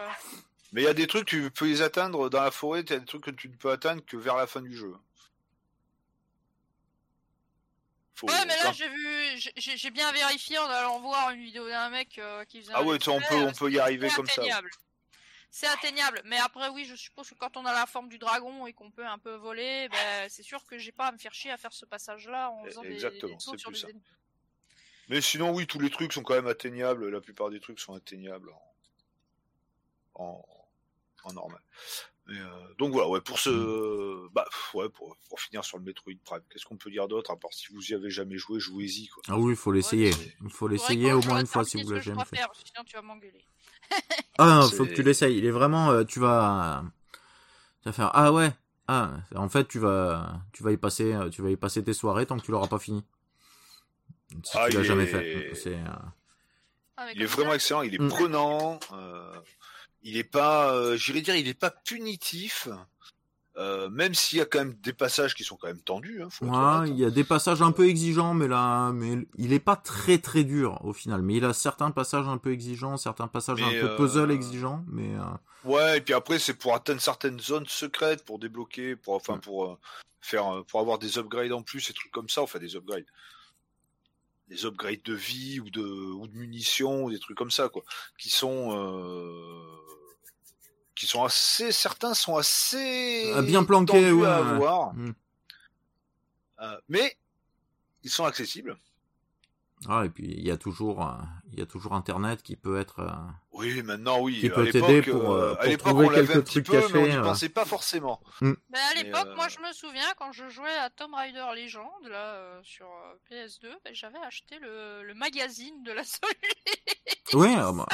Mais il y a des trucs, tu peux les atteindre dans la forêt, il y a des trucs que tu ne peux atteindre que vers la fin du jeu. Faut- Ouais, mais là, j'ai vu, j'ai- bien vérifié en allant voir une vidéo d'un mec euh, qui faisait Ah un ouais, on peut, euh, on peut y arriver comme ça. C'est atteignable, mais après oui, je suppose que quand on a la forme du dragon et qu'on peut un peu voler, ben, c'est sûr que j'ai pas à me faire chier à faire ce passage-là en Eh, faisant des- exactement, des sauts c'est sur plus des ennemis. Mais sinon, oui, tous les trucs sont quand même atteignables. La plupart des trucs sont atteignables en, en, en normal. Mais, euh, donc voilà, ouais, pour ce, bah, pff, ouais, pour, pour finir sur le Metroid Prime, qu'est-ce qu'on peut dire d'autre à part si vous y avez jamais joué, jouez-y quoi. Ah oui, il faut l'essayer. Il faut l'essayer au moins une fois si vous l'avez jamais fait. faire, sinon tu vas m'engueuler. Ah non, faut que tu l'essayes. Il est vraiment, euh, tu vas, tu vas faire, ah ouais, ah, en fait, tu vas, tu vas y passer, euh, tu vas y passer tes soirées tant que tu l'auras pas fini. Si Ah, tu l'as il jamais est- fait. C'est, euh, Ah, Il est vraiment excellent, il est Mm. prenant, euh, il est pas, euh, j'irais dire, il est pas punitif, euh, même s'il y a quand même des passages qui sont quand même tendus. Hein, faut ouais, honnête, il y a des passages un peu exigeants, mais là, mais il est pas très très dur au final. Mais il a certains passages un peu exigeants, certains passages Mais, un peu euh, puzzle exigeants, mais euh, Ouais, et puis après c'est pour atteindre certaines zones secrètes, pour débloquer, pour enfin pour euh, faire, euh, pour avoir des upgrades en plus, et trucs comme ça, enfin des upgrades, des upgrades de vie ou de ou de munitions, ou des trucs comme ça quoi, qui sont euh, qui sont assez, certains sont assez Ah, bien planqués, ouais, à ouais. avoir, Mm. Euh, mais ils sont accessibles. ah, et puis il y a toujours, euh, il y a toujours Internet qui peut être. euh, Oui, maintenant oui. Qui à peut l'époque, t'aider pour, euh, euh, à pour l'époque, trouver on l'avait quelques un petit trucs peu, mais on n'y cachés, euh. pensait pas forcément. À Mais, l'époque, euh, moi je me souviens quand je jouais à Tomb Raider Legend là euh, sur euh, PS2, ben, j'avais acheté le, le magazine de la solution Ouais, ah bah,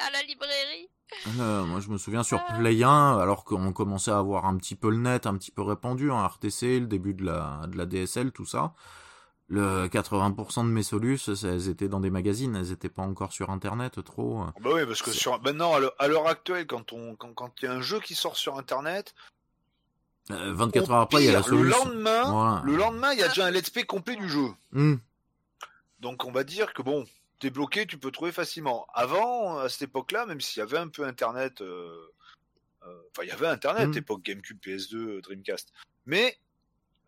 à la librairie. Euh, moi je me souviens sur Ah. Play 1, alors qu'on commençait à avoir un petit peu le net, un petit peu répandu, en RTC, le début de la, de la DSL, tout ça. Le 80% de mes solus, elles étaient dans des magazines, elles étaient pas encore sur Internet trop. euh. Bah oui, parce que sur maintenant à l'heure- à l'heure actuelle, quand on quand quand il y a un jeu qui sort sur Internet, Euh, 24 au heures après, il y a la pire, le solution. lendemain, Voilà. le lendemain, il y a déjà un let's play complet du jeu. Hmm. Donc on va dire que bon, t'es bloqué, tu peux trouver facilement. Avant, à cette époque-là, même s'il y avait un peu Internet, euh, euh, enfin il y avait Internet, Mm. époque GameCube, PS2, Dreamcast, mais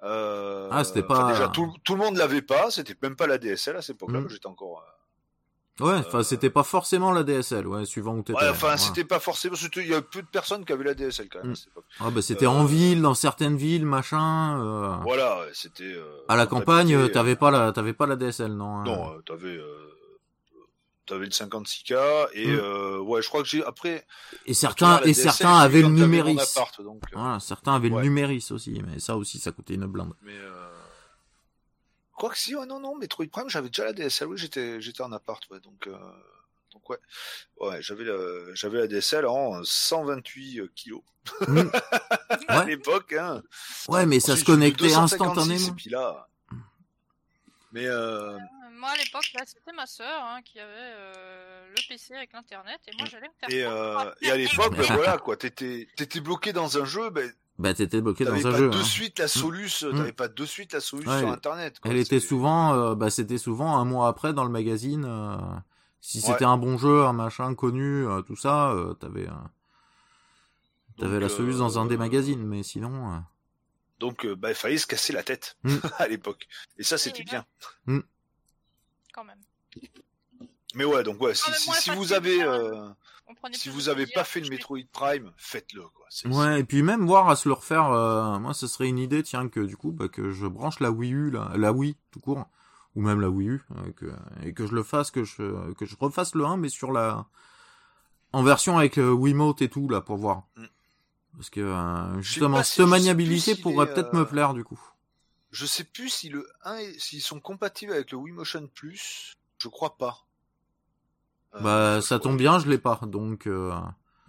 euh, Ah, c'était pas- déjà tout, tout le monde l'avait pas, c'était même pas la DSL à cette époque-là, Mm. j'étais encore. Ouais, enfin Euh, c'était pas forcément la DSL, ouais, suivant où t'étais. Ouais, enfin c'était pas forcément, il y a peu de personnes qui avaient la DSL quand même Mm. Ah bah c'était euh, en ville, dans certaines villes, machin. euh, Voilà, c'était. À la campagne, t'avais pas la, t'avais pas la DSL, non. hein. Non, t'avais. Euh, T'avais le 56K et Mm. euh, ouais, je crois que j'ai après. Et certains, et DSL, certains avaient le numéris. appart, donc, euh, Voilà, certains avaient Ouais. le numéris aussi, mais ça aussi, ça coûtait une blinde. Mais euh... quoi que si, ouais, non, non, Metroid Prime, j'avais déjà la DSL, oui, j'étais, j'étais en appart, ouais, donc, euh... donc ouais, ouais, j'avais la, j'avais la DSL en 128 kilos Mm. à Ouais. l'époque, hein. Ouais, mais ça se connectait j'ai eu 256, instantanément. Et puis là, mais euh... Euh, Moi à l'époque, là, c'était ma sœur hein, qui avait euh, le PC avec l'internet et moi j'allais me faire. et, prendre. euh... et à l'époque, ben voilà, quoi, t'étais, t'étais bloqué dans un jeu, ben Bah t'étais bloqué dans t'avais un pas jeu. de hein. suite la soluce, Mm. t'avais pas de suite la soluce Ouais, sur Internet. quoi, Elle était souvent, euh, bah c'était souvent un mois après dans le magazine. euh, si Ouais. c'était un bon jeu, un machin connu, euh, tout ça, euh, t'avais, euh, t'avais la soluce dans un des euh, magazines, mais sinon. Donc, euh, bah, il fallait se casser la tête Mm. à l'époque. Et ça, c'était bien. Quand même. Mais ouais, donc ouais, si, vous avez, euh, si vous avez pas fait le Metroid Prime, faites-le quoi. Ouais, et puis même voir à se le refaire, euh, moi ce serait une idée, tiens, que du coup, bah, que je branche la Wii U, la, la Wii, tout court, ou même la Wii U, euh, que, et que je le fasse, que je, que je refasse le 1, mais sur la, En version avec Wiimote et tout, là, pour voir. Mm. Parce que, euh, Je sais justement, si- cette maniabilité pourrait est, peut-être euh, me plaire, du coup. Je sais plus si le 1 est- s'ils sont compatibles avec le Wii Motion Plus. Je crois pas. Euh, Bah, ça tombe bien, je l'ai pas, donc... euh,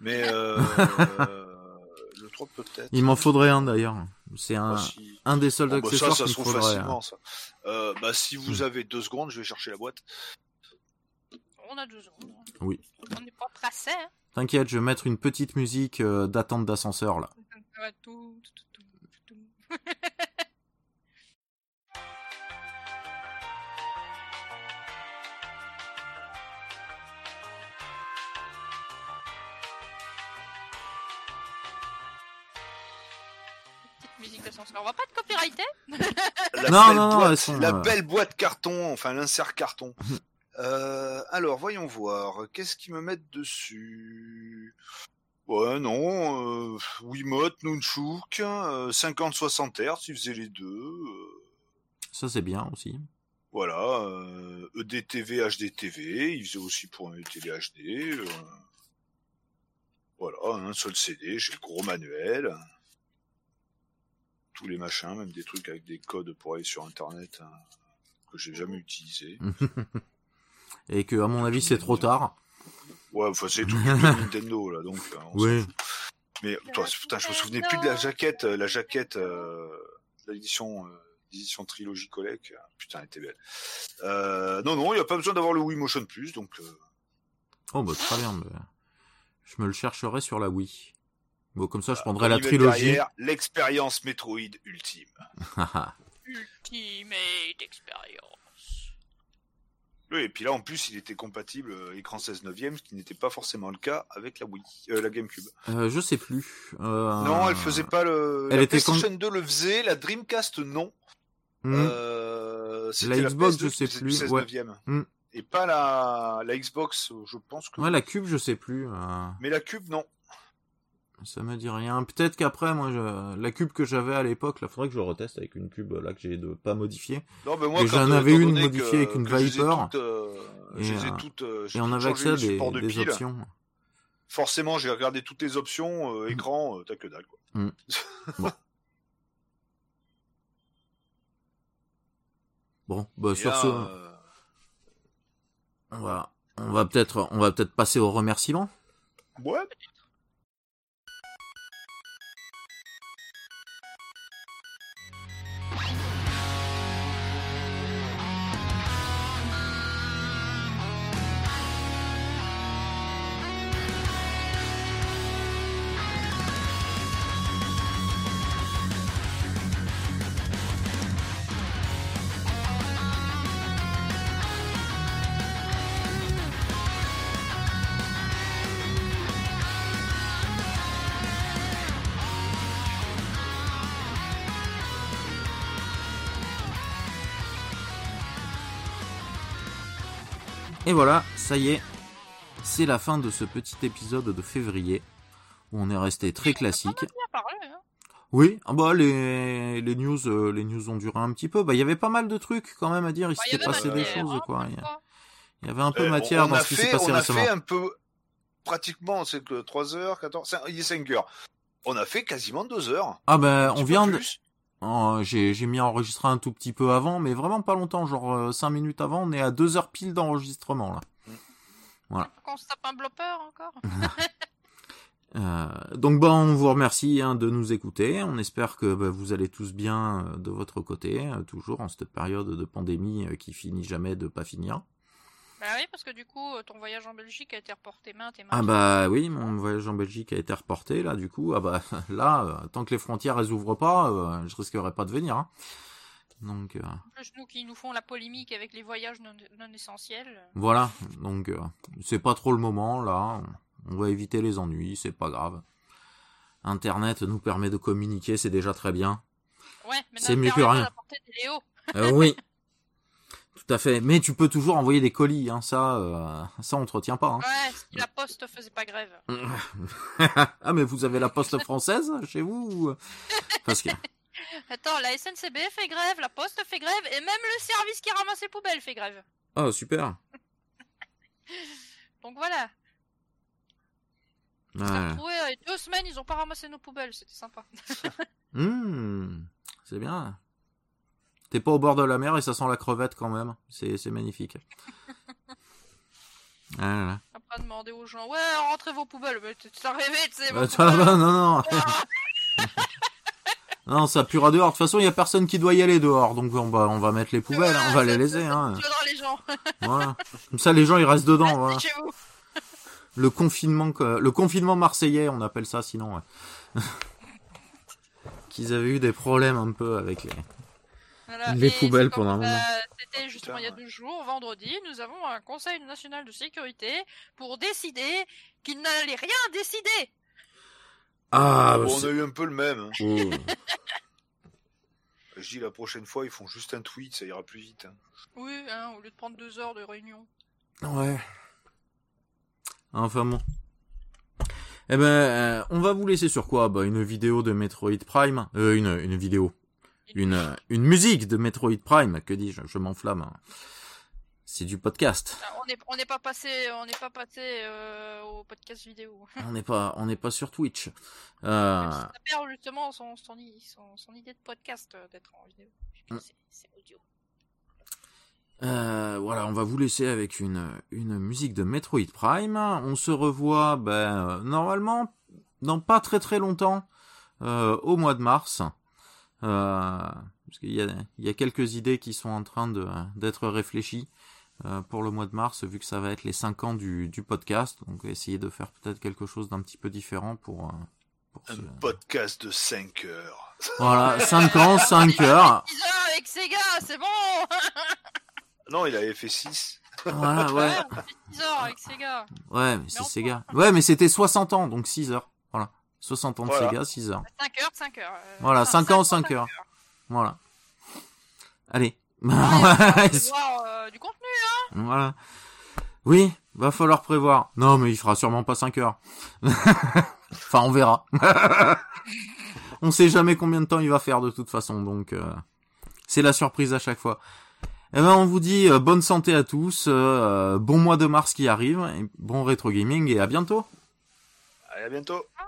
Mais le 3 peut-être. Il m'en faudrait un, d'ailleurs. C'est un, Bah, si- un des seuls Bon, bah, accessoires ça, ça qu'il se faudrait. facilement, ça. Euh, bah, si vous Hmm. avez deux secondes, je vais chercher la boîte. On a deux secondes. Oui. On n'est pas pressé. Hein. T'inquiète, je vais mettre une petite musique euh, d'attente d'ascenseur, là. On va pas être copyrighté La Non, non, non, boîte, sont, la euh, belle boîte carton, enfin l'insert carton. Euh, alors, voyons voir. Qu'est-ce qu'ils me mettent dessus? Ouais, non. Euh, Wiimote, Nunchuk, euh, 50-60 Hz, ils faisaient les deux. euh, Ça, c'est bien aussi. voilà. Euh, EDTV, HDTV, ils faisaient aussi pour un télé HD. euh, voilà, un seul CD, j'ai le gros manuel. Tous les machins, même des trucs avec des codes pour aller sur Internet hein, que j'ai jamais utilisé. Et que, à mon avis, c'est trop tard. Ouais, enfin c'est tout Nintendo là, donc. on s'en Oui. Mais toi, putain, je me souvenais plus de la jaquette, euh, la jaquette, euh, l'édition, euh, l'édition trilogie collect. Putain, elle était belle. Euh, non, non, il n'y a pas besoin d'avoir le Wii Motion Plus, donc. euh, Oh, bah, très bien. mais Je me le chercherai sur la Wii. Bon, comme ça, je on prendrai la trilogie. L'expérience Metroid ultime. Ultimate expérience. Oui, et puis là, en plus, il était compatible euh, écran 16 neuvième, ce qui n'était pas forcément le cas avec la Wii, euh, la GameCube. Euh, je sais plus. Non, elle faisait pas le. elle la était PlayStation 2 le faisait, la Dreamcast non. hmm. La Xbox, PS2 je sais plus, du 16 ouais. neuvième. Hmm. Et pas la, la Xbox, je pense que. Ouais, la cube, je sais plus. Mais la Cube, non. Ça me dit rien. Peut-être qu'après, moi, je... la cube que j'avais à l'époque, là, faudrait que je le reteste avec une cube là que j'ai de pas modifiée. Non, mais moi, j'en avais une modifiée avec une Viper. toutes, euh, Et, euh, toutes, euh, Et on avait accès à des, de options. Forcément, j'ai regardé toutes les options, euh, écran, t'as que dalle, quoi. Hmm. Bon. Bon, bah, Et sur là, ce, on va, on va peut-être, on va peut-être passer au remerciement. Ouais. Et voilà, ça y est, c'est la fin de ce petit épisode de février où on est resté très classique. Bien parlé, hein. Oui, ah bah les, les news, euh, les news ont duré un petit peu. Bah il y avait pas mal de trucs quand même à dire. Il Bah, s'était passé des choses hein, quoi. Il y avait un peu Euh, matière on dans a ce qui s'est fait, passé on a récemment. fait un peu, pratiquement, c'est que 3 heures, 14, cin- il est 5 heures. On a fait quasiment 2 heures. Ah ben on vient de, Oh, j'ai j'ai mis à enregistrer un tout petit peu avant, mais vraiment pas longtemps, genre 5 minutes avant. On est à 2 heures pile d'enregistrement là. Qu'on se tape un blopper encore Euh, donc bon, on vous remercie hein, de nous écouter. On espère que bah, vous allez tous bien euh, de votre côté, euh, toujours en cette période de pandémie euh, qui finit jamais de pas finir. Bah oui, parce que du coup, euh, ton voyage en Belgique a été reporté maintes et maintes Ah bah oui, mon voyage en Belgique a été reporté là, du coup, ah bah là, euh, tant que les frontières elles ouvrent pas, euh, je risquerais pas de venir. hein. Donc euh, plus, nous qui nous font la polémique avec les voyages non, non essentiels. voilà, donc c'est pas trop le moment là. On va éviter les ennuis, c'est pas grave. Internet nous permet de communiquer, c'est déjà très bien. Ouais, mais C'est mieux que rien. des Léo. Oui. Tout à fait. Mais tu peux toujours envoyer des colis, hein. Ça, euh, ça on te retient pas. Hein. Ouais, si la poste faisait pas grève. ah mais vous avez la poste française chez vous Parce que Attends, la SNCB fait grève, la poste fait grève, et même le service qui ramasse les poubelles fait grève. oh super. Donc voilà. Retrouvés, euh, deux semaines, ils ont pas ramassé nos poubelles, c'était sympa. Mmh, c'est bien. T'es pas au bord de la mer et ça sent la crevette quand même. C'est, c'est magnifique. Après, demander aux gens, ouais, rentrez vos poubelles. Mais tu rêvé, tu sais. Euh, va, non, non. non, ça puera dehors. De toute façon, il y a personne qui doit y aller dehors. Donc, on va, on va mettre les poubelles, hein, on va les laisser. Hein. J'adore les gens. Voilà. Comme ça, les gens, ils restent dedans. Voilà. Restez chez vous. Le confinement, le confinement marseillais, on appelle ça sinon. ouais. Qu'ils avaient eu des problèmes un peu avec les. Voilà. Les Et poubelles pendant un moment. C'était justement il y a deux jours, vendredi, nous avons un conseil national de sécurité pour décider qu'il n'allait rien décider. Ah, bah, Bon, on a eu un peu le même. hein. Oh. Je dis la prochaine fois, ils font juste un tweet, ça ira plus vite. hein. Oui, hein, au lieu de prendre deux heures de réunion. Ouais. Enfin bon. Eh ben, euh, on va vous laisser sur quoi Bah, une vidéo de Metroid Prime. Euh, une, une vidéo. Une, une musique de Metroid Prime. Que dis-je Je m'enflamme. hein. C'est du podcast. Ah, On n'est on pas passé, on n'est pas passé euh, au podcast vidéo. On n'est pas, on n'est pas sur Twitch. Euh, Ça perd justement son, son, i- son, son idée de podcast euh, d'être en vidéo. Mm. C'est- audio. Euh, voilà, on va vous laisser avec une, une musique de Metroid Prime. On se revoit ben, normalement dans pas très très longtemps, euh, au mois de mars. Euh, parce qu'il y a, il y a quelques idées qui sont en train de, d'être réfléchies euh, pour le mois de mars, vu que ça va être les 5 ans du, du podcast. Donc essayer de faire peut-être quelque chose d'un petit peu différent pour... euh, pour Un ce- podcast de 5 heures. Voilà, 5 ans, 5 heures. 10 heures avec Sega, c'est bon Non, il avait fait 6. Voilà, ouais. on fait 10 heures avec Sega. Ouais, mais c'est enfin. Sega. Ouais, mais c'était 60 ans, donc 6 heures. Voilà. 60 ans de Voilà. Sega, 6 heures. 5 heures, 5 heures. euh, Voilà, enfin, 5 ans, 5 heures. Voilà. Allez. Il faut voir euh, du contenu. voilà. Oui, va falloir prévoir. Non, mais il fera sûrement pas 5 heures. enfin, on verra. on sait jamais combien de temps il va faire de toute façon, donc euh, c'est la surprise à chaque fois. Eh ben, on vous dit euh, bonne santé à tous, euh, bon mois de mars qui arrive, et bon rétro gaming et à bientôt. Allez, à bientôt. Hein